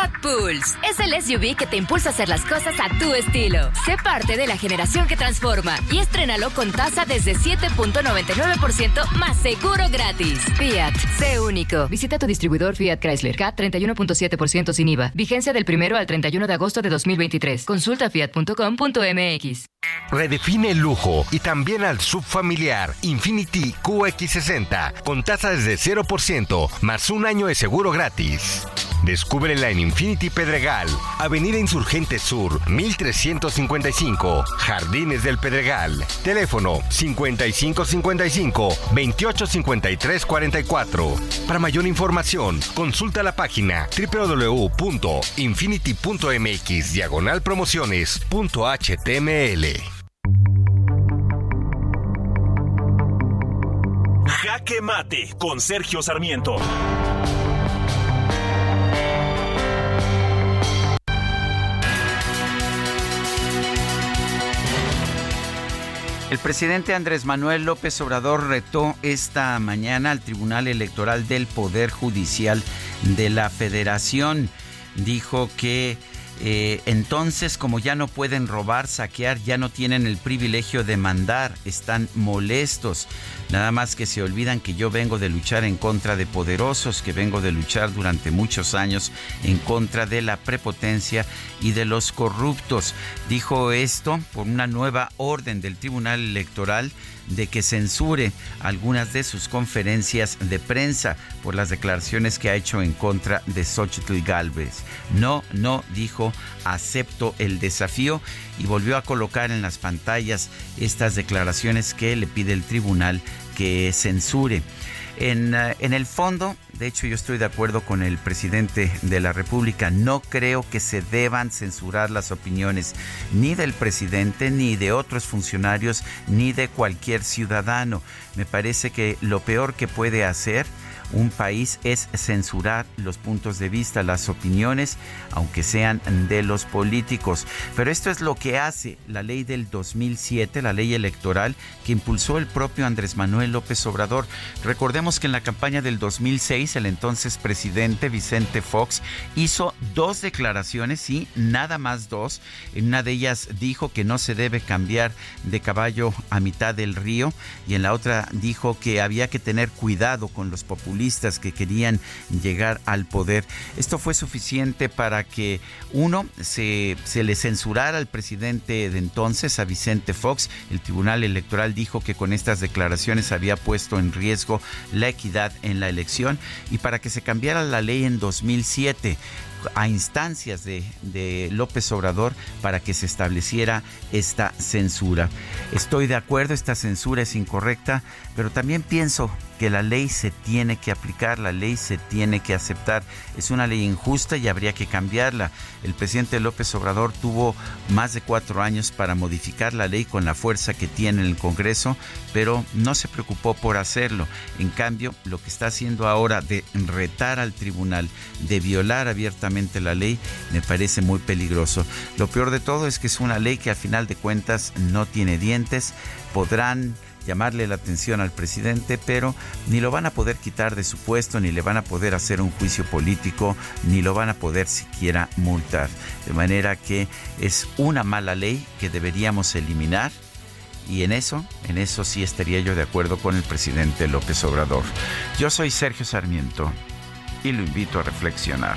Speaker 29: Fiat Pulse es el SUV que te impulsa a hacer las cosas a tu estilo. Sé parte de la generación que transforma y estrénalo con tasa desde 7.99% más seguro gratis. Fiat, sé único. Visita tu distribuidor Fiat Chrysler. CAT 31.7% sin IVA. Vigencia del 1 al 31 de agosto de 2023. Consulta fiat.com.mx.
Speaker 15: Redefine el lujo y también al subfamiliar Infinity QX60 con tasa desde 0% más un año de seguro gratis. Descúbrela en Infinity Pedregal, Avenida Insurgente Sur, 1355, Jardines del Pedregal. Teléfono 5555-285344. Para mayor información, consulta la página www.infinity.mx diagonal promociones.html.
Speaker 24: Jaque Mate con Sergio Sarmiento.
Speaker 1: El presidente Andrés Manuel López Obrador retó esta mañana al Tribunal Electoral del Poder Judicial de la Federación. Dijo que eh, entonces, como ya no pueden robar, saquear, ya no tienen el privilegio de mandar, están molestos. Nada más que se olvidan que yo vengo de luchar en contra de poderosos, que vengo de luchar durante muchos años en contra de la prepotencia y de los corruptos. Dijo esto por una nueva orden del Tribunal Electoral de que censure algunas de sus conferencias de prensa por las declaraciones que ha hecho en contra de Xochitl Galvez. No, no, dijo, acepto el desafío y volvió a colocar en las pantallas estas declaraciones que le pide el tribunal que censure. En, eh, en, el fondo, de hecho yo estoy de acuerdo con el presidente de la República, no creo que se deban censurar las opiniones ni del presidente, ni de otros funcionarios, ni de cualquier ciudadano. Me parece que lo peor que puede hacer un país es censurar los puntos de vista, las opiniones, aunque sean de los políticos. Pero esto es lo que hace la ley del 2007, la ley electoral que impulsó el propio Andrés Manuel López Obrador. Recordemos que en la campaña del 2006 el entonces presidente Vicente Fox hizo dos declaraciones, sí, nada más dos. En una de ellas dijo que no se debe cambiar de caballo a mitad del río y en la otra dijo que había que tener cuidado con los populistas que querían llegar al poder. Esto fue suficiente para que uno se, le censurara al presidente de entonces, a Vicente Fox. El Tribunal Electoral dijo que con estas declaraciones había puesto en riesgo la equidad en la elección y para que se cambiara la ley en 2007 a instancias de, López Obrador para que se estableciera esta censura. Estoy de acuerdo, esta censura es incorrecta, pero también pienso que la ley se tiene que aplicar, la ley se tiene que aceptar. Es una ley injusta y habría que cambiarla. El presidente López Obrador tuvo más de cuatro años para modificar la ley con la fuerza que tiene en el Congreso, pero no se preocupó por hacerlo. En cambio, lo que está haciendo ahora de retar al tribunal, de violar abiertamente la ley, me parece muy peligroso. Lo peor de todo es que es una ley que al final de cuentas no tiene dientes. Podrán llamarle la atención al presidente, pero ni lo van a poder quitar de su puesto, ni le van a poder hacer un juicio político, ni lo van a poder siquiera multar. De manera que es una mala ley que deberíamos eliminar. Y en eso, en eso sí estaría yo de acuerdo con el presidente López Obrador. Yo soy Sergio Sarmiento y lo invito a reflexionar.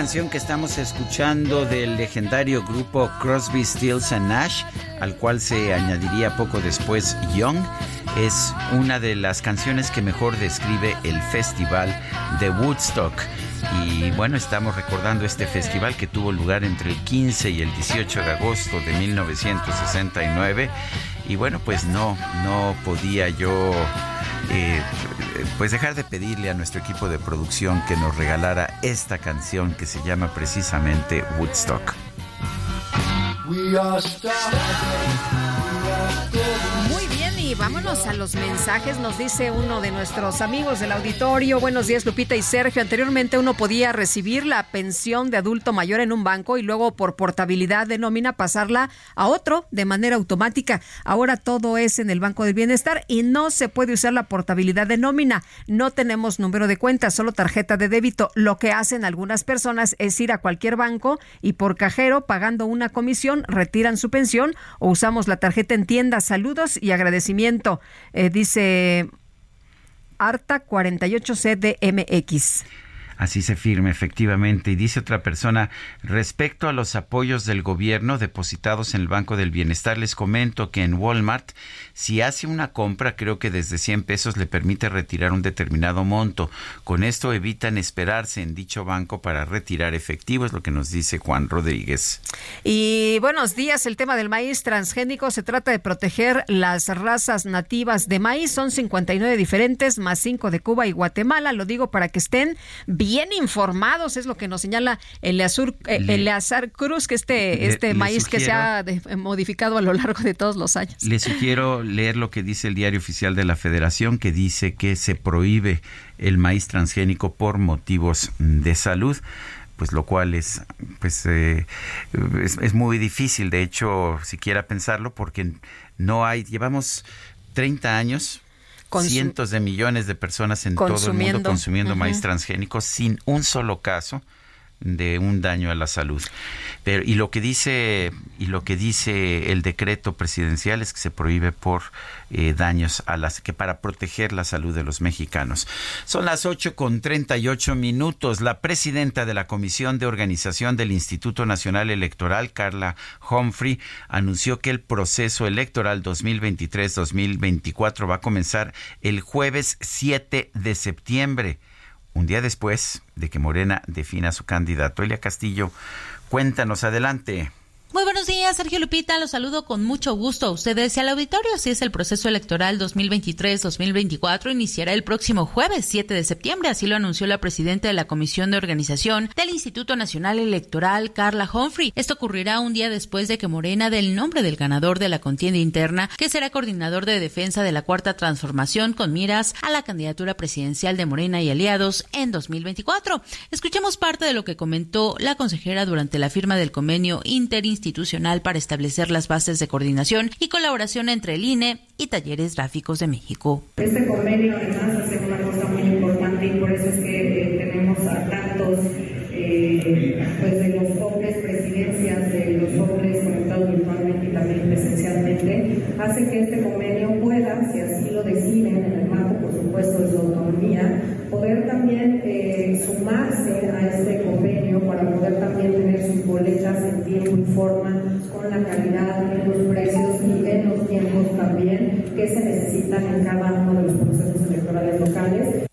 Speaker 1: Canción que estamos escuchando del legendario grupo Crosby, Stills and Nash, al cual se añadiría poco después Young, es una de las canciones que mejor describe el festival de Woodstock. Y bueno, estamos recordando este festival que tuvo lugar entre el 15 y el 18 de agosto de 1969. Y bueno, pues no, no podía yo eh, pues dejar de pedirle a nuestro equipo de producción que nos regalara esta canción que se llama precisamente Woodstock.
Speaker 2: Y vámonos a los mensajes. Nos dice uno de nuestros amigos del auditorio. Buenos días, Lupita y Sergio. Anteriormente uno podía recibir la pensión de adulto mayor en un banco y luego por portabilidad de nómina pasarla a otro de manera automática. Ahora todo es en el Banco del Bienestar y no se puede usar la portabilidad de nómina. No tenemos número de cuenta, solo tarjeta de débito. Lo que hacen algunas personas es ir a cualquier banco y por cajero, pagando una comisión, retiran su pensión o usamos la tarjeta en tienda. Saludos y agradecimiento eh, dice Arta 48 CDMX.
Speaker 1: Así se firme efectivamente. Y dice otra persona, respecto a los apoyos del gobierno depositados en el Banco del Bienestar, les comento que en Walmart, si hace una compra, creo que desde 100 pesos le permite retirar un determinado monto. Con esto evitan esperarse en dicho banco para retirar efectivo, es lo que nos dice Juan Rodríguez.
Speaker 2: Y buenos días, el tema del maíz transgénico se trata de proteger las razas nativas de maíz, son 59 diferentes, más 5 de Cuba y Guatemala, lo digo para que estén bien informados, es lo que nos señala Eleazar, eh, Eleazar Cruz, que este, este maíz que se ha modificado a lo largo de todos los años.
Speaker 1: Le sugiero leer lo que dice el diario oficial de la Federación, que dice que se prohíbe el maíz transgénico por motivos de salud pues lo cual es pues eh, es, muy difícil de hecho siquiera pensarlo porque no hay llevamos 30 años cientos de millones de personas en todo el mundo consumiendo. maíz transgénico sin un solo caso de un daño a la salud. Pero y lo que dice y lo que dice el decreto presidencial es que se prohíbe por eh, daños a las que para proteger la salud de los mexicanos. Son las ocho con ocho minutos. La presidenta de la Comisión de Organización del Instituto Nacional Electoral, Carla Humphrey, anunció que el proceso electoral 2023-2024 va a comenzar el jueves 7 de septiembre un día después de que Morena defina su candidato. Elia Castillo, cuéntanos adelante.
Speaker 17: Muy buenos días, Sergio Lupita. Los saludo con mucho gusto a ustedes y al auditorio. Así es, el proceso electoral 2023-2024 iniciará el próximo jueves 7 de septiembre. Así lo anunció la presidenta de la Comisión de Organización del Instituto Nacional Electoral, Carla Humphrey. Esto ocurrirá un día después de que Morena dé el nombre del ganador de la contienda interna, que será coordinador de defensa de la Cuarta Transformación con miras a la candidatura presidencial de Morena y aliados en 2024. Escuchemos parte de lo que comentó la consejera durante la firma del convenio interinstitucional institucional para establecer las bases de coordinación y colaboración entre el INE y Talleres Gráficos de México.
Speaker 30: Este convenio además hace una cosa muy importante y por eso es que eh, tenemos a tantos eh, pues de los hombres presidencias, de los hombres conectados virtualmente y también presencialmente, hace que este convenio pueda, si así lo deciden en el marco, por supuesto, de su autonomía, poder también eh, sumarse a este convenio para poder también tener sus boletas en tiempo y forma, con la calidad en los precios y en los tiempos también que se necesitan en cada uno de los procesos electorales locales.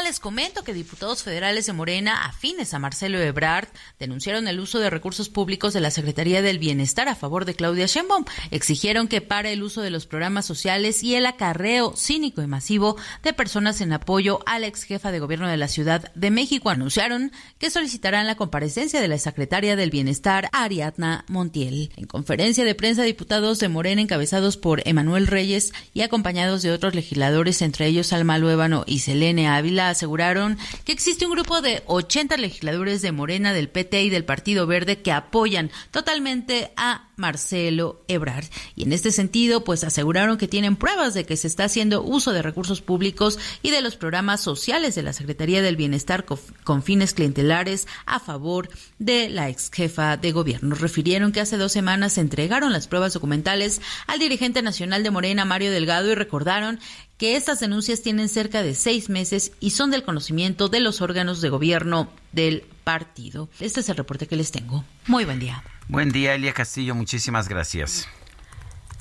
Speaker 17: Les comento que diputados federales de Morena afines a Marcelo Ebrard denunciaron el uso de recursos públicos de la Secretaría del Bienestar a favor de Claudia Sheinbaum. Exigieron que pare el uso de los programas sociales y el acarreo cínico y masivo de personas en apoyo a la ex jefa de gobierno de la Ciudad de México. Anunciaron que solicitarán la comparecencia de la secretaria del Bienestar, Ariadna Montiel. En conferencia de prensa, diputados de Morena encabezados por Emanuel Reyes y acompañados de otros legisladores, entre ellos Alma Luébano y Selene Ávila aseguraron que existe un grupo de 80 legisladores de Morena, del PT y del Partido Verde que apoyan totalmente a Marcelo Ebrard. Y en este sentido, pues aseguraron que tienen pruebas de que se está haciendo uso de recursos públicos y de los programas sociales de la Secretaría del Bienestar con fines clientelares a favor de la ex jefa de gobierno. Refirieron que hace dos semanas se entregaron las pruebas documentales al dirigente nacional de Morena, Mario Delgado, y recordaron que estas denuncias tienen cerca de seis meses y son del conocimiento de los órganos de gobierno del partido. Este es el reporte que les tengo. Muy buen día.
Speaker 1: Buen día, Elia Castillo. Muchísimas gracias.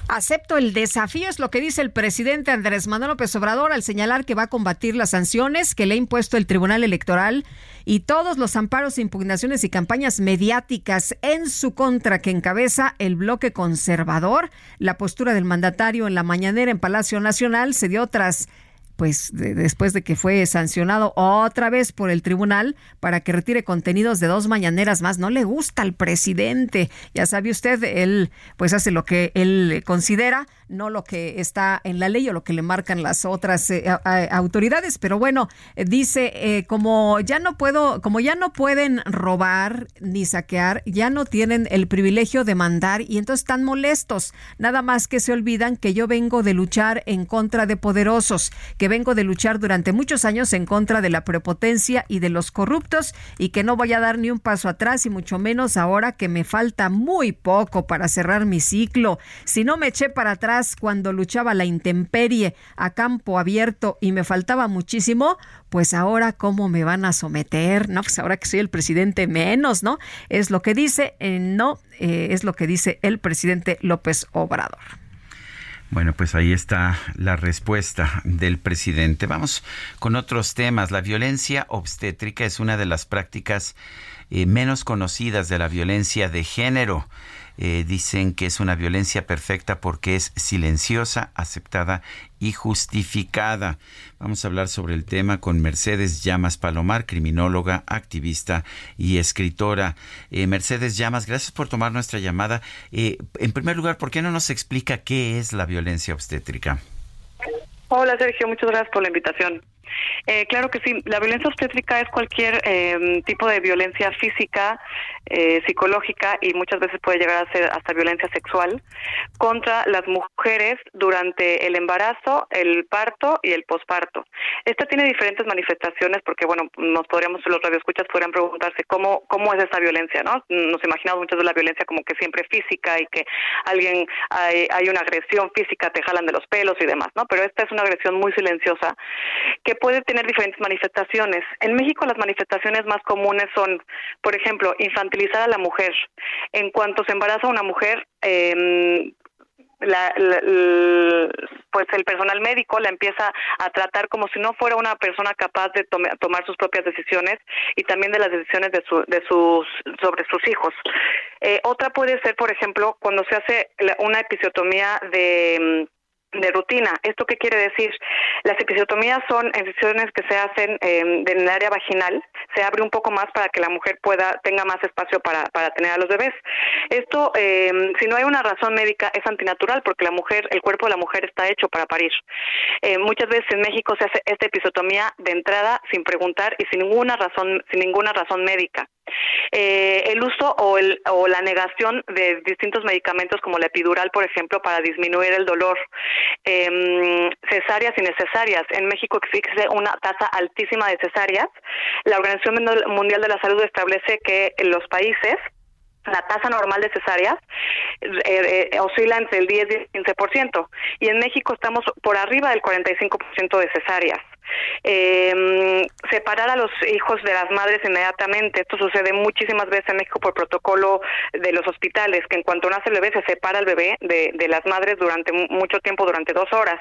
Speaker 2: Acepto el desafío, es lo que dice el presidente Andrés Manuel López Obrador al señalar que va a combatir las sanciones que le ha impuesto el Tribunal Electoral y todos los amparos, impugnaciones y campañas mediáticas en su contra que encabeza el bloque conservador. La postura del mandatario en la mañanera en Palacio Nacional se dio tras pues después de que fue sancionado otra vez por el tribunal para que retire contenidos de dos mañaneras más. No le gusta al presidente. Ya sabe usted, él pues hace lo que él considera no lo que está en la ley o lo que le marcan las otras eh, autoridades. Pero bueno, eh, dice, eh, como ya no puedo, como ya no pueden robar ni saquear, ya no tienen el privilegio de mandar y entonces están molestos. Nada más que se olvidan que yo vengo de luchar en contra de poderosos, que vengo de luchar durante muchos años en contra de la prepotencia y de los corruptos y que no voy a dar ni un paso atrás y mucho menos ahora que me falta muy poco para cerrar mi ciclo. Si no me eché para atrás cuando luchaba la intemperie a campo abierto y me faltaba muchísimo, pues ahora cómo me van a someter, no, pues ahora que soy el presidente menos, ¿no? Es lo que dice, eh, no, eh, es lo que dice el presidente López Obrador.
Speaker 1: Bueno, pues ahí está la respuesta del presidente. Vamos con otros temas. La violencia obstétrica es una de las prácticas eh, menos conocidas de la violencia de género. Eh, dicen que es una violencia perfecta porque es silenciosa, aceptada y justificada. Vamos a hablar sobre el tema con Mercedes Llamas Palomar, criminóloga, activista y escritora. Eh, Mercedes Llamas, gracias por tomar nuestra llamada. en primer lugar, ¿por qué no nos explica qué es la violencia obstétrica?
Speaker 31: Hola Sergio, muchas gracias por la invitación. Eh, claro que sí. La violencia obstétrica es cualquier eh, tipo de violencia física, eh, psicológica y muchas veces puede llegar a ser hasta violencia sexual contra las mujeres durante el embarazo, el parto y el posparto. Esta tiene diferentes manifestaciones porque, bueno, nos podríamos, los radioescuchas podrían preguntarse cómo, cómo es esa violencia, ¿no? Nos imaginamos muchas de la violencia como que siempre física y que alguien, hay, hay una agresión física, te jalan de los pelos y demás, ¿no? Pero esta es una agresión muy silenciosa que puede tener diferentes manifestaciones. En México las manifestaciones más comunes son, por ejemplo, infantilizar a la mujer. En cuanto se embaraza una mujer, eh, la, pues el personal médico la empieza a tratar como si no fuera una persona capaz de tomar sus propias decisiones y también de las decisiones de, su, de sus sobre sus hijos. Eh, otra puede ser, por ejemplo, cuando se hace una episiotomía de de rutina. ¿Esto qué quiere decir? Las episiotomías son incisiones que se hacen en el área vaginal, se abre un poco más para que la mujer pueda tenga más espacio para, para tener a los bebés. Esto, eh, si no hay una razón médica, es antinatural porque la mujer, el cuerpo de la mujer está hecho para parir. Eh, muchas veces en México se hace esta episiotomía de entrada sin preguntar y sin ninguna razón, sin ninguna razón médica. Eh, el uso o, el, o la negación de distintos medicamentos como la epidural, por ejemplo, para disminuir el dolor, eh, cesáreas innecesarias. En México existe una tasa altísima de cesáreas. La Organización Mundial de la Salud establece que en los países la tasa normal de cesáreas eh, eh, oscila entre el 10 y el 15%, y en México estamos por arriba del 45% de cesáreas. Eh, separar a los hijos de las madres inmediatamente. Esto sucede muchísimas veces en México por protocolo de los hospitales, que en cuanto nace el bebé se separa el bebé de, de las madres durante mucho tiempo, durante dos horas.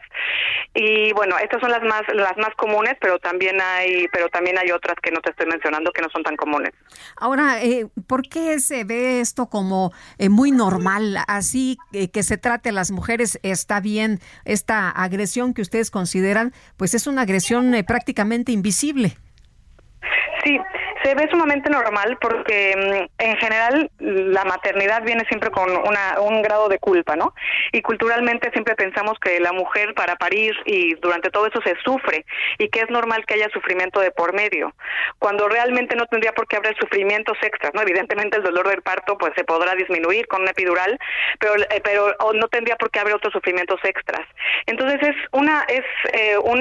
Speaker 31: Y bueno, estas son las más las más comunes, pero también hay pero también hay otras que no te estoy mencionando que no son tan comunes.
Speaker 2: Ahora, eh, ¿por qué se ve esto como eh, muy normal? Así eh, que se trate a las mujeres está bien esta agresión que ustedes consideran, pues es una agresión eh, prácticamente invisible.
Speaker 31: Sí, se ve sumamente normal porque mm, en general la maternidad viene siempre con una, un grado de culpa, ¿no? Y culturalmente siempre pensamos que la mujer para parir y durante todo eso se sufre y que es normal que haya sufrimiento de por medio, cuando realmente no tendría por qué haber sufrimientos extras, ¿no? Evidentemente el dolor del parto pues se podrá disminuir con una epidural, pero eh, pero no tendría por qué haber otros sufrimientos extras. Entonces es una es eh, un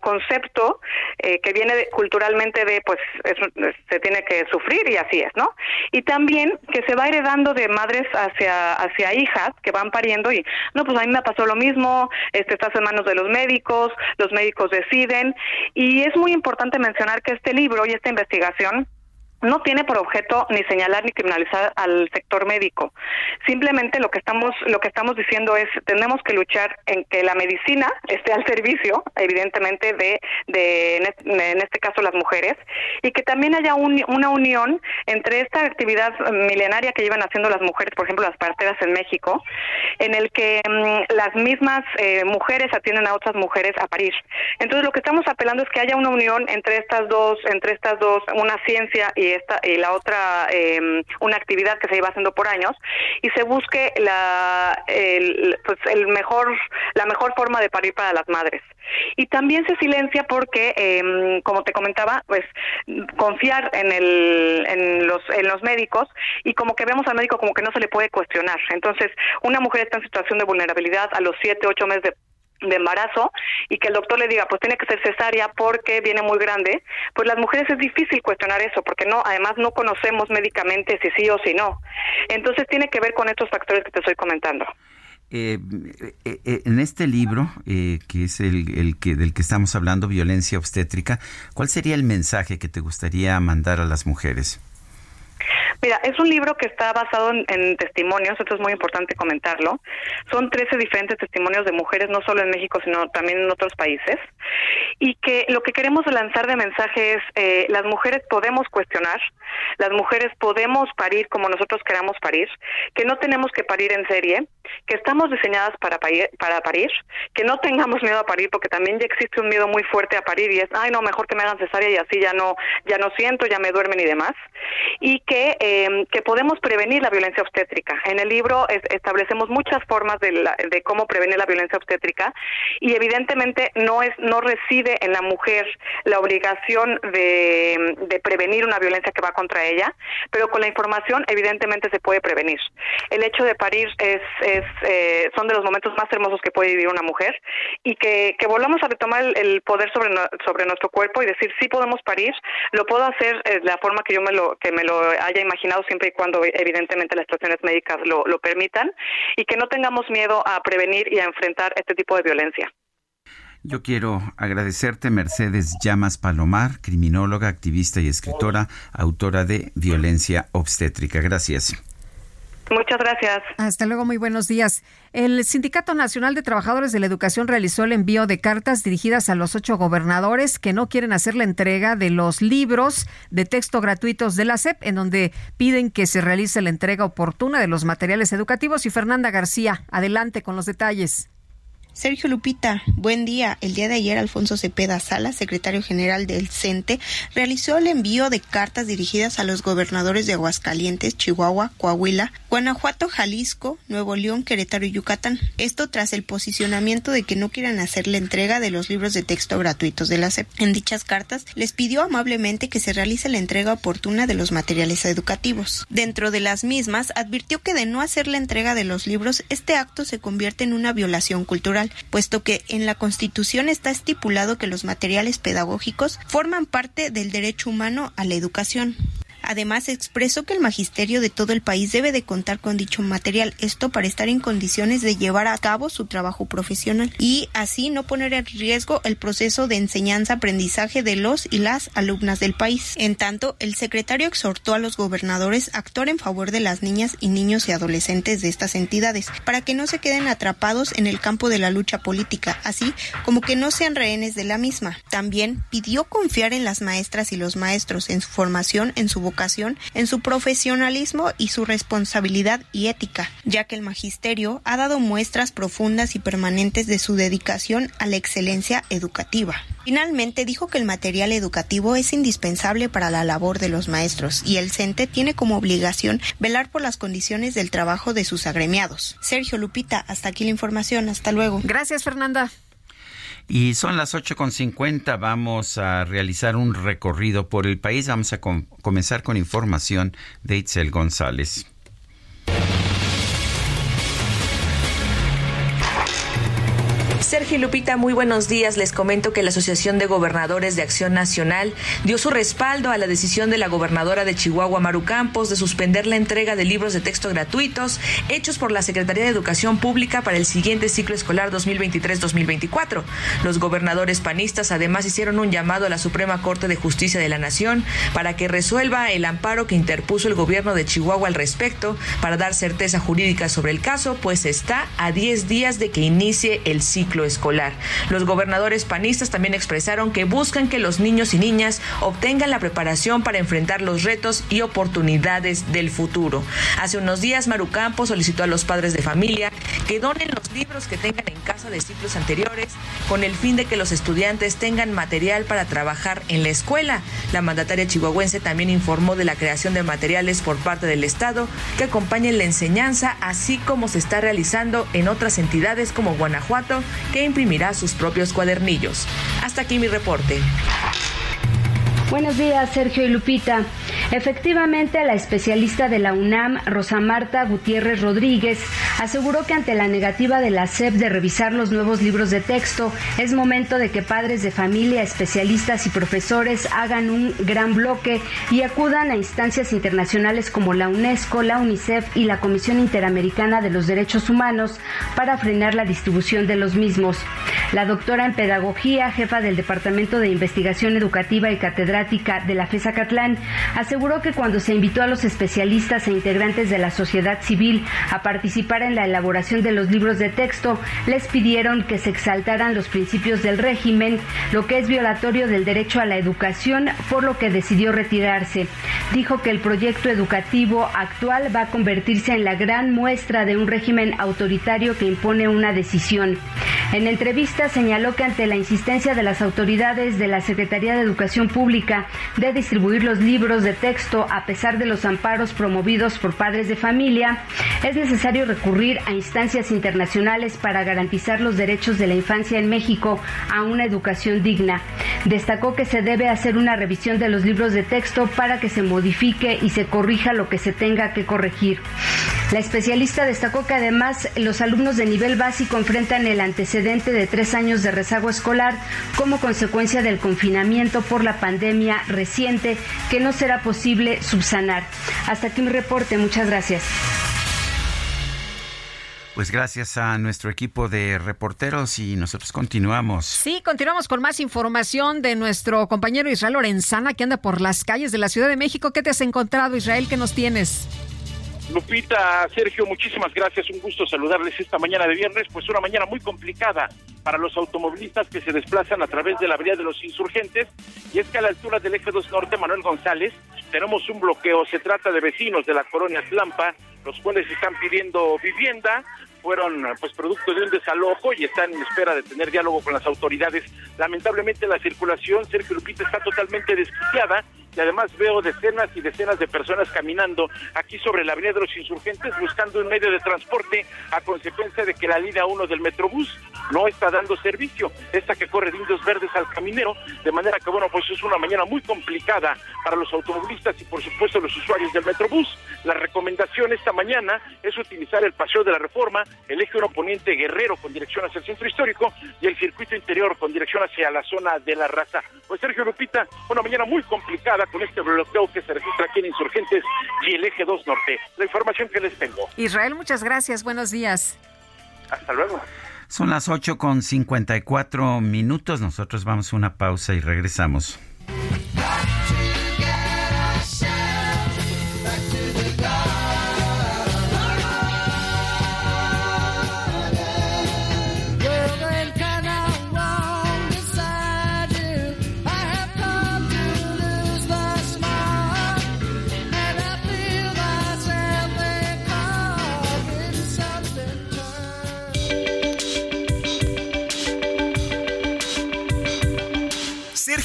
Speaker 31: concepto eh, que viene culturalmente de pues es, se tiene que sufrir y así es, ¿no? Y también que se va heredando de madres hacia hacia hijas que van pariendo y no, pues a mí me pasó lo mismo, este estás en manos de los médicos, los médicos deciden y es muy importante mencionar que este libro y esta investigación no tiene por objeto ni señalar ni criminalizar al sector médico. Simplemente lo que estamos lo que estamos diciendo es tenemos que luchar en que la medicina esté al servicio, evidentemente de, de en, este, caso las mujeres y que también haya una unión entre esta actividad milenaria que llevan haciendo las mujeres, por ejemplo las parteras en México, en el que mm, las mismas eh, mujeres atienden a otras mujeres a parir. Entonces lo que estamos apelando es que haya una unión entre estas dos entre estas dos una ciencia y esta y la otra em, una actividad que se lleva haciendo por años y se busque la el, pues el mejor la mejor forma de parir para las madres. Y también se silencia porque em, como te comentaba pues confiar en el en los en los médicos y como que vemos al médico como que no se le puede cuestionar. Entonces una mujer está en situación de vulnerabilidad a los siete ocho meses de de embarazo y que el doctor le diga pues tiene que ser cesárea porque viene muy grande, pues las mujeres es difícil cuestionar eso porque no además no conocemos médicamente si sí o si no. Entonces tiene que ver con estos factores que te estoy comentando.
Speaker 1: Eh, eh, eh, en este libro, que es el, el, que del que estamos hablando, violencia obstétrica, ¿cuál sería el mensaje que te gustaría mandar a las mujeres?
Speaker 31: Mira, es un libro que está basado en, testimonios, esto es muy importante comentarlo. Son 13 diferentes testimonios de mujeres, no solo en México, sino también en otros países. Y que lo que queremos lanzar de mensaje es, eh, las mujeres podemos cuestionar, las mujeres podemos parir como nosotros queramos parir, que no tenemos que parir en serie, que estamos diseñadas para parir, para parir, que no tengamos miedo a parir, porque también ya existe un miedo muy fuerte a parir y es, ay no, mejor que me hagan cesárea y así ya no, ya no siento, ya me duermen y demás. Y que Em, que podemos prevenir la violencia obstétrica. En el libro establecemos muchas formas de, de, cómo prevenir la violencia obstétrica y evidentemente no es no reside en la mujer la obligación de, prevenir una violencia que va contra ella, pero con la información evidentemente se puede prevenir. El hecho de parir es, es eh, son de los momentos más hermosos que puede vivir una mujer y que, volvamos a retomar el, poder sobre, sobre nuestro cuerpo y decir sí podemos parir, lo puedo hacer la forma que yo me lo que me lo haya imaginado siempre y cuando evidentemente las situaciones médicas lo, lo permitan y que no tengamos miedo a prevenir y a enfrentar este tipo de violencia.
Speaker 1: Yo quiero agradecerte, Mercedes Llamas Palomar, criminóloga, activista y escritora, autora de Violencia Obstétrica. Gracias.
Speaker 31: Muchas gracias.
Speaker 2: Hasta luego, muy buenos días. El Sindicato Nacional de Trabajadores de la Educación realizó el envío de cartas dirigidas a los ocho gobernadores que no quieren hacer la entrega de los libros de texto gratuitos de la SEP, en donde piden que se realice la entrega oportuna de los materiales educativos. Y Fernanda García, adelante con los detalles.
Speaker 32: Sergio Lupita, buen día. El día de ayer, Alfonso Cepeda Sala, secretario general del CENTE, realizó el envío de cartas dirigidas a los gobernadores de Aguascalientes, Chihuahua, Coahuila, Guanajuato, Jalisco, Nuevo León, Querétaro y Yucatán. Esto tras el posicionamiento de que no quieran hacer la entrega de los libros de texto gratuitos de la SEP. En dichas cartas, les pidió amablemente que se realice la entrega oportuna de los materiales educativos. Dentro de las mismas, advirtió que de no hacer la entrega de los libros, este acto se convierte en una violación cultural puesto que en la Constitución está estipulado que los materiales pedagógicos forman parte del derecho humano a la educación. Además, expresó que el magisterio de todo el país debe de contar con dicho material, esto para estar en condiciones de llevar a cabo su trabajo profesional y así no poner en riesgo el proceso de enseñanza-aprendizaje de los y las alumnas del país. En tanto, el secretario exhortó a los gobernadores a actuar en favor de las niñas y niños y adolescentes de estas entidades, para que no se queden atrapados en el campo de la lucha política, así como que no sean rehenes de la misma. También pidió confiar en las maestras y los maestros en su formación, en su en su profesionalismo y su responsabilidad y ética, ya que el magisterio ha dado muestras profundas y permanentes de su dedicación a la excelencia educativa. Finalmente dijo que el material educativo es indispensable para la labor de los maestros y el CENTE tiene como obligación velar por las condiciones del trabajo de sus agremiados. Sergio Lupita, hasta aquí la información. Hasta luego.
Speaker 2: Gracias, Fernanda.
Speaker 1: Y son las 8.50, vamos a realizar un recorrido por el país. Vamos a comenzar con información de Itzel González.
Speaker 33: Sergio Lupita, muy buenos días. Les comento que la Asociación de Gobernadores de Acción Nacional dio su respaldo a la decisión de la gobernadora de Chihuahua, Maru Campos, de suspender la entrega de libros de texto gratuitos hechos por la Secretaría de Educación Pública para el siguiente ciclo escolar 2023-2024. Los gobernadores panistas además hicieron un llamado a la Suprema Corte de Justicia de la Nación para que resuelva el amparo que interpuso el gobierno de Chihuahua al respecto para dar certeza jurídica sobre el caso, pues está a 10 días de que inicie el ciclo escolar. Los gobernadores panistas también expresaron que buscan que los niños y niñas obtengan la preparación para enfrentar los retos y oportunidades del futuro. Hace unos días, Maru Campos solicitó a los padres de familia que donen los libros que tengan en casa de ciclos anteriores con el fin de que los estudiantes tengan material para trabajar en la escuela. La mandataria chihuahuense también informó de la creación de materiales por parte del Estado que acompañen la enseñanza, así como se está realizando en otras entidades como Guanajuato que imprimirá sus propios cuadernillos. Hasta aquí mi reporte.
Speaker 34: Buenos días, Sergio y Lupita. Efectivamente, la especialista de la UNAM, Rosa Marta Gutiérrez Rodríguez, aseguró que ante la negativa de la SEP de revisar los nuevos libros de texto, es momento de que padres de familia, especialistas y profesores hagan un gran bloque y acudan a instancias internacionales como la UNESCO, la UNICEF y la Comisión Interamericana de los Derechos Humanos para frenar la distribución de los mismos. La doctora en Pedagogía, jefa del Departamento de Investigación Educativa y de la FESA Catlán, aseguró que cuando se invitó a los especialistas e integrantes de la sociedad civil a participar en la elaboración de los libros de texto, les pidieron que se exaltaran los principios del régimen, lo que es violatorio del derecho a la educación, por lo que decidió retirarse. Dijo que el proyecto educativo actual va a convertirse en la gran muestra de un régimen autoritario que impone una decisión. En entrevista señaló que ante la insistencia de las autoridades de la Secretaría de Educación Pública de distribuir los libros de texto a pesar de los amparos promovidos por padres de familia, es necesario recurrir a instancias internacionales para garantizar los derechos de la infancia en México a una educación digna. Destacó que se debe hacer una revisión de los libros de texto para que se modifique y se corrija lo que se tenga que corregir. La especialista destacó que además los alumnos de nivel básico enfrentan el antecedente de tres años de rezago escolar como consecuencia del confinamiento por la pandemia reciente que no será posible subsanar. Hasta aquí mi reporte. Muchas gracias.
Speaker 1: Pues gracias a nuestro equipo de reporteros y nosotros continuamos.
Speaker 2: Sí, continuamos con más información de nuestro compañero Israel Lorenzana que anda por las calles de la Ciudad de México. ¿Qué te has encontrado, Israel? ¿Qué nos tienes?
Speaker 35: Lupita, Sergio, muchísimas gracias. Un gusto saludarles esta mañana de viernes. Pues una mañana muy complicada para los automovilistas que se desplazan a través de la vía de los insurgentes. Y es que a la altura del eje 2 norte, Manuel González, tenemos un bloqueo. Se trata de vecinos de la colonia Tlampa, los cuales están pidiendo vivienda fueron pues producto de un desalojo y están en espera de tener diálogo con las autoridades. Lamentablemente la circulación, Sergio Lupita, está totalmente desquiciada y además veo decenas y decenas de personas caminando aquí sobre la Avenida de los Insurgentes buscando un medio de transporte a consecuencia de que la línea 1 del Metrobús no está dando servicio, esta que corre de Indios Verdes al Caminero, de manera que bueno, pues es una mañana muy complicada para los automovilistas y por supuesto los usuarios del Metrobús. La recomendación esta mañana es utilizar el Paseo de la Reforma, el eje 1 poniente Guerrero con dirección hacia el centro histórico y el circuito interior con dirección hacia la zona de la raza. Pues Sergio Lupita, una mañana muy complicada con este bloqueo que se registra aquí en Insurgentes y el eje 2 Norte. La información que les tengo.
Speaker 2: Israel, muchas gracias. Buenos días.
Speaker 35: Hasta luego.
Speaker 1: Son las 8 con 54 minutos. Nosotros vamos a una pausa y regresamos.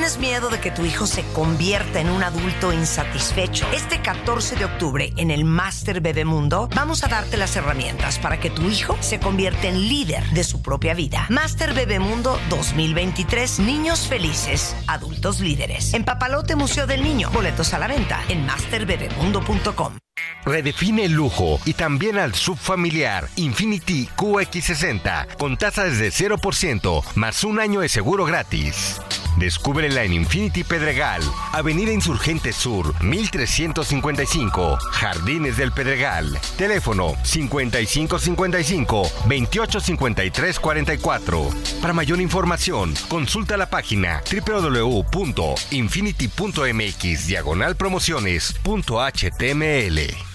Speaker 36: ¿Tienes miedo de que tu hijo se convierta en un adulto insatisfecho? Este 14 de octubre en el Master Bebemundo vamos a darte las herramientas para que tu hijo se convierta en líder de su propia vida. Master Bebemundo 2023, niños felices, adultos líderes. En Papalote Museo del Niño, boletos a la venta en masterbebemundo.com.
Speaker 15: Redefine el lujo y también al subfamiliar Infinity QX60 con tasa desde 0% más un año de seguro gratis. Descúbrela en Infinity Pedregal, Avenida Insurgente Sur, 1355, Jardines del Pedregal. Teléfono 5555-285344. Para mayor información, consulta la página www.infinity.mx diagonal promociones.html.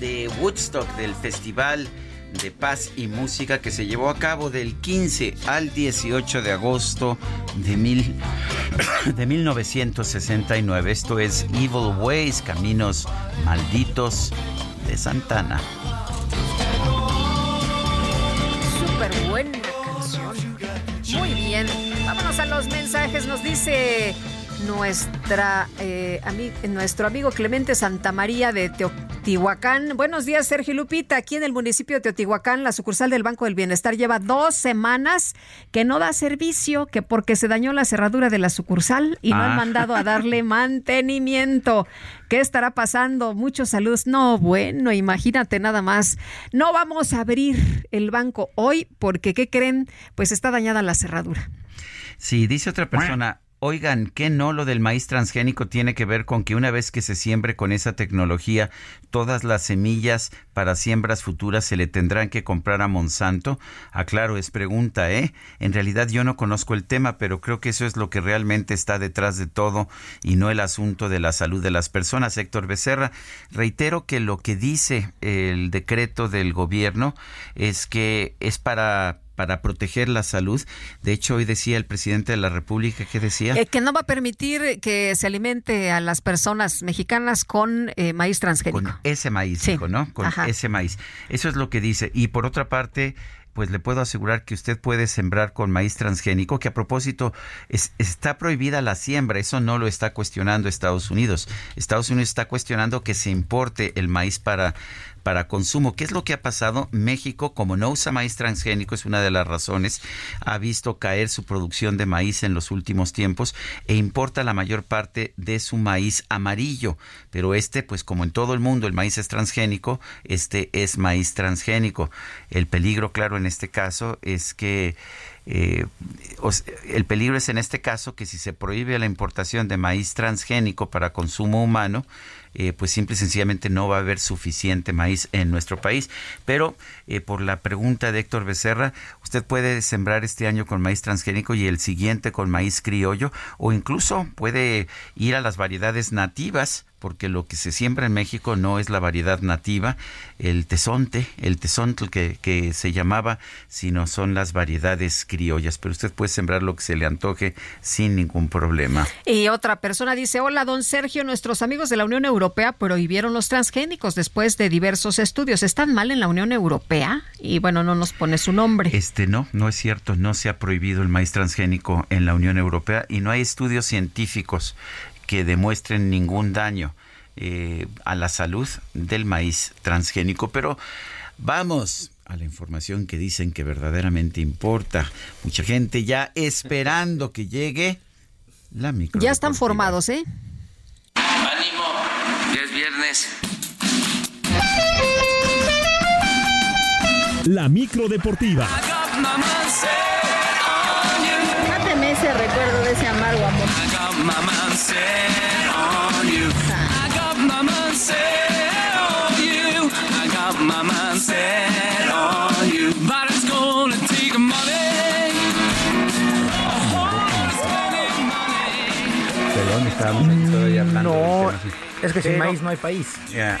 Speaker 1: de Woodstock, del Festival de Paz y Música que se llevó a cabo del 15 al 18 de agosto de, de 1969. Esto es Evil Ways, Caminos Malditos de Santana.
Speaker 2: Súper buena canción. Muy bien. Vámonos a los mensajes. Nos dice nuestra, eh, nuestro amigo Clemente Santamaría de Teotihuacán. Buenos días, Sergio Lupita. Aquí en el municipio de Teotihuacán, la sucursal del Banco del Bienestar lleva dos semanas que no da servicio, que porque se dañó la cerradura de la sucursal y no han ah. mandado a darle mantenimiento. ¿Qué estará pasando? Muchos saludos. No, bueno, imagínate nada más. No vamos a abrir el banco hoy porque, ¿qué creen? Pues está dañada la cerradura.
Speaker 1: Sí, dice otra persona, Oigan, ¿qué no lo del maíz transgénico tiene que ver con que una vez que se siembre con esa tecnología, todas las semillas para siembras futuras se le tendrán que comprar a Monsanto? Aclaro, es pregunta, ¿eh? En realidad yo no conozco el tema, pero creo que eso es lo que realmente está detrás de todo y no el asunto de la salud de las personas. Héctor Becerra, reitero que lo que dice el decreto del gobierno es que es para para proteger la salud. De hecho, hoy decía el presidente de la República que decía
Speaker 2: eh, que no va a permitir que se alimente a las personas mexicanas con eh, maíz transgénico.
Speaker 1: Con ese maíz, ¿no? Con ese maíz. Eso es lo que dice. Y por otra parte, pues le puedo asegurar que usted puede sembrar con maíz transgénico, que a propósito está prohibida la siembra, eso no lo está cuestionando Estados Unidos. Estados Unidos está cuestionando que se importe el maíz para para consumo. ¿Qué es lo que ha pasado? México, como no usa maíz transgénico, es una de las razones, ha visto caer su producción de maíz en los últimos tiempos e importa la mayor parte de su maíz amarillo. Pero este, pues como en todo el mundo el maíz es transgénico, este es maíz transgénico. El peligro, claro, en este caso es que eh, el peligro es en este caso que si se prohíbe la importación de maíz transgénico para consumo humano, eh, pues simple y sencillamente no va a haber suficiente maíz en nuestro país. Pero eh, por la pregunta de Héctor Becerra, usted puede sembrar este año con maíz transgénico y el siguiente con maíz criollo, o incluso puede ir a las variedades nativas porque lo que se siembra en México no es la variedad nativa, el tesonte, el tesonte que, que se llamaba, sino son las variedades criollas. Pero usted puede sembrar lo que se le antoje sin ningún problema.
Speaker 2: Y otra persona dice, hola, don Sergio, nuestros amigos de la Unión Europea prohibieron los transgénicos después de diversos estudios. ¿Están mal en la Unión Europea? Y bueno, no nos pone su nombre.
Speaker 1: Este no, no es cierto, no se ha prohibido el maíz transgénico en la Unión Europea y no hay estudios científicos que demuestren ningún daño eh, a la salud del maíz transgénico. Pero vamos a la información que dicen que verdaderamente importa. Mucha gente ya esperando que llegue la micro.
Speaker 2: Ya están formados, ¿eh?
Speaker 37: Ánimo, ya es viernes.
Speaker 24: La micro deportiva.
Speaker 38: Máteme ese recuerdo de ese amargo amor.
Speaker 39: No, es que sin maíz no hay país.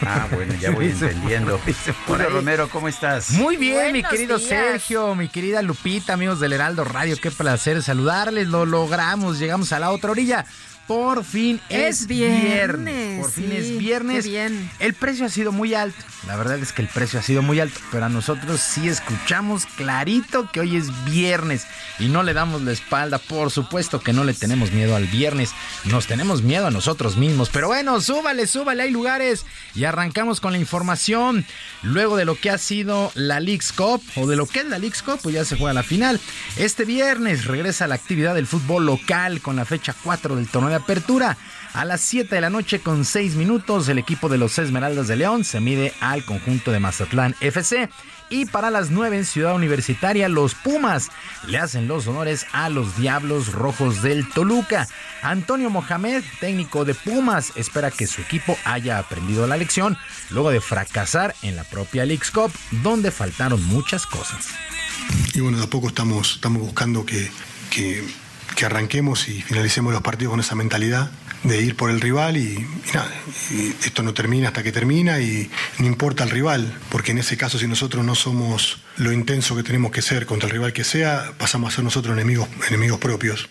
Speaker 1: ah, bueno, ya voy entendiendo. Hola Romero, ¿cómo estás?
Speaker 39: Muy bien, mi querido Sergio, mi querida Lupita, amigos del Heraldo Radio, qué placer saludarles. Lo logramos, llegamos a la otra orilla. Por fin es, viernes. Por fin es viernes.
Speaker 2: bien.
Speaker 39: El precio ha sido muy alto. La verdad es que el precio ha sido muy alto, pero a nosotros sí escuchamos clarito que hoy es viernes y no le damos la espalda. Por supuesto que no le tenemos miedo al viernes, nos tenemos miedo a nosotros mismos. Pero bueno, súbale, súbale, hay lugares. Y arrancamos con la información. Luego de lo que ha sido la League's Cup, o de lo que es la League's Cup, pues ya se juega la final. Este viernes regresa la actividad del fútbol local con la fecha 4 del torneo apertura. A las 7 de la noche con 6 minutos, el equipo de los Esmeraldas de León se mide al conjunto de Mazatlán FC. Y para las 9 en Ciudad Universitaria, los Pumas le hacen los honores a los Diablos Rojos del Toluca. Antonio Mohamed, técnico de Pumas, espera que su equipo haya aprendido la lección luego de fracasar en la propia Leagues Cup, donde faltaron muchas cosas.
Speaker 40: Y bueno, de a poco estamos, estamos buscando que, que, que arranquemos y finalicemos los partidos con esa mentalidad de ir por el rival y, nada, esto no termina hasta que termina y no importa el rival, porque en ese caso si nosotros no somos lo intenso que tenemos que ser contra el rival que sea, pasamos a ser nosotros enemigos, enemigos propios.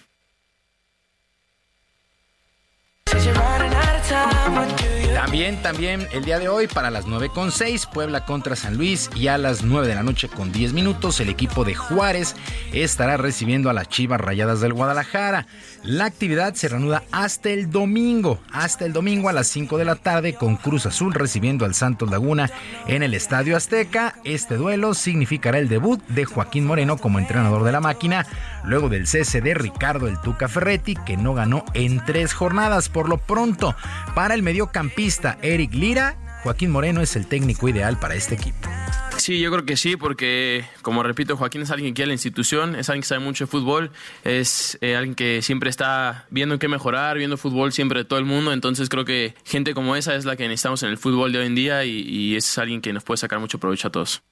Speaker 39: También, también el día de hoy para las 9.6 Puebla contra San Luis y a las 9 de la noche con 10 minutos el equipo de Juárez estará recibiendo a las Chivas Rayadas del Guadalajara. La actividad se reanuda hasta el domingo, hasta el domingo a las 5 de la tarde con Cruz Azul recibiendo al Santos Laguna en el Estadio Azteca. Este duelo significará el debut de Joaquín Moreno como entrenador de la máquina, luego del cese de Ricardo El Tuca Ferretti, que no ganó en tres jornadas. Por lo pronto, para el mediocampista Eric Lira, Joaquín Moreno es el técnico ideal para este equipo.
Speaker 41: Sí, yo creo que sí, porque como repito, Joaquín es alguien que quiere la institución, es alguien que sabe mucho de fútbol, es eh, alguien que siempre está viendo en qué mejorar, viendo fútbol siempre de todo el mundo, entonces creo que gente como esa es la que necesitamos en el fútbol de hoy en día y, y es alguien que nos puede sacar mucho provecho a todos.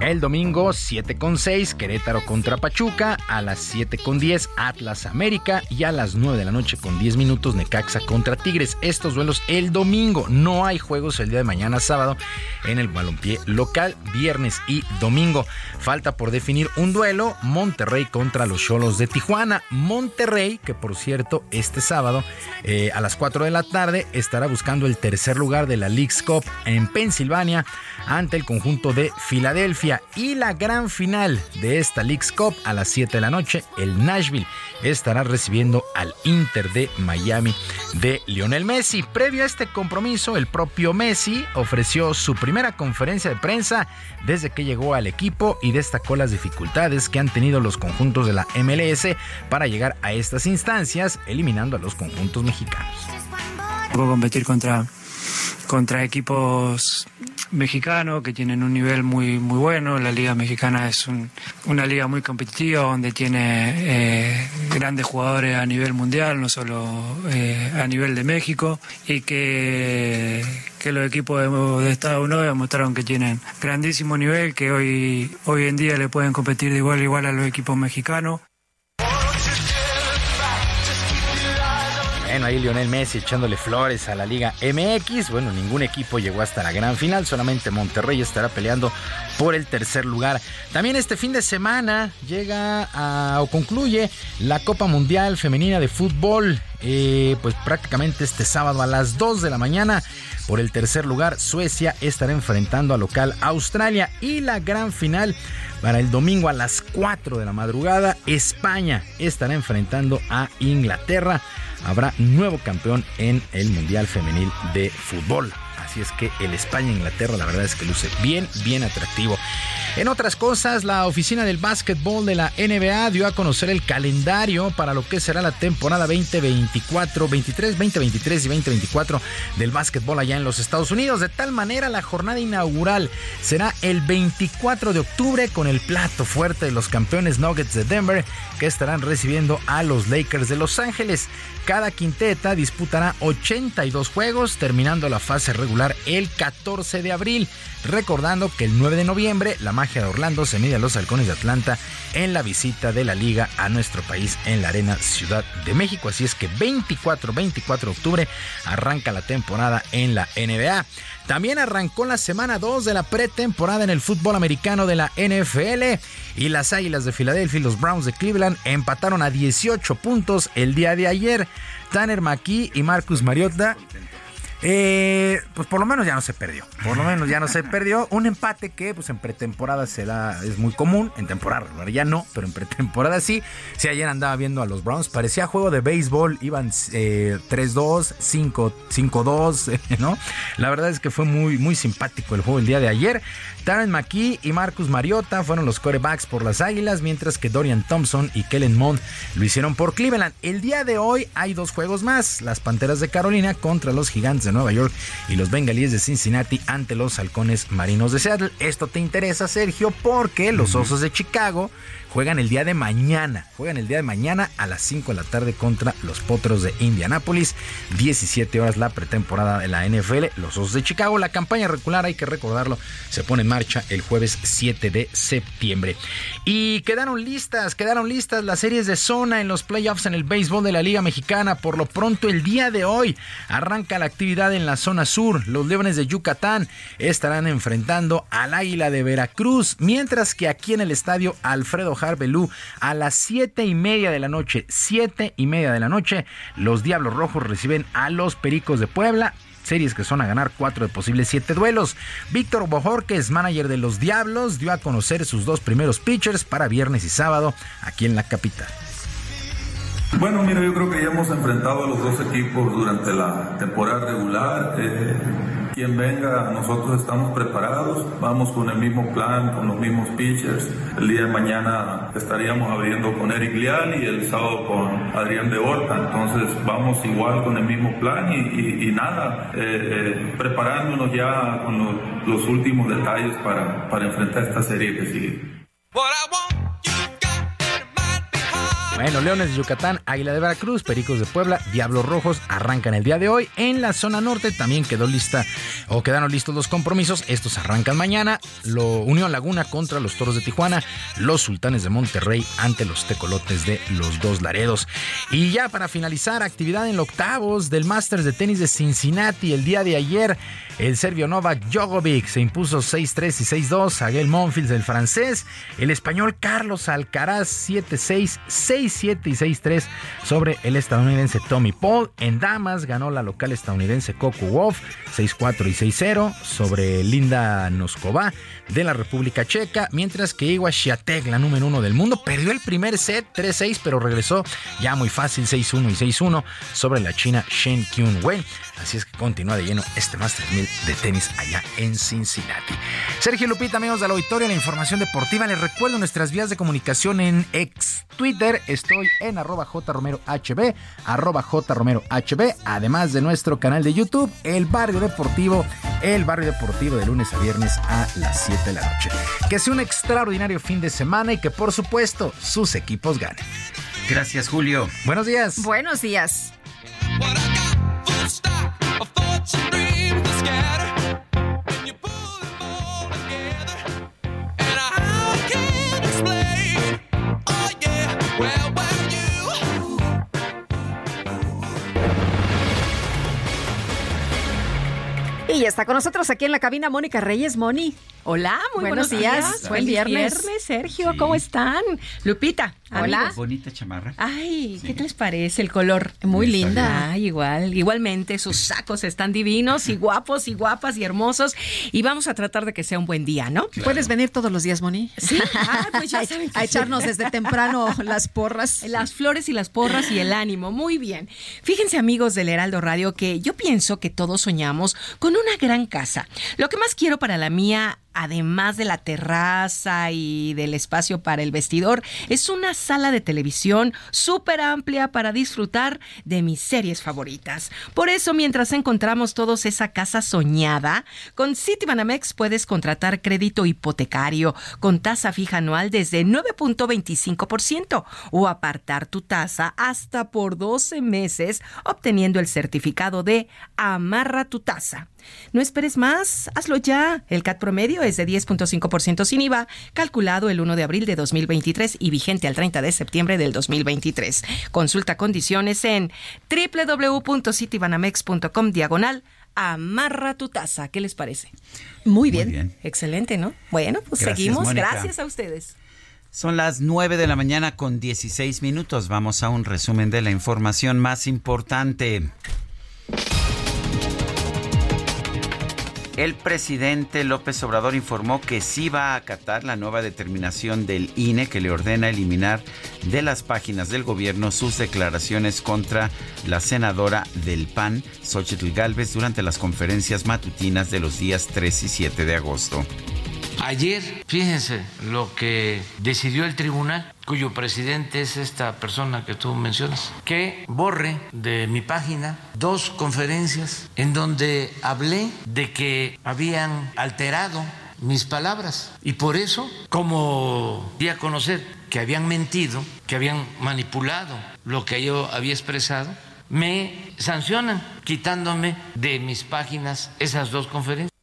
Speaker 39: El domingo 7 con 6 Querétaro contra Pachuca, a las 7 con 10 Atlas América y a las 9 de la noche con 10 minutos Necaxa contra Tigres. Estos duelos el domingo, no hay juegos el día de mañana sábado en el balompié local, viernes y domingo. Falta por definir un duelo Monterrey contra los Cholos de Tijuana. Monterrey, que por cierto este sábado eh, a las 4 de la tarde estará buscando el tercer lugar de la League's Cup en Pensilvania ante el conjunto de Y la gran final de esta League's Cup a las 7 de la noche, el Nashville estará recibiendo al Inter de Miami de Lionel Messi. Previo a este compromiso, el propio Messi ofreció su primera conferencia de prensa desde que llegó al equipo y destacó las dificultades que han tenido los conjuntos de la MLS para llegar a estas instancias, eliminando a los conjuntos mexicanos.
Speaker 42: Puedo competir contra, contra equipos mexicanos que tienen un nivel muy muy bueno. La liga mexicana es una liga muy competitiva donde tiene eh, grandes jugadores a nivel mundial, no solo eh, a nivel de México, y que, que los equipos de, de Estados Unidos mostraron que tienen grandísimo nivel, que hoy, hoy en día le pueden competir de igual a igual a los equipos mexicanos.
Speaker 39: Bueno, ahí Lionel Messi echándole flores a la Liga MX. Bueno, ningún equipo llegó hasta la gran final, solamente Monterrey estará peleando por el tercer lugar. También este fin de semana llega o concluye la Copa Mundial Femenina de Fútbol. Eh, pues prácticamente este sábado a las 2 de la mañana. Por el tercer lugar, Suecia estará enfrentando a local Australia. Y la gran final para el domingo a las 4 de la madrugada, España estará enfrentando a Inglaterra habrá nuevo campeón en el Mundial Femenil de Fútbol. Así es que el España-Inglaterra la verdad es que luce bien, bien atractivo. En otras cosas, la oficina del básquetbol de la NBA dio a conocer el calendario para lo que será la temporada 2024, 23, 2023 y 2024 del básquetbol allá en los Estados Unidos. De tal manera, la jornada inaugural será el 24 de octubre con el plato fuerte de los campeones Nuggets de Denver que estarán recibiendo a los Lakers de Los Ángeles. Cada quinteta disputará 82 juegos, terminando la fase regular el 14 de abril. Recordando que el 9 de noviembre la magia Orlando se mide a los halcones de Atlanta en la visita de la liga a nuestro país en la Arena Ciudad de México. Así es que 24-24 de octubre arranca la temporada en la NBA. También arrancó la semana 2 de la pretemporada en el fútbol americano de la NFL y las Águilas de Filadelfia y los Browns de Cleveland empataron a 18 puntos el día de ayer. Tanner McKee y Marcus Mariota Eh, pues por lo menos ya no se perdió. Por lo menos ya no se perdió. Un empate que pues en pretemporada se da, es muy común. En temporada ya no, pero en pretemporada sí. Si ayer andaba viendo a los Browns, parecía juego de béisbol. Iban 3-2, 5-2, ¿no? La verdad es que fue muy, muy simpático el juego el día de ayer. Darren McKee y Marcus Mariota fueron los corebacks por las Águilas, mientras que Dorian Thompson y Kellen Mond lo hicieron por Cleveland. El día de hoy hay dos juegos más: las Panteras de Carolina contra los Gigantes de Nueva York y los Bengalíes de Cincinnati ante los Halcones Marinos de Seattle. Esto te interesa, Sergio, porque los Osos de Chicago juegan el día de mañana. Juegan el día de mañana a las 5 de la tarde contra los Potros de Indianápolis. 17 horas la pretemporada de la NFL. Los Osos de Chicago. La campaña regular, hay que recordarlo, se pone en marcha el jueves 7 de septiembre. Y quedaron listas, quedaron listas las series de zona en los playoffs en el béisbol de la Liga Mexicana. Por lo pronto, el día de hoy arranca la actividad en la zona sur. Los Leones de Yucatán estarán enfrentando al Águila de Veracruz, mientras que aquí en el estadio Alfredo Belú a las siete y media de la noche. Siete y media de la noche, los Diablos Rojos reciben a los Pericos de Puebla series que son a ganar cuatro de posibles siete duelos. Víctor Bojorquez, manager de los Diablos, dio a conocer sus dos primeros pitchers para viernes y sábado aquí en la capital.
Speaker 43: Bueno, mira, yo creo que ya hemos enfrentado a los dos equipos durante la temporada regular. Eh, quien venga, nosotros estamos preparados, vamos con el mismo plan, con los mismos pitchers. El día de mañana estaríamos abriendo con Eric Leal y el sábado con Adrián de Horta, entonces vamos igual con el mismo plan y, nada, eh, eh, preparándonos ya con los, los últimos detalles para, para enfrentar esta serie que sigue.
Speaker 39: Bueno, Leones de Yucatán, Águila de Veracruz, Pericos de Puebla, Diablos Rojos arrancan el día de hoy. En la zona norte también quedó lista o quedaron listos los compromisos. Estos arrancan mañana. Lo Unión Laguna contra los Toros de Tijuana, los Sultanes de Monterrey ante los Tecolotes de los Dos Laredos. Y ya para finalizar, actividad en los octavos del Masters de tenis de Cincinnati el día de ayer. El serbio Novak Djokovic se impuso 6-3 y 6-2 a Gael Monfils del francés. El español Carlos Alcaraz 7-6, 6-7 y 6-3 sobre el estadounidense Tommy Paul. En damas ganó la local estadounidense Coco Wolf 6-4 y 6-0 sobre Linda Noskova de la República Checa, mientras que Iwa Swiatek, la número uno del mundo, perdió el primer set 3-6, pero regresó ya muy fácil 6-1 y 6-1 sobre la china Shen Kyun Wen. Así es que continúa de lleno este Masters 1000 de tenis allá en Cincinnati. Sergio Lupita, amigos del auditorio, la información deportiva. Les recuerdo nuestras vías de comunicación en ex Twitter. Estoy en arroba jromerohb, arroba jromerohb, además de nuestro canal de YouTube, El Barrio Deportivo, El Barrio Deportivo de lunes a viernes a las 7 de la noche. Que sea un extraordinario fin de semana y que por supuesto sus equipos ganen.
Speaker 1: Gracias, Julio.
Speaker 39: Buenos días.
Speaker 2: Buenos días. Dreams that scatter. Y está con nosotros aquí en la cabina Mónica Reyes. Moni.
Speaker 44: Hola, muy buenos, días. Buen viernes. viernes, Sergio. ¿Cómo están? Lupita. Hola.
Speaker 1: Bonita chamarra.
Speaker 44: Ay, ¿qué les parece el color? Muy linda. Ay, igual. Igualmente, sus sacos están divinos y guapos y guapas y hermosos. Y vamos a tratar de que sea un buen día, ¿no?
Speaker 2: ¿Puedes venir todos los días, Moni?
Speaker 44: Sí. Ah, pues ya saben
Speaker 2: a echarnos desde temprano las porras.
Speaker 44: Las flores y las porras y el ánimo. Muy bien. Fíjense, amigos del Heraldo Radio, que yo pienso que todos soñamos con una gran casa. Lo que más quiero para la mía además de la terraza y del espacio para el vestidor, es una sala de televisión súper amplia para disfrutar de mis series favoritas. Por eso, mientras encontramos todos esa casa soñada, con Citibanamex puedes contratar crédito hipotecario con tasa fija anual desde 9.25% o apartar tu tasa hasta por 12 meses obteniendo el certificado de Amarra tu tasa. No esperes más, hazlo ya. El CAT promedio es de 10.5% sin IVA, calculado el 1 de abril de 2023 y vigente al 30 de septiembre del 2023. Consulta condiciones en www.citibanamex.com diagonal amarra tu taza. ¿Qué les parece?
Speaker 2: Muy bien.
Speaker 44: Excelente, ¿no? Bueno, pues seguimos. Gracias a ustedes.
Speaker 1: Son las 9 de la mañana con 16 minutos. Vamos a un resumen de la información más importante. El presidente López Obrador informó que sí va a acatar la nueva determinación del INE que le ordena eliminar de las páginas del gobierno sus declaraciones contra la senadora del PAN, Xochitl Gálvez, durante las conferencias matutinas de los días 3 y 7 de agosto.
Speaker 45: Ayer, fíjense lo que decidió el tribunal, cuyo presidente es esta persona que tú mencionas, que borre de mi página dos conferencias en donde hablé de que habían alterado mis palabras. Y por eso, como di a conocer que habían mentido, que habían manipulado lo que yo había expresado, me sancionan quitándome de mis páginas esas dos conferencias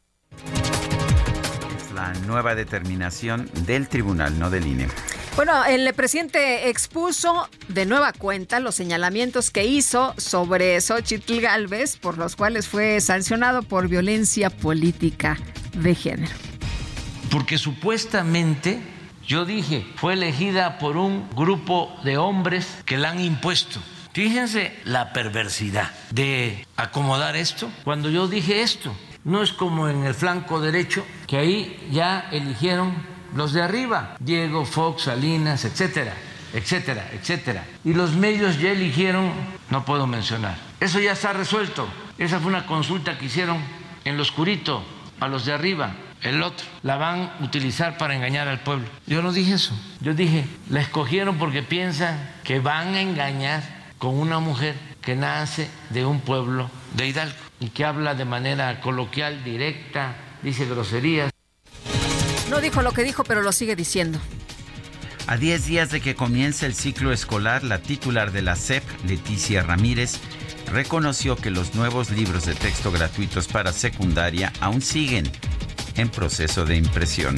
Speaker 1: la nueva determinación del tribunal, no del INE.
Speaker 2: Bueno, el presidente expuso de nueva cuenta los señalamientos que hizo sobre Xochitl Galvez, por los cuales fue sancionado por violencia política de género.
Speaker 45: Porque supuestamente, yo dije, fue elegida por un grupo de hombres que la han impuesto. Fíjense la perversidad de acomodar esto. Cuando yo dije esto, no es como en el flanco derecho, que ahí ya eligieron los de arriba, Diego, Fox, Salinas, etcétera, etcétera, etcétera. Y los medios ya eligieron, no puedo mencionar. Eso ya está resuelto. Esa fue una consulta que hicieron en lo oscurito a los de arriba. El otro la van a utilizar para engañar al pueblo. Yo no dije eso. Yo dije, la escogieron porque piensan que van a engañar con una mujer que nace de un pueblo de Hidalgo y que habla de manera coloquial, directa, dice groserías.
Speaker 2: No dijo lo que dijo, pero lo sigue diciendo.
Speaker 1: A 10 días de que comience el ciclo escolar, la titular de la SEP, Leticia Ramírez, reconoció que los nuevos libros de texto gratuitos para secundaria aún siguen en proceso de impresión.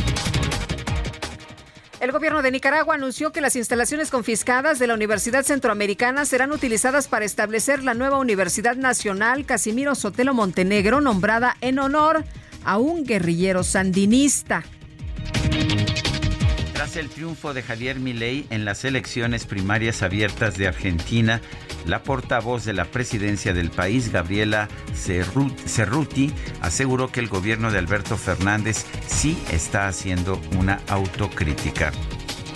Speaker 2: El gobierno de Nicaragua anunció que las instalaciones confiscadas de la Universidad Centroamericana serán utilizadas para establecer la nueva Universidad Nacional Casimiro Sotelo Montenegro, nombrada en honor a un guerrillero sandinista.
Speaker 1: Tras el triunfo de Javier Milei en las elecciones primarias abiertas de Argentina, la portavoz de la presidencia del país, Gabriela Cerruti, aseguró que el gobierno de Alberto Fernández sí está haciendo una autocrítica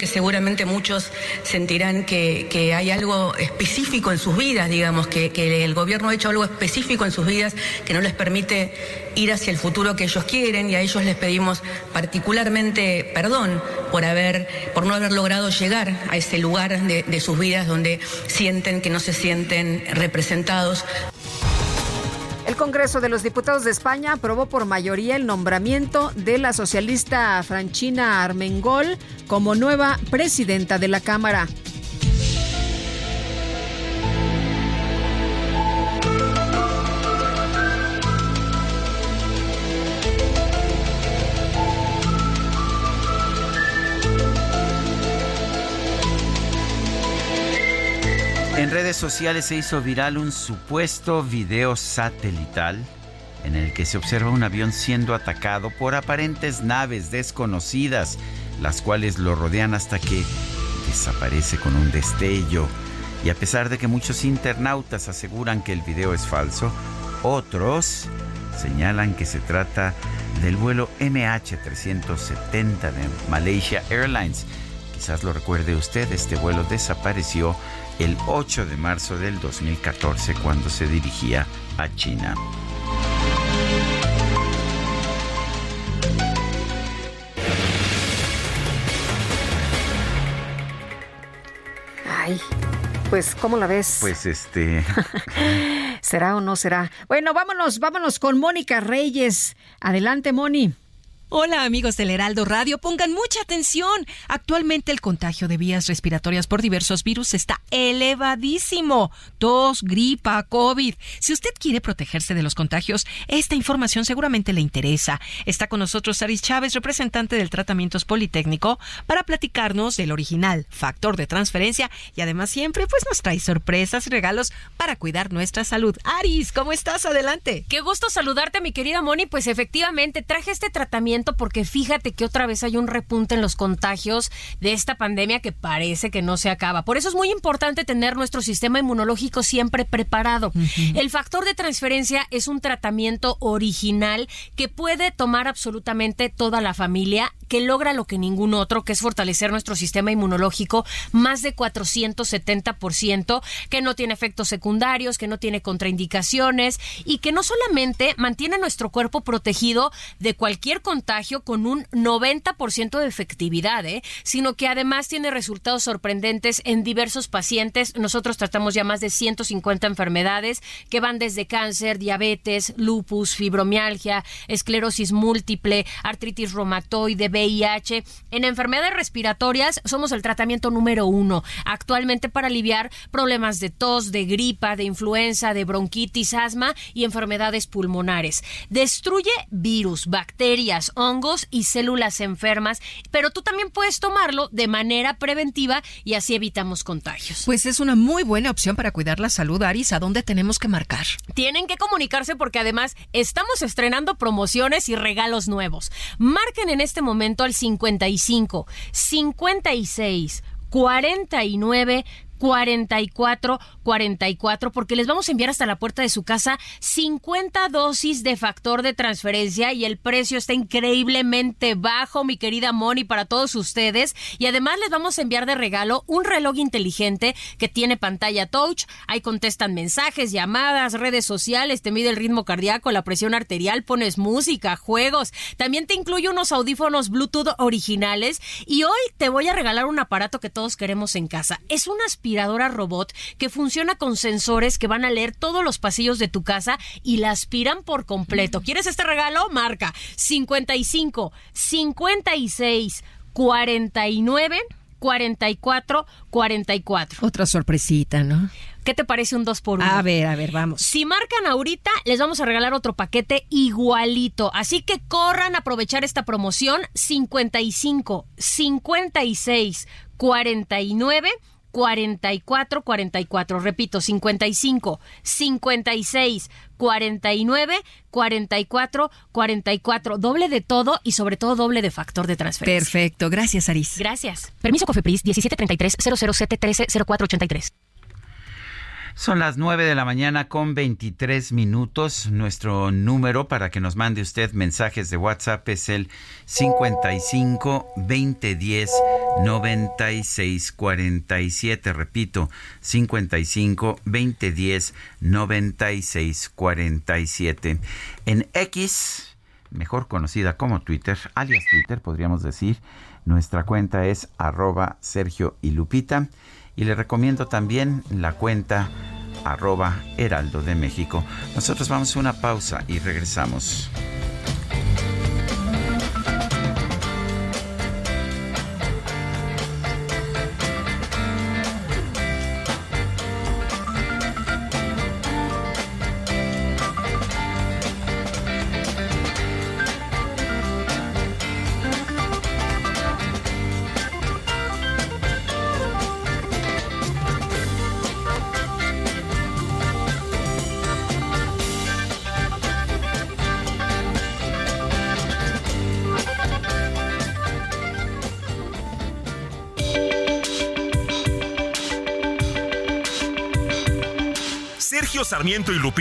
Speaker 46: que seguramente muchos sentirán que, hay algo específico en sus vidas, digamos, que, que, el gobierno ha hecho algo específico en sus vidas que no les permite ir hacia el futuro que ellos quieren y a ellos les pedimos particularmente perdón por haber, por no haber logrado llegar a ese lugar de, de sus vidas donde sienten que no se sienten representados.
Speaker 2: El Congreso de los Diputados de España aprobó por mayoría el nombramiento de la socialista Franchina Armengol como nueva presidenta de la Cámara.
Speaker 1: En redes sociales se hizo viral un supuesto video satelital en el que se observa un avión siendo atacado por aparentes naves desconocidas, las cuales lo rodean hasta que desaparece con un destello. Y a pesar de que muchos internautas aseguran que el video es falso, otros señalan que se trata del vuelo MH370 de Malaysia Airlines. Quizás lo recuerde usted, este vuelo desapareció el 8 de marzo del 2014 cuando se dirigía a China.
Speaker 2: Ay, pues, ¿cómo la ves?
Speaker 1: Pues este.
Speaker 2: ¿Será o no será? Bueno, vámonos, vámonos con Mónica Reyes. Adelante, Moni.
Speaker 44: Hola amigos del Heraldo Radio, pongan mucha atención. Actualmente el contagio de vías respiratorias por diversos virus está elevadísimo. Tos, gripa, COVID. Si usted quiere protegerse de los contagios, esta información seguramente le interesa. Está con nosotros Aris Chávez, representante del Tratamientos Politécnico, para platicarnos del original factor de transferencia y además siempre pues nos trae sorpresas y regalos para cuidar nuestra salud. Aris, ¿cómo estás? Adelante.
Speaker 47: Qué gusto saludarte, mi querida Moni. Pues efectivamente traje este tratamiento porque fíjate que otra vez hay un repunte en los contagios de esta pandemia que parece que no se acaba. Por eso es muy importante tener nuestro sistema inmunológico siempre preparado. El factor de transferencia es un tratamiento original que puede tomar absolutamente toda la familia, que logra lo que ningún otro, que es fortalecer nuestro sistema inmunológico más de 470%, que no tiene efectos secundarios, que no tiene contraindicaciones y que no solamente mantiene nuestro cuerpo protegido de cualquier contagio con un 90% de efectividad, ¿eh? sino que además tiene resultados sorprendentes en diversos pacientes. Nosotros tratamos ya más de 150 enfermedades que van desde cáncer, diabetes, lupus, fibromialgia, esclerosis múltiple, artritis reumatoide, VIH. En enfermedades respiratorias somos el tratamiento número uno actualmente para aliviar problemas de tos, de gripa, de influenza, de bronquitis, asma y enfermedades pulmonares. Destruye virus, bacterias, hongos y células enfermas, pero tú también puedes tomarlo de manera preventiva y así evitamos contagios.
Speaker 44: Pues es una muy buena opción para cuidar la salud, Aris. ¿A dónde tenemos que marcar?
Speaker 47: Tienen que comunicarse porque además estamos estrenando promociones y regalos nuevos. Marquen en este momento al 55 56 49 44 44 porque les vamos a enviar hasta la puerta de su casa 50 dosis de factor de transferencia y el precio está increíblemente bajo, mi querida Moni, para todos ustedes. Y además les vamos a enviar de regalo un reloj inteligente que tiene pantalla touch. Ahí contestan mensajes, llamadas, redes sociales, te mide el ritmo cardíaco, la presión arterial, pones música, juegos. También te incluye unos audífonos Bluetooth originales y hoy te voy a regalar un aparato que todos queremos en casa. Es una aspiradora robot que funciona con sensores que van a leer todos los pasillos de tu casa y la aspiran por completo. ¿Quieres este regalo? Marca 55 56 49 44 44.
Speaker 44: Otra sorpresita, ¿no?
Speaker 47: ¿Qué te parece un 2 por 1
Speaker 44: A ver, a ver, vamos.
Speaker 47: Si marcan ahorita, les vamos a regalar otro paquete igualito. Así que corran a aprovechar esta promoción 55 56 49 44 44. Repito, 55 56 49 44 44. Doble de todo y sobre todo doble de factor de transferencia.
Speaker 44: Perfecto. Gracias, Aris.
Speaker 47: Gracias. Permiso Cofepris 1733 007 13 0483.
Speaker 1: Son las 9 de la mañana con 23 minutos. Nuestro número para que nos mande usted mensajes de WhatsApp es el 55 2010 96 47. Repito, 55 2010 96 47. En X, mejor conocida como Twitter, alias Twitter, podríamos decir, nuestra cuenta es arroba Sergio y Lupita. Y le recomiendo también la cuenta arroba Heraldo de México. Nosotros vamos a una pausa y regresamos.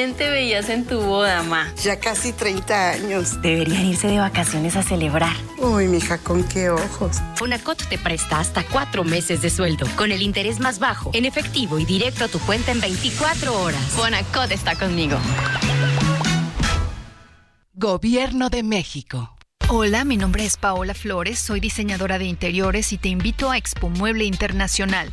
Speaker 20: Bien te veías en tu boda, ma.
Speaker 48: Ya casi 30 años.
Speaker 20: Deberían irse de vacaciones a celebrar.
Speaker 48: Uy, mija, ¿con qué ojos?
Speaker 49: Fonacot te presta hasta cuatro meses de sueldo, con el interés más bajo, en efectivo y directo a tu cuenta en 24 horas. Fonacot está conmigo.
Speaker 50: Gobierno de México.
Speaker 51: Hola, mi nombre es Paola Flores, soy diseñadora de interiores y te invito a Expo Mueble Internacional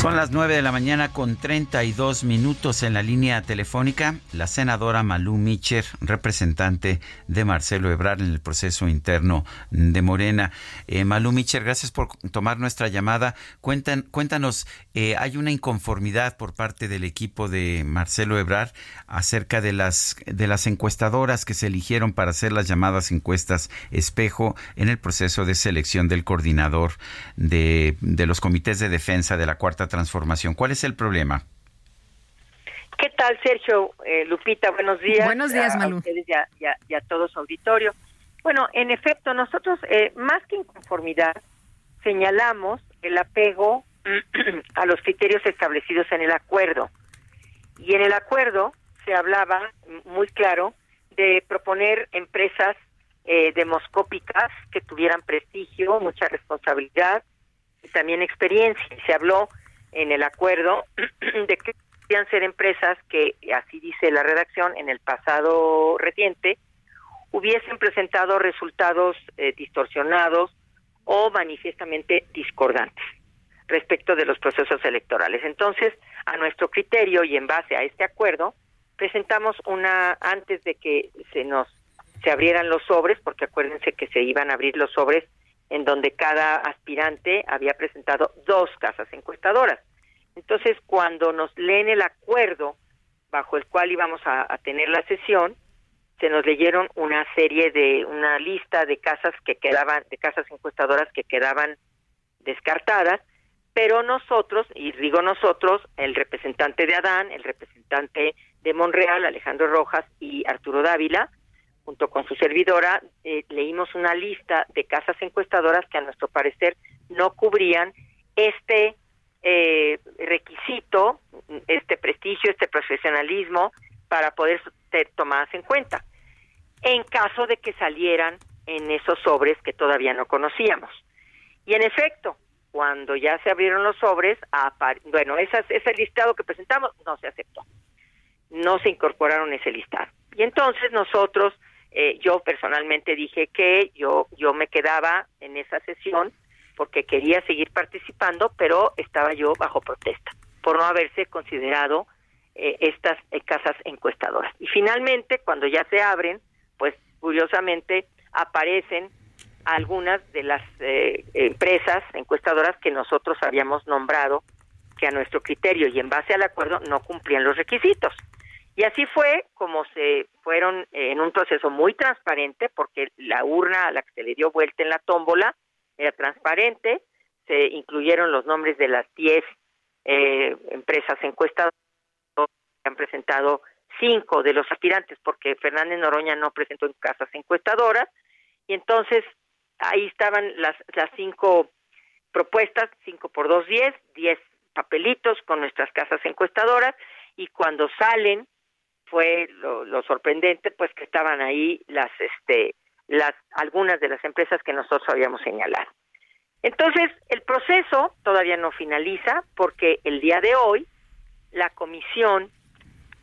Speaker 1: Son las 9 de la mañana con 32 minutos en la línea telefónica. La senadora Malú Micher, representante de Marcelo Ebrard en el proceso interno de Morena. Eh, Malú Micher, gracias por tomar nuestra llamada. Cuentan, cuéntanos, eh, hay una inconformidad por parte del equipo de Marcelo Ebrard acerca de las, de las encuestadoras que se eligieron para hacer las llamadas encuestas espejo en el proceso de selección del coordinador de, de los comités de defensa de la Cuarta transformación. ¿Cuál es el problema?
Speaker 52: ¿Qué tal, Sergio? Eh, Lupita, buenos días.
Speaker 2: Buenos días, Malú.
Speaker 52: A ustedes y a, todo su auditorio. Bueno, en efecto, nosotros, eh, más que inconformidad, señalamos el apego a los criterios establecidos en el acuerdo. Y en el acuerdo se hablaba muy claro de proponer empresas eh, demoscópicas que tuvieran prestigio, mucha responsabilidad y también experiencia. Se habló en el acuerdo de que podían ser empresas que, así dice la redacción, en el pasado reciente, hubiesen presentado resultados eh, distorsionados o manifiestamente discordantes respecto de los procesos electorales. Entonces, a nuestro criterio y en base a este acuerdo, presentamos una antes de que se nos se abrieran los sobres, porque acuérdense que se iban a abrir los sobres en donde cada aspirante había presentado dos casas encuestadoras. Entonces, cuando nos leen el acuerdo bajo el cual íbamos a, tener la sesión, se nos leyeron una serie de una lista de casas que quedaban de casas encuestadoras que quedaban descartadas, pero nosotros, y digo nosotros, el representante de Adán, el representante de Monreal, Alejandro Rojas y Arturo Dávila, junto con su servidora, eh, leímos una lista de casas encuestadoras que a nuestro parecer no cubrían este eh, requisito, este prestigio, este profesionalismo para poder ser tomadas en cuenta, en caso de que salieran en esos sobres que todavía no conocíamos. Y en efecto, cuando ya se abrieron los sobres, bueno, ese listado que presentamos no se aceptó, no se incorporaron ese listado. Y entonces nosotros eh, yo personalmente dije que yo, yo me quedaba en esa sesión porque quería seguir participando, pero estaba yo bajo protesta por no haberse considerado eh, estas eh, casas encuestadoras. Y finalmente, cuando ya se abren, pues curiosamente aparecen algunas de las empresas encuestadoras que nosotros habíamos nombrado que a nuestro criterio y en base al acuerdo no cumplían los requisitos. Y así fue como se fueron eh, en un proceso muy transparente, porque la urna a la que se le dio vuelta en la tómbola era transparente, se incluyeron los nombres de las 10 eh, empresas encuestadas, han presentado cinco de los aspirantes, porque Fernández Noroña no presentó en casas encuestadoras, y entonces ahí estaban las, las cinco propuestas, cinco por dos, diez, diez papelitos con nuestras casas encuestadoras, y cuando salen fue lo, sorprendente pues que estaban ahí las este las algunas de las empresas que nosotros habíamos señalado. Entonces, el proceso todavía no finaliza porque el día de hoy la comisión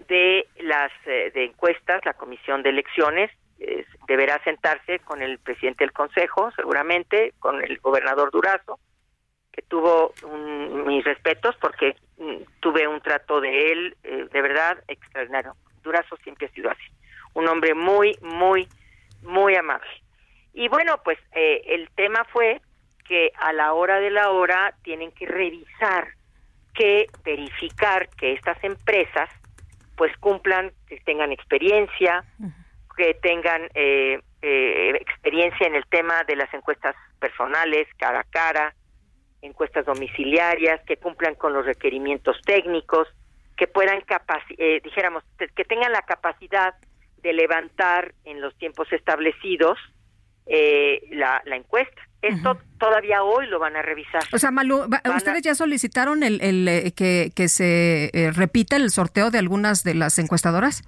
Speaker 52: de las eh, de encuestas, la comisión de elecciones deberá sentarse con el presidente del consejo, seguramente con el gobernador Durazo, que tuvo mis respetos porque mm, tuve un trato de él eh, de verdad extraordinario. Durazo siempre ha sido así. Un hombre muy, muy, muy amable. Y bueno, pues eh, el tema fue que a la hora de la hora tienen que revisar, que verificar que estas empresas pues cumplan, que tengan experiencia, que tengan eh, eh, experiencia en el tema de las encuestas personales, cara a cara, encuestas domiciliarias, que cumplan con los requerimientos técnicos, que puedan, eh, dijéramos, que tengan la capacidad de levantar en los tiempos establecidos eh, la, encuesta. Esto todavía hoy lo van a revisar.
Speaker 2: O sea, Malu, ¿ustedes ya solicitaron el, el eh, que, que, se eh, repita el sorteo de algunas de las encuestadoras?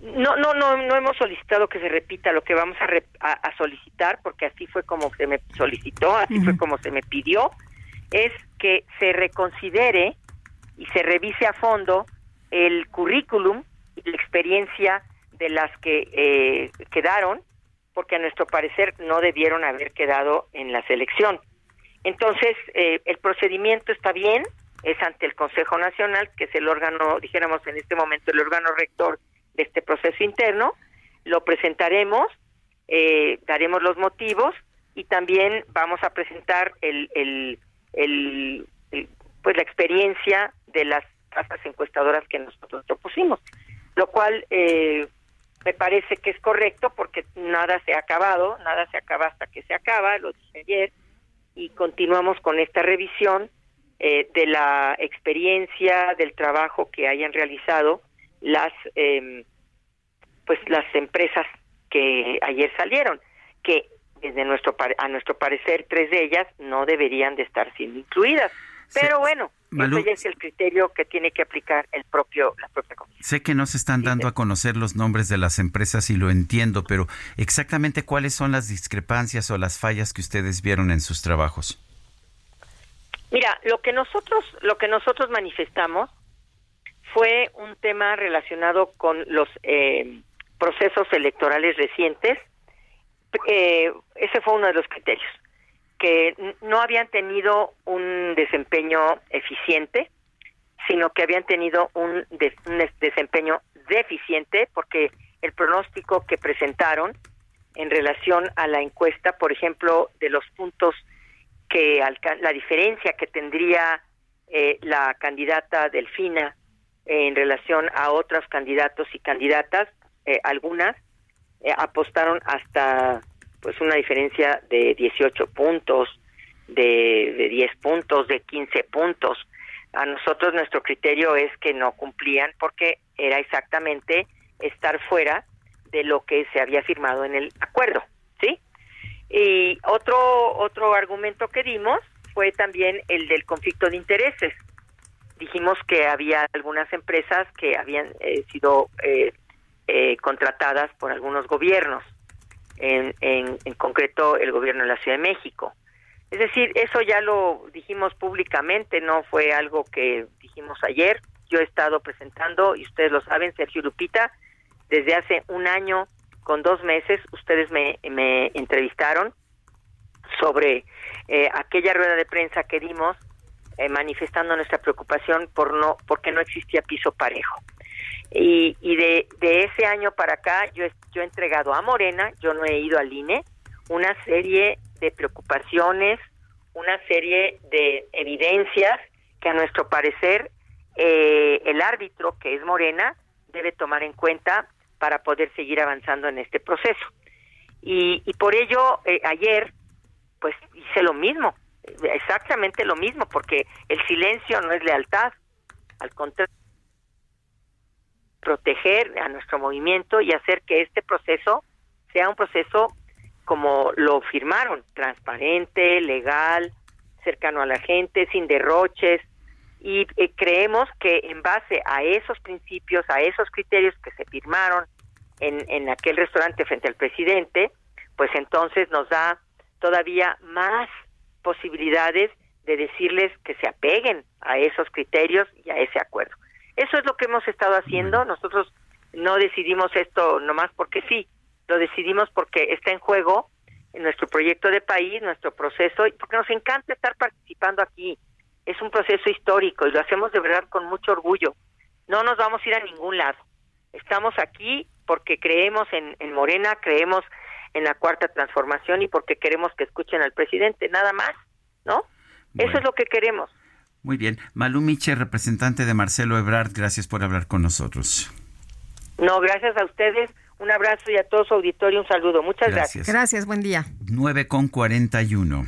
Speaker 52: No, no, no, no hemos solicitado que se repita. Lo que vamos a, a, solicitar, porque así fue como se me solicitó, así fue como se me pidió, es que se reconsidere y se revise a fondo el currículum y la experiencia de las que eh, quedaron porque a nuestro parecer no debieron haber quedado en la selección. Entonces, eh, el procedimiento está bien, es ante el Consejo Nacional, que es el órgano, dijéramos en este momento, el órgano rector de este proceso interno, lo presentaremos, eh, daremos los motivos y también vamos a presentar el, el, el, pues la experiencia de las casas encuestadoras que nosotros propusimos, lo cual eh, me parece que es correcto porque nada se ha acabado, nada se acaba hasta que se acaba, lo dije ayer, y continuamos con esta revisión eh, de la experiencia, del trabajo que hayan realizado las, eh, pues las empresas que ayer salieron, que desde nuestro a nuestro parecer tres de ellas no deberían de estar siendo incluidas. Pero bueno, Malú, ese es el criterio que tiene que aplicar el propio, la propia comisión.
Speaker 1: Sé que no se están dando a conocer los nombres de las empresas y lo entiendo, pero exactamente cuáles son las discrepancias o las fallas que ustedes vieron en sus trabajos.
Speaker 52: Mira, lo que nosotros, lo que nosotros manifestamos fue un tema relacionado con los eh, procesos electorales recientes. Eh, ese fue uno de los criterios que no habían tenido un desempeño eficiente, sino que habían tenido un, desempeño deficiente porque el pronóstico que presentaron en relación a la encuesta, por ejemplo, de los puntos que la diferencia que tendría eh, la candidata Delfina en relación a otros candidatos y candidatas, eh, algunas eh, apostaron hasta pues una diferencia de 18 puntos, de, de 10 puntos, de 15 puntos. A nosotros nuestro criterio es que no cumplían porque era exactamente estar fuera de lo que se había firmado en el acuerdo, ¿sí? Y otro otro argumento que dimos fue también el del conflicto de intereses. Dijimos que había algunas empresas que habían eh, sido eh, eh, contratadas por algunos gobiernos en, en, concreto el gobierno de la Ciudad de México. Es decir, eso ya lo dijimos públicamente, no fue algo que dijimos ayer. Yo he estado presentando, y ustedes lo saben, Sergio Lupita, desde hace un año con dos meses, ustedes me, me entrevistaron sobre eh, aquella rueda de prensa que dimos eh, manifestando nuestra preocupación por no porque no existía piso parejo. Y, y de, ese año para acá yo, yo he entregado a Morena, yo no he ido al INE, una serie de preocupaciones, una serie de evidencias que a nuestro parecer eh, el árbitro, que es Morena, debe tomar en cuenta para poder seguir avanzando en este proceso. Y, y por ello, eh, ayer, pues hice lo mismo, exactamente lo mismo, porque el silencio no es lealtad, al contrario proteger a nuestro movimiento y hacer que este proceso sea un proceso como lo firmaron, transparente, legal, cercano a la gente, sin derroches, y eh, creemos que en base a esos principios, a esos criterios que se firmaron en, en aquel restaurante frente al presidente, pues entonces nos da todavía más posibilidades de decirles que se apeguen a esos criterios y a ese acuerdo. Eso es lo que hemos estado haciendo. Nosotros no decidimos esto nomás porque sí, lo decidimos porque está en juego en nuestro proyecto de país, nuestro proceso, y porque nos encanta estar participando aquí. Es un proceso histórico y lo hacemos de verdad con mucho orgullo. No nos vamos a ir a ningún lado. Estamos aquí porque creemos en, en Morena, creemos en la cuarta transformación y porque queremos que escuchen al presidente, nada más, ¿no? Eso es lo que queremos.
Speaker 1: Muy bien. Malú Miche, representante de Marcelo Ebrard, gracias por hablar con nosotros.
Speaker 52: No, gracias a ustedes. Un abrazo y a todo su auditorio un saludo. Muchas gracias.
Speaker 2: Gracias, buen día.
Speaker 1: 9 con 41.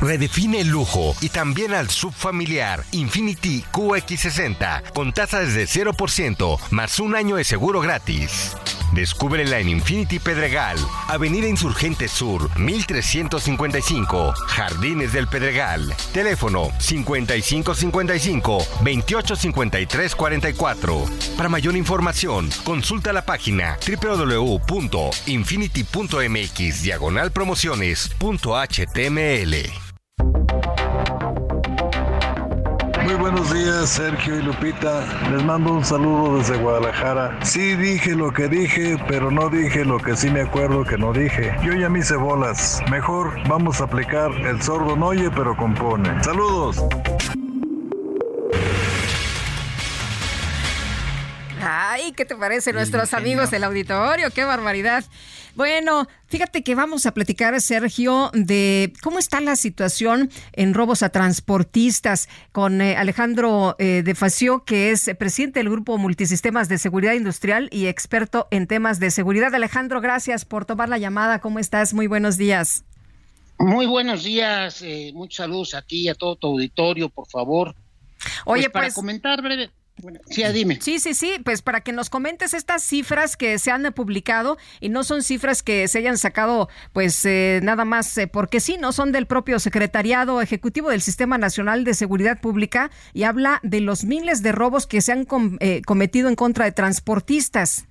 Speaker 53: Redefine el lujo y también al subfamiliar Infinity QX60 con tasas de 0% más un año de seguro gratis. Descúbrela en Infinity Pedregal, Avenida Insurgente Sur, 1355, Jardines del Pedregal. Teléfono 5555-285344. Para mayor información, consulta la página www.infinity.mx diagonal promociones.html.
Speaker 48: Muy buenos días, Sergio y Lupita. Les mando un saludo desde Guadalajara. Sí dije lo que dije, pero no dije lo que sí me acuerdo que no dije. Yo ya me hice bolas. Mejor vamos a aplicar el sordo no oye, pero compone. Saludos.
Speaker 2: Ay, ¿qué te parece nuestros amigos del auditorio? ¡Qué barbaridad! Bueno, fíjate que vamos a platicar, Sergio, de cómo está la situación en robos a transportistas con eh, Alejandro eh, de Facio, que es presidente del Grupo Multisistemas de Seguridad Industrial y experto en temas de seguridad. Alejandro, gracias por tomar la llamada. ¿Cómo estás? Muy buenos días.
Speaker 54: Muy buenos días. Eh, muchos saludos a ti y a todo tu auditorio, por favor.
Speaker 2: Oye,
Speaker 54: pues, para
Speaker 2: pues
Speaker 54: comentar breve, sí, dime.
Speaker 2: Sí, sí, sí, pues para que nos comentes estas cifras que se han publicado y no son cifras que se hayan sacado pues eh, nada más eh, porque sí, no son del propio Secretariado Ejecutivo del Sistema Nacional de Seguridad Pública y habla de los miles de robos que se han eh, cometido en contra de transportistas.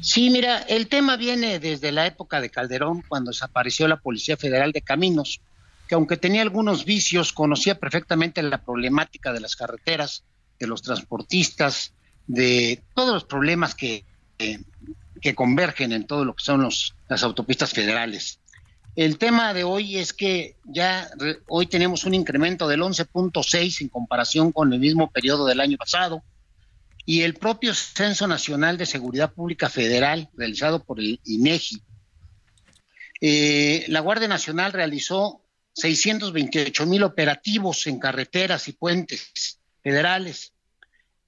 Speaker 54: Sí, mira, el tema viene desde la época de Calderón, cuando desapareció la Policía Federal de Caminos, que aunque tenía algunos vicios, conocía perfectamente la problemática de las carreteras de los transportistas, de todos los problemas que, que convergen en todo lo que son los, las autopistas federales. El tema de hoy es que ya hoy tenemos un incremento del 11.6 en comparación con el mismo periodo del año pasado y el propio Censo Nacional de Seguridad Pública Federal realizado por el INEGI. Eh, la Guardia Nacional realizó 628 mil operativos en carreteras y puentes federales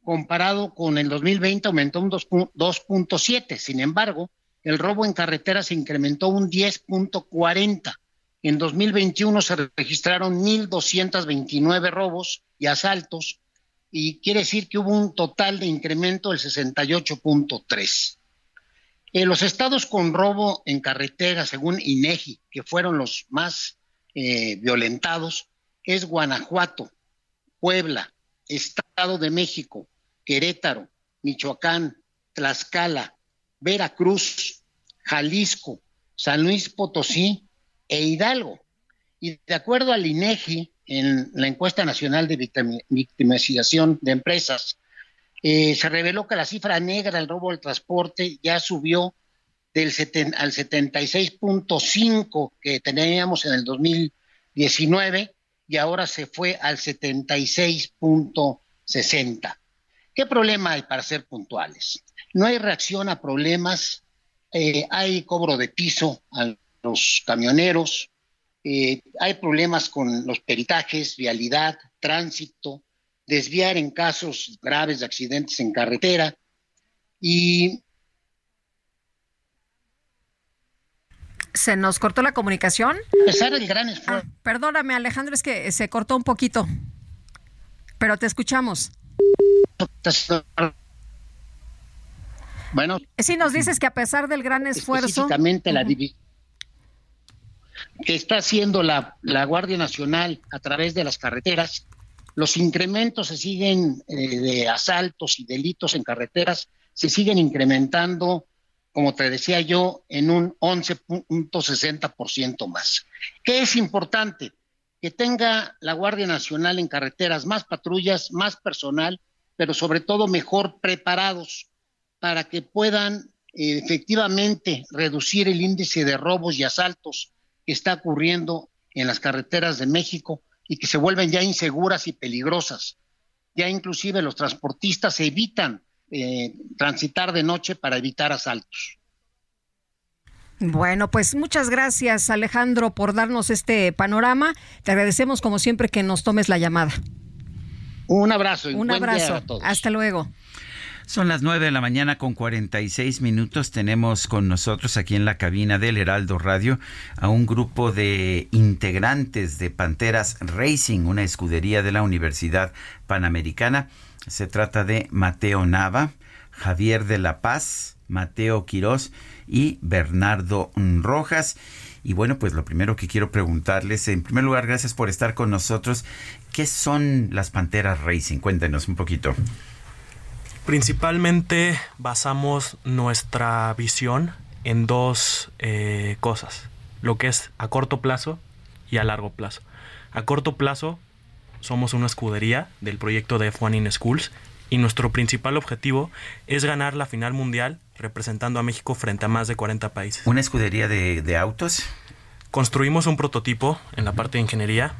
Speaker 54: comparado con el 2020 aumentó un 2.7. Sin embargo, el robo en carretera se incrementó un 10.40. En 2021 se registraron 1.229 robos y asaltos y quiere decir que hubo un total de incremento del 68.3. En los estados con robo en carretera, según INEGI, que fueron los más eh, violentados, es Guanajuato, Puebla, Estado de México, Querétaro, Michoacán, Tlaxcala, Veracruz, Jalisco, San Luis Potosí e Hidalgo. Y de acuerdo al INEGI, en la encuesta nacional de victimización de empresas, eh, se reveló que la cifra negra del robo del transporte ya subió del al 76.5 que teníamos en el 2019 y ahora se fue al 76.60. ¿Qué problema hay para ser puntuales? No hay reacción a problemas, eh, hay cobro de piso a los camioneros, eh, hay problemas con los peritajes, vialidad, tránsito, desviar en casos graves de accidentes en carretera y
Speaker 2: ¿Se nos cortó la comunicación?
Speaker 54: A pesar del gran esfuerzo.
Speaker 2: Ah, perdóname, Alejandro, es que se cortó un poquito. Pero te escuchamos.
Speaker 54: Bueno.
Speaker 2: Sí, nos dices que a pesar del gran esfuerzo.
Speaker 54: Específicamente la división que está haciendo la, la, Guardia Nacional a través de las carreteras, los incrementos se siguen eh, de asaltos y delitos en carreteras, se siguen incrementando, como te decía yo, en un 11.60% más. ¿Qué es importante? Que tenga la Guardia Nacional en carreteras más patrullas, más personal, pero sobre todo mejor preparados para que puedan eh, efectivamente reducir el índice de robos y asaltos que está ocurriendo en las carreteras de México y que se vuelven ya inseguras y peligrosas. Ya inclusive los transportistas evitan eh, transitar de noche para evitar asaltos.
Speaker 2: Bueno, pues muchas gracias Alejandro por darnos este panorama. Te agradecemos como siempre que nos tomes la llamada.
Speaker 54: Un abrazo.
Speaker 2: Un abrazo. Hasta luego.
Speaker 1: Son las 9 de la mañana con 46 minutos. Tenemos con nosotros aquí en la cabina del Heraldo Radio a un grupo de integrantes de Panteras Racing, una escudería de la Universidad Panamericana. Se trata de Mateo Nava, Javier de la Paz, Mateo Quirós y Bernardo Rojas. Y bueno, pues lo primero que quiero preguntarles, en primer lugar, gracias por estar con nosotros. ¿Qué son las Panteras Racing? Cuéntenos un poquito.
Speaker 55: Principalmente basamos nuestra visión en dos eh, cosas, lo que es a corto plazo y a largo plazo. A corto plazo somos una escudería del proyecto de F1 in Schools y nuestro principal objetivo es ganar la final mundial representando a México frente a más de 40 países.
Speaker 1: ¿Una escudería de, de autos?
Speaker 55: Construimos un prototipo en la parte de ingeniería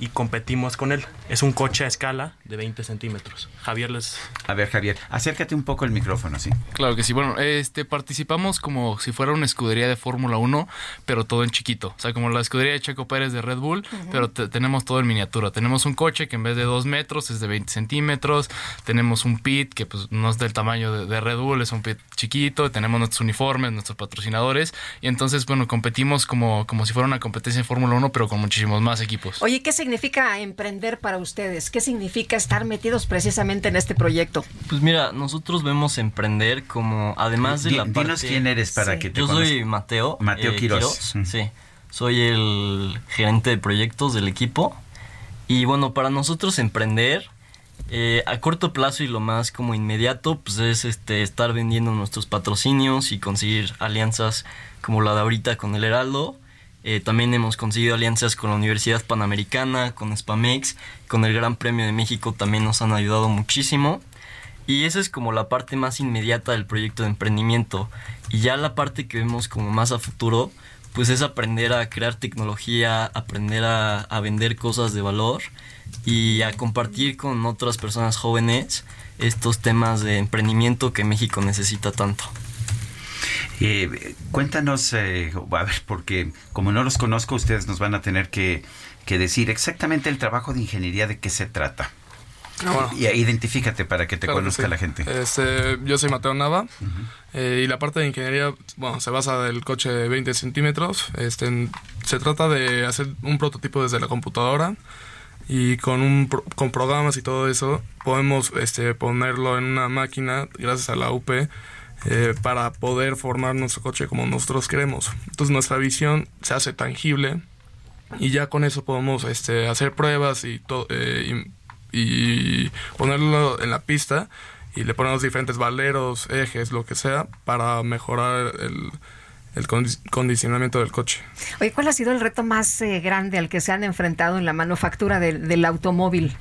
Speaker 55: y competimos con él. Es un coche a escala de 20 centímetros. Javier les...
Speaker 1: A ver, Javier, acércate un poco el micrófono, ¿sí?
Speaker 56: Claro que sí. Bueno, este participamos como si fuera una escudería de Fórmula 1, pero todo en chiquito. O sea, como la escudería de Checo Pérez de Red Bull, pero tenemos todo en miniatura. Tenemos un coche que en vez de 2 metros es de 20 centímetros. Tenemos un pit que pues no es del tamaño de, de Red Bull, es un pit chiquito. Tenemos nuestros uniformes, nuestros patrocinadores. Y entonces, bueno, competimos como, como si fuera una competencia de Fórmula 1, pero con muchísimos más equipos.
Speaker 2: Oye, ¿qué significa emprender para ustedes? ¿Qué significa estar metidos precisamente en este proyecto?
Speaker 57: Pues mira, nosotros vemos emprender como, además de la parte...
Speaker 1: dinos quién eres para que te
Speaker 57: Yo soy. Mateo.
Speaker 1: Mateo
Speaker 57: eh,
Speaker 1: Quirós.
Speaker 57: Sí, soy el gerente de proyectos del equipo. Y bueno, para nosotros emprender... eh, a corto plazo y lo más como inmediato, pues es este estar vendiendo nuestros patrocinios y conseguir alianzas como la de ahorita con el Heraldo. Eh, también hemos conseguido alianzas con la Universidad Panamericana, con Spamex, con el Gran Premio de México también nos han ayudado muchísimo. Y esa es como la parte más inmediata del proyecto de emprendimiento. Y ya la parte que vemos como más a futuro, pues es aprender a crear tecnología, aprender a, a vender cosas de valor y a compartir con otras personas jóvenes estos temas de emprendimiento que México necesita tanto.
Speaker 1: Eh, cuéntanos, eh, a ver, porque como no los conozco, ustedes nos van a tener que, que decir exactamente el trabajo de ingeniería de qué se trata.
Speaker 58: Ah, bueno.
Speaker 1: Y identifícate para que te
Speaker 58: Claro que
Speaker 1: conozca
Speaker 58: sí.
Speaker 1: la gente.
Speaker 58: Este, yo soy Mateo Nava eh, y la parte de ingeniería bueno, se basa del coche de 20 centímetros. Este, en- se trata de hacer un prototipo desde la computadora y con, un, con programas y todo eso podemos este, ponerlo en una máquina gracias a la UP eh, para poder formar nuestro coche como nosotros queremos. Entonces nuestra visión se hace tangible y ya con eso podemos este, hacer pruebas y, eh, y, ponerlo en la pista y le ponemos diferentes valeros, ejes, lo que sea, para mejorar el, el condi- condicionamiento del coche.
Speaker 2: Oye, ¿cuál ha sido el reto más eh, grande al que se han enfrentado en la manufactura del, del automóvil?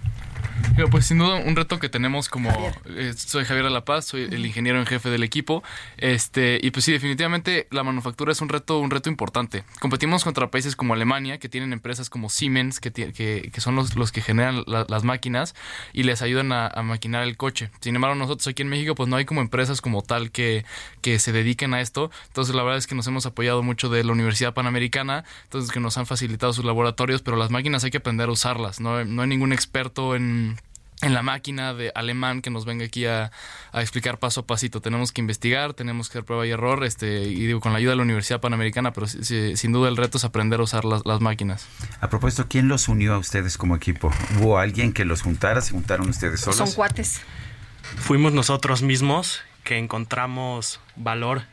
Speaker 56: Pero, Pues sin duda un reto que tenemos como eh, soy Javier de la Paz, soy el ingeniero en jefe del equipo, este y pues sí definitivamente la manufactura es un reto un reto importante. Competimos contra países como Alemania que tienen empresas como Siemens que que, que son los, los que generan la- las máquinas y les ayudan a, a maquinar el coche. Sin embargo nosotros aquí en México pues no hay como empresas como tal que que se dediquen a esto. Entonces la verdad es que nos hemos apoyado mucho de la Universidad Panamericana, entonces que nos han facilitado sus laboratorios, pero las máquinas hay que aprender a usarlas. No, no hay ningún experto en en la máquina de alemán que nos venga aquí a, a explicar paso a pasito. Tenemos que investigar, tenemos que hacer prueba y error, este, y digo, con la ayuda de la Universidad Panamericana, pero sin duda el reto es aprender a usar las, las máquinas.
Speaker 1: A propósito, ¿quién los unió a ustedes como equipo? ¿Hubo alguien que los juntara? ¿Se juntaron ustedes solos?
Speaker 2: Son cuates.
Speaker 55: Fuimos nosotros mismos que encontramos valor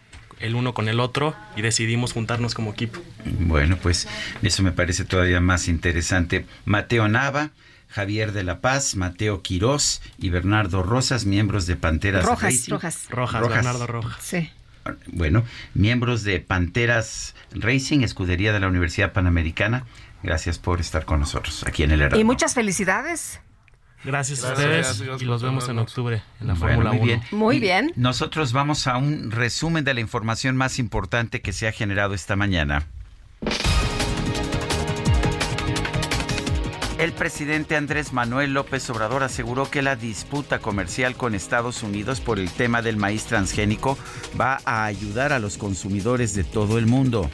Speaker 55: el uno con el otro y decidimos juntarnos como equipo.
Speaker 1: Bueno, pues eso me parece todavía más interesante. Mateo Nava, Javier de la Paz, Mateo Quirós y Bernardo Rosas, miembros de Panteras
Speaker 2: Rojas,
Speaker 1: Racing.
Speaker 2: Rojas.
Speaker 55: Rojas, Bernardo Rojas.
Speaker 2: Sí.
Speaker 1: Bueno, miembros de Panteras Racing, escudería de la Universidad Panamericana. Gracias por estar con nosotros aquí en el Heraldo.
Speaker 2: Y muchas felicidades.
Speaker 55: Gracias, a
Speaker 1: Gracias,
Speaker 55: ustedes
Speaker 1: gracias
Speaker 55: y los vemos en octubre en la
Speaker 1: Bueno,
Speaker 55: Fórmula
Speaker 1: muy
Speaker 55: 1.
Speaker 1: bien.
Speaker 2: Muy bien.
Speaker 1: Nosotros vamos a un resumen de la información más importante que se ha generado esta mañana. El presidente Andrés Manuel López Obrador aseguró que la disputa comercial con Estados Unidos por el tema del maíz transgénico va a ayudar a los consumidores de todo el mundo.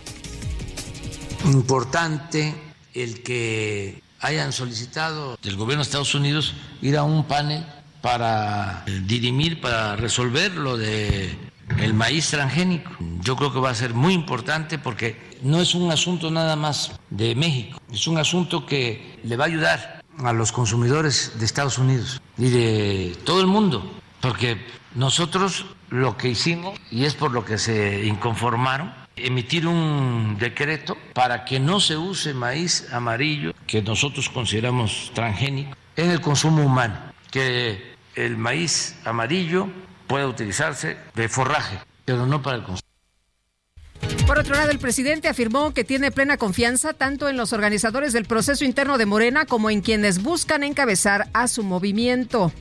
Speaker 59: importante el que hayan solicitado del gobierno de Estados Unidos ir a un panel para dirimir, para resolver lo de el maíz transgénico. Yo creo que va a ser muy importante porque no es un asunto nada más de México, es un asunto que le va a ayudar a los consumidores de Estados Unidos y de todo el mundo, porque nosotros
Speaker 45: lo que hicimos, y es por lo que se inconformaron, emitir un decreto para que no se use maíz amarillo, que nosotros consideramos transgénico, en el consumo humano, que el maíz amarillo pueda utilizarse de forraje, pero no para el consumo.
Speaker 2: Por otro lado, el presidente afirmó que tiene plena confianza tanto en los organizadores del proceso interno de Morena como en quienes buscan encabezar a su movimiento.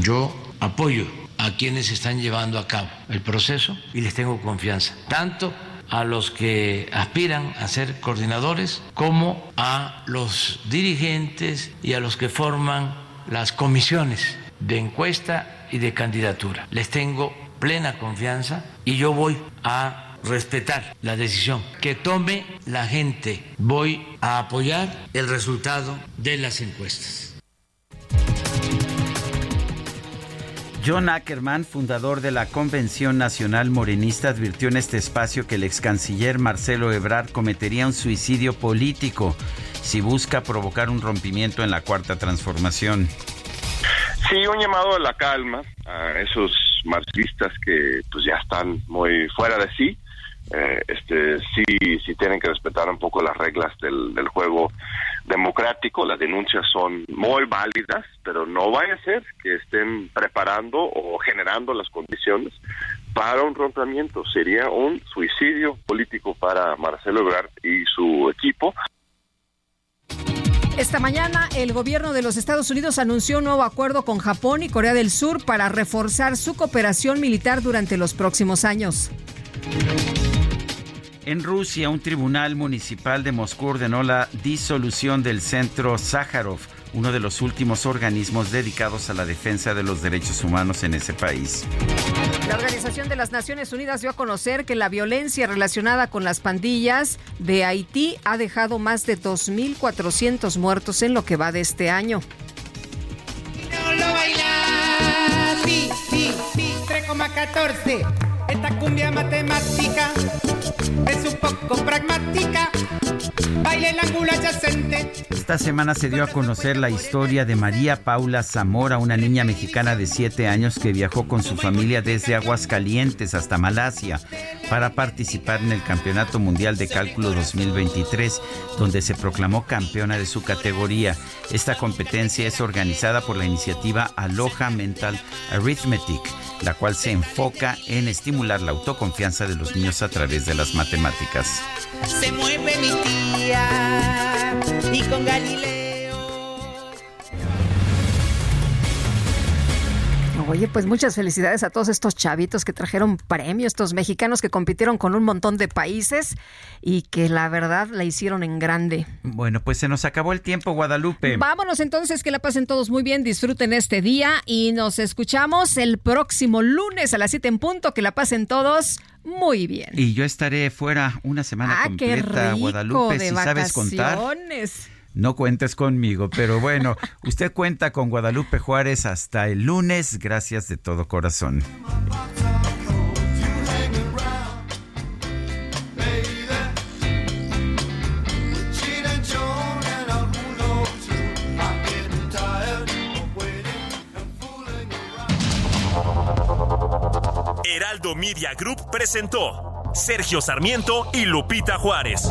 Speaker 45: Yo apoyo a quienes están llevando a cabo el proceso y les tengo confianza, tanto a los que aspiran a ser coordinadores como a los dirigentes y a los que forman las comisiones de encuesta y de candidatura. Les tengo plena confianza y yo voy a respetar la decisión que tome la gente. Voy a apoyar el resultado de las encuestas.
Speaker 1: John Ackerman, fundador de la Convención Nacional Morenista, advirtió en este espacio que el ex canciller Marcelo Ebrard cometería un suicidio político si busca provocar un rompimiento en la cuarta transformación.
Speaker 11: Sí, un llamado a la calma a esos marxistas que pues ya están muy fuera de sí. Eh, este sí sí tienen que respetar un poco las reglas del, del, juego democrático. Las denuncias son muy válidas pero no vaya a ser que estén preparando o generando las condiciones para un rompimiento. Sería un suicidio político para Marcelo Ebrard y su equipo
Speaker 2: esta mañana el gobierno de los Estados Unidos anunció un nuevo acuerdo con Japón y Corea del Sur para reforzar su cooperación militar durante los próximos años.
Speaker 1: En Rusia, un tribunal municipal de Moscú ordenó la disolución del Centro Sájarov, uno de los últimos organismos dedicados a la defensa de los derechos humanos en ese país.
Speaker 2: La Organización de las Naciones Unidas dio a conocer que la violencia relacionada con las pandillas de Haití ha dejado más de 2.400 muertos en lo que va de este año.
Speaker 60: Esta cumbia matemática es un poco pragmática.
Speaker 1: Esta semana se dio a conocer la historia de María Paula Zamora, una niña mexicana de 7 años que viajó con su familia desde Aguascalientes hasta Malasia para participar en el Campeonato Mundial de Cálculo 2023, donde se proclamó campeona de su categoría. Esta competencia es organizada por la iniciativa Aloha Mental Arithmetic la cual se enfoca en estimular la autoconfianza de los niños a través de las matemáticas.
Speaker 60: Se mueve mi y con Galileo.
Speaker 2: Oye, pues muchas felicidades a todos estos chavitos que trajeron premios, estos mexicanos que compitieron con un montón de países y que la verdad la hicieron en grande.
Speaker 1: Bueno, pues se nos acabó el tiempo, Guadalupe.
Speaker 2: Vámonos entonces, que la pasen todos muy bien, disfruten este día y nos escuchamos el próximo lunes a las 7 en punto. Que la pasen todos muy bien.
Speaker 1: Y yo estaré fuera una semana
Speaker 2: ah,
Speaker 1: completa,
Speaker 2: qué
Speaker 1: Guadalupe,
Speaker 2: de
Speaker 1: si sabes contar. No cuentes conmigo, pero bueno, usted cuenta con Guadalupe Juárez hasta el lunes. Gracias de todo corazón.
Speaker 24: Heraldo Media Group presentó Sergio Sarmiento y Lupita Juárez.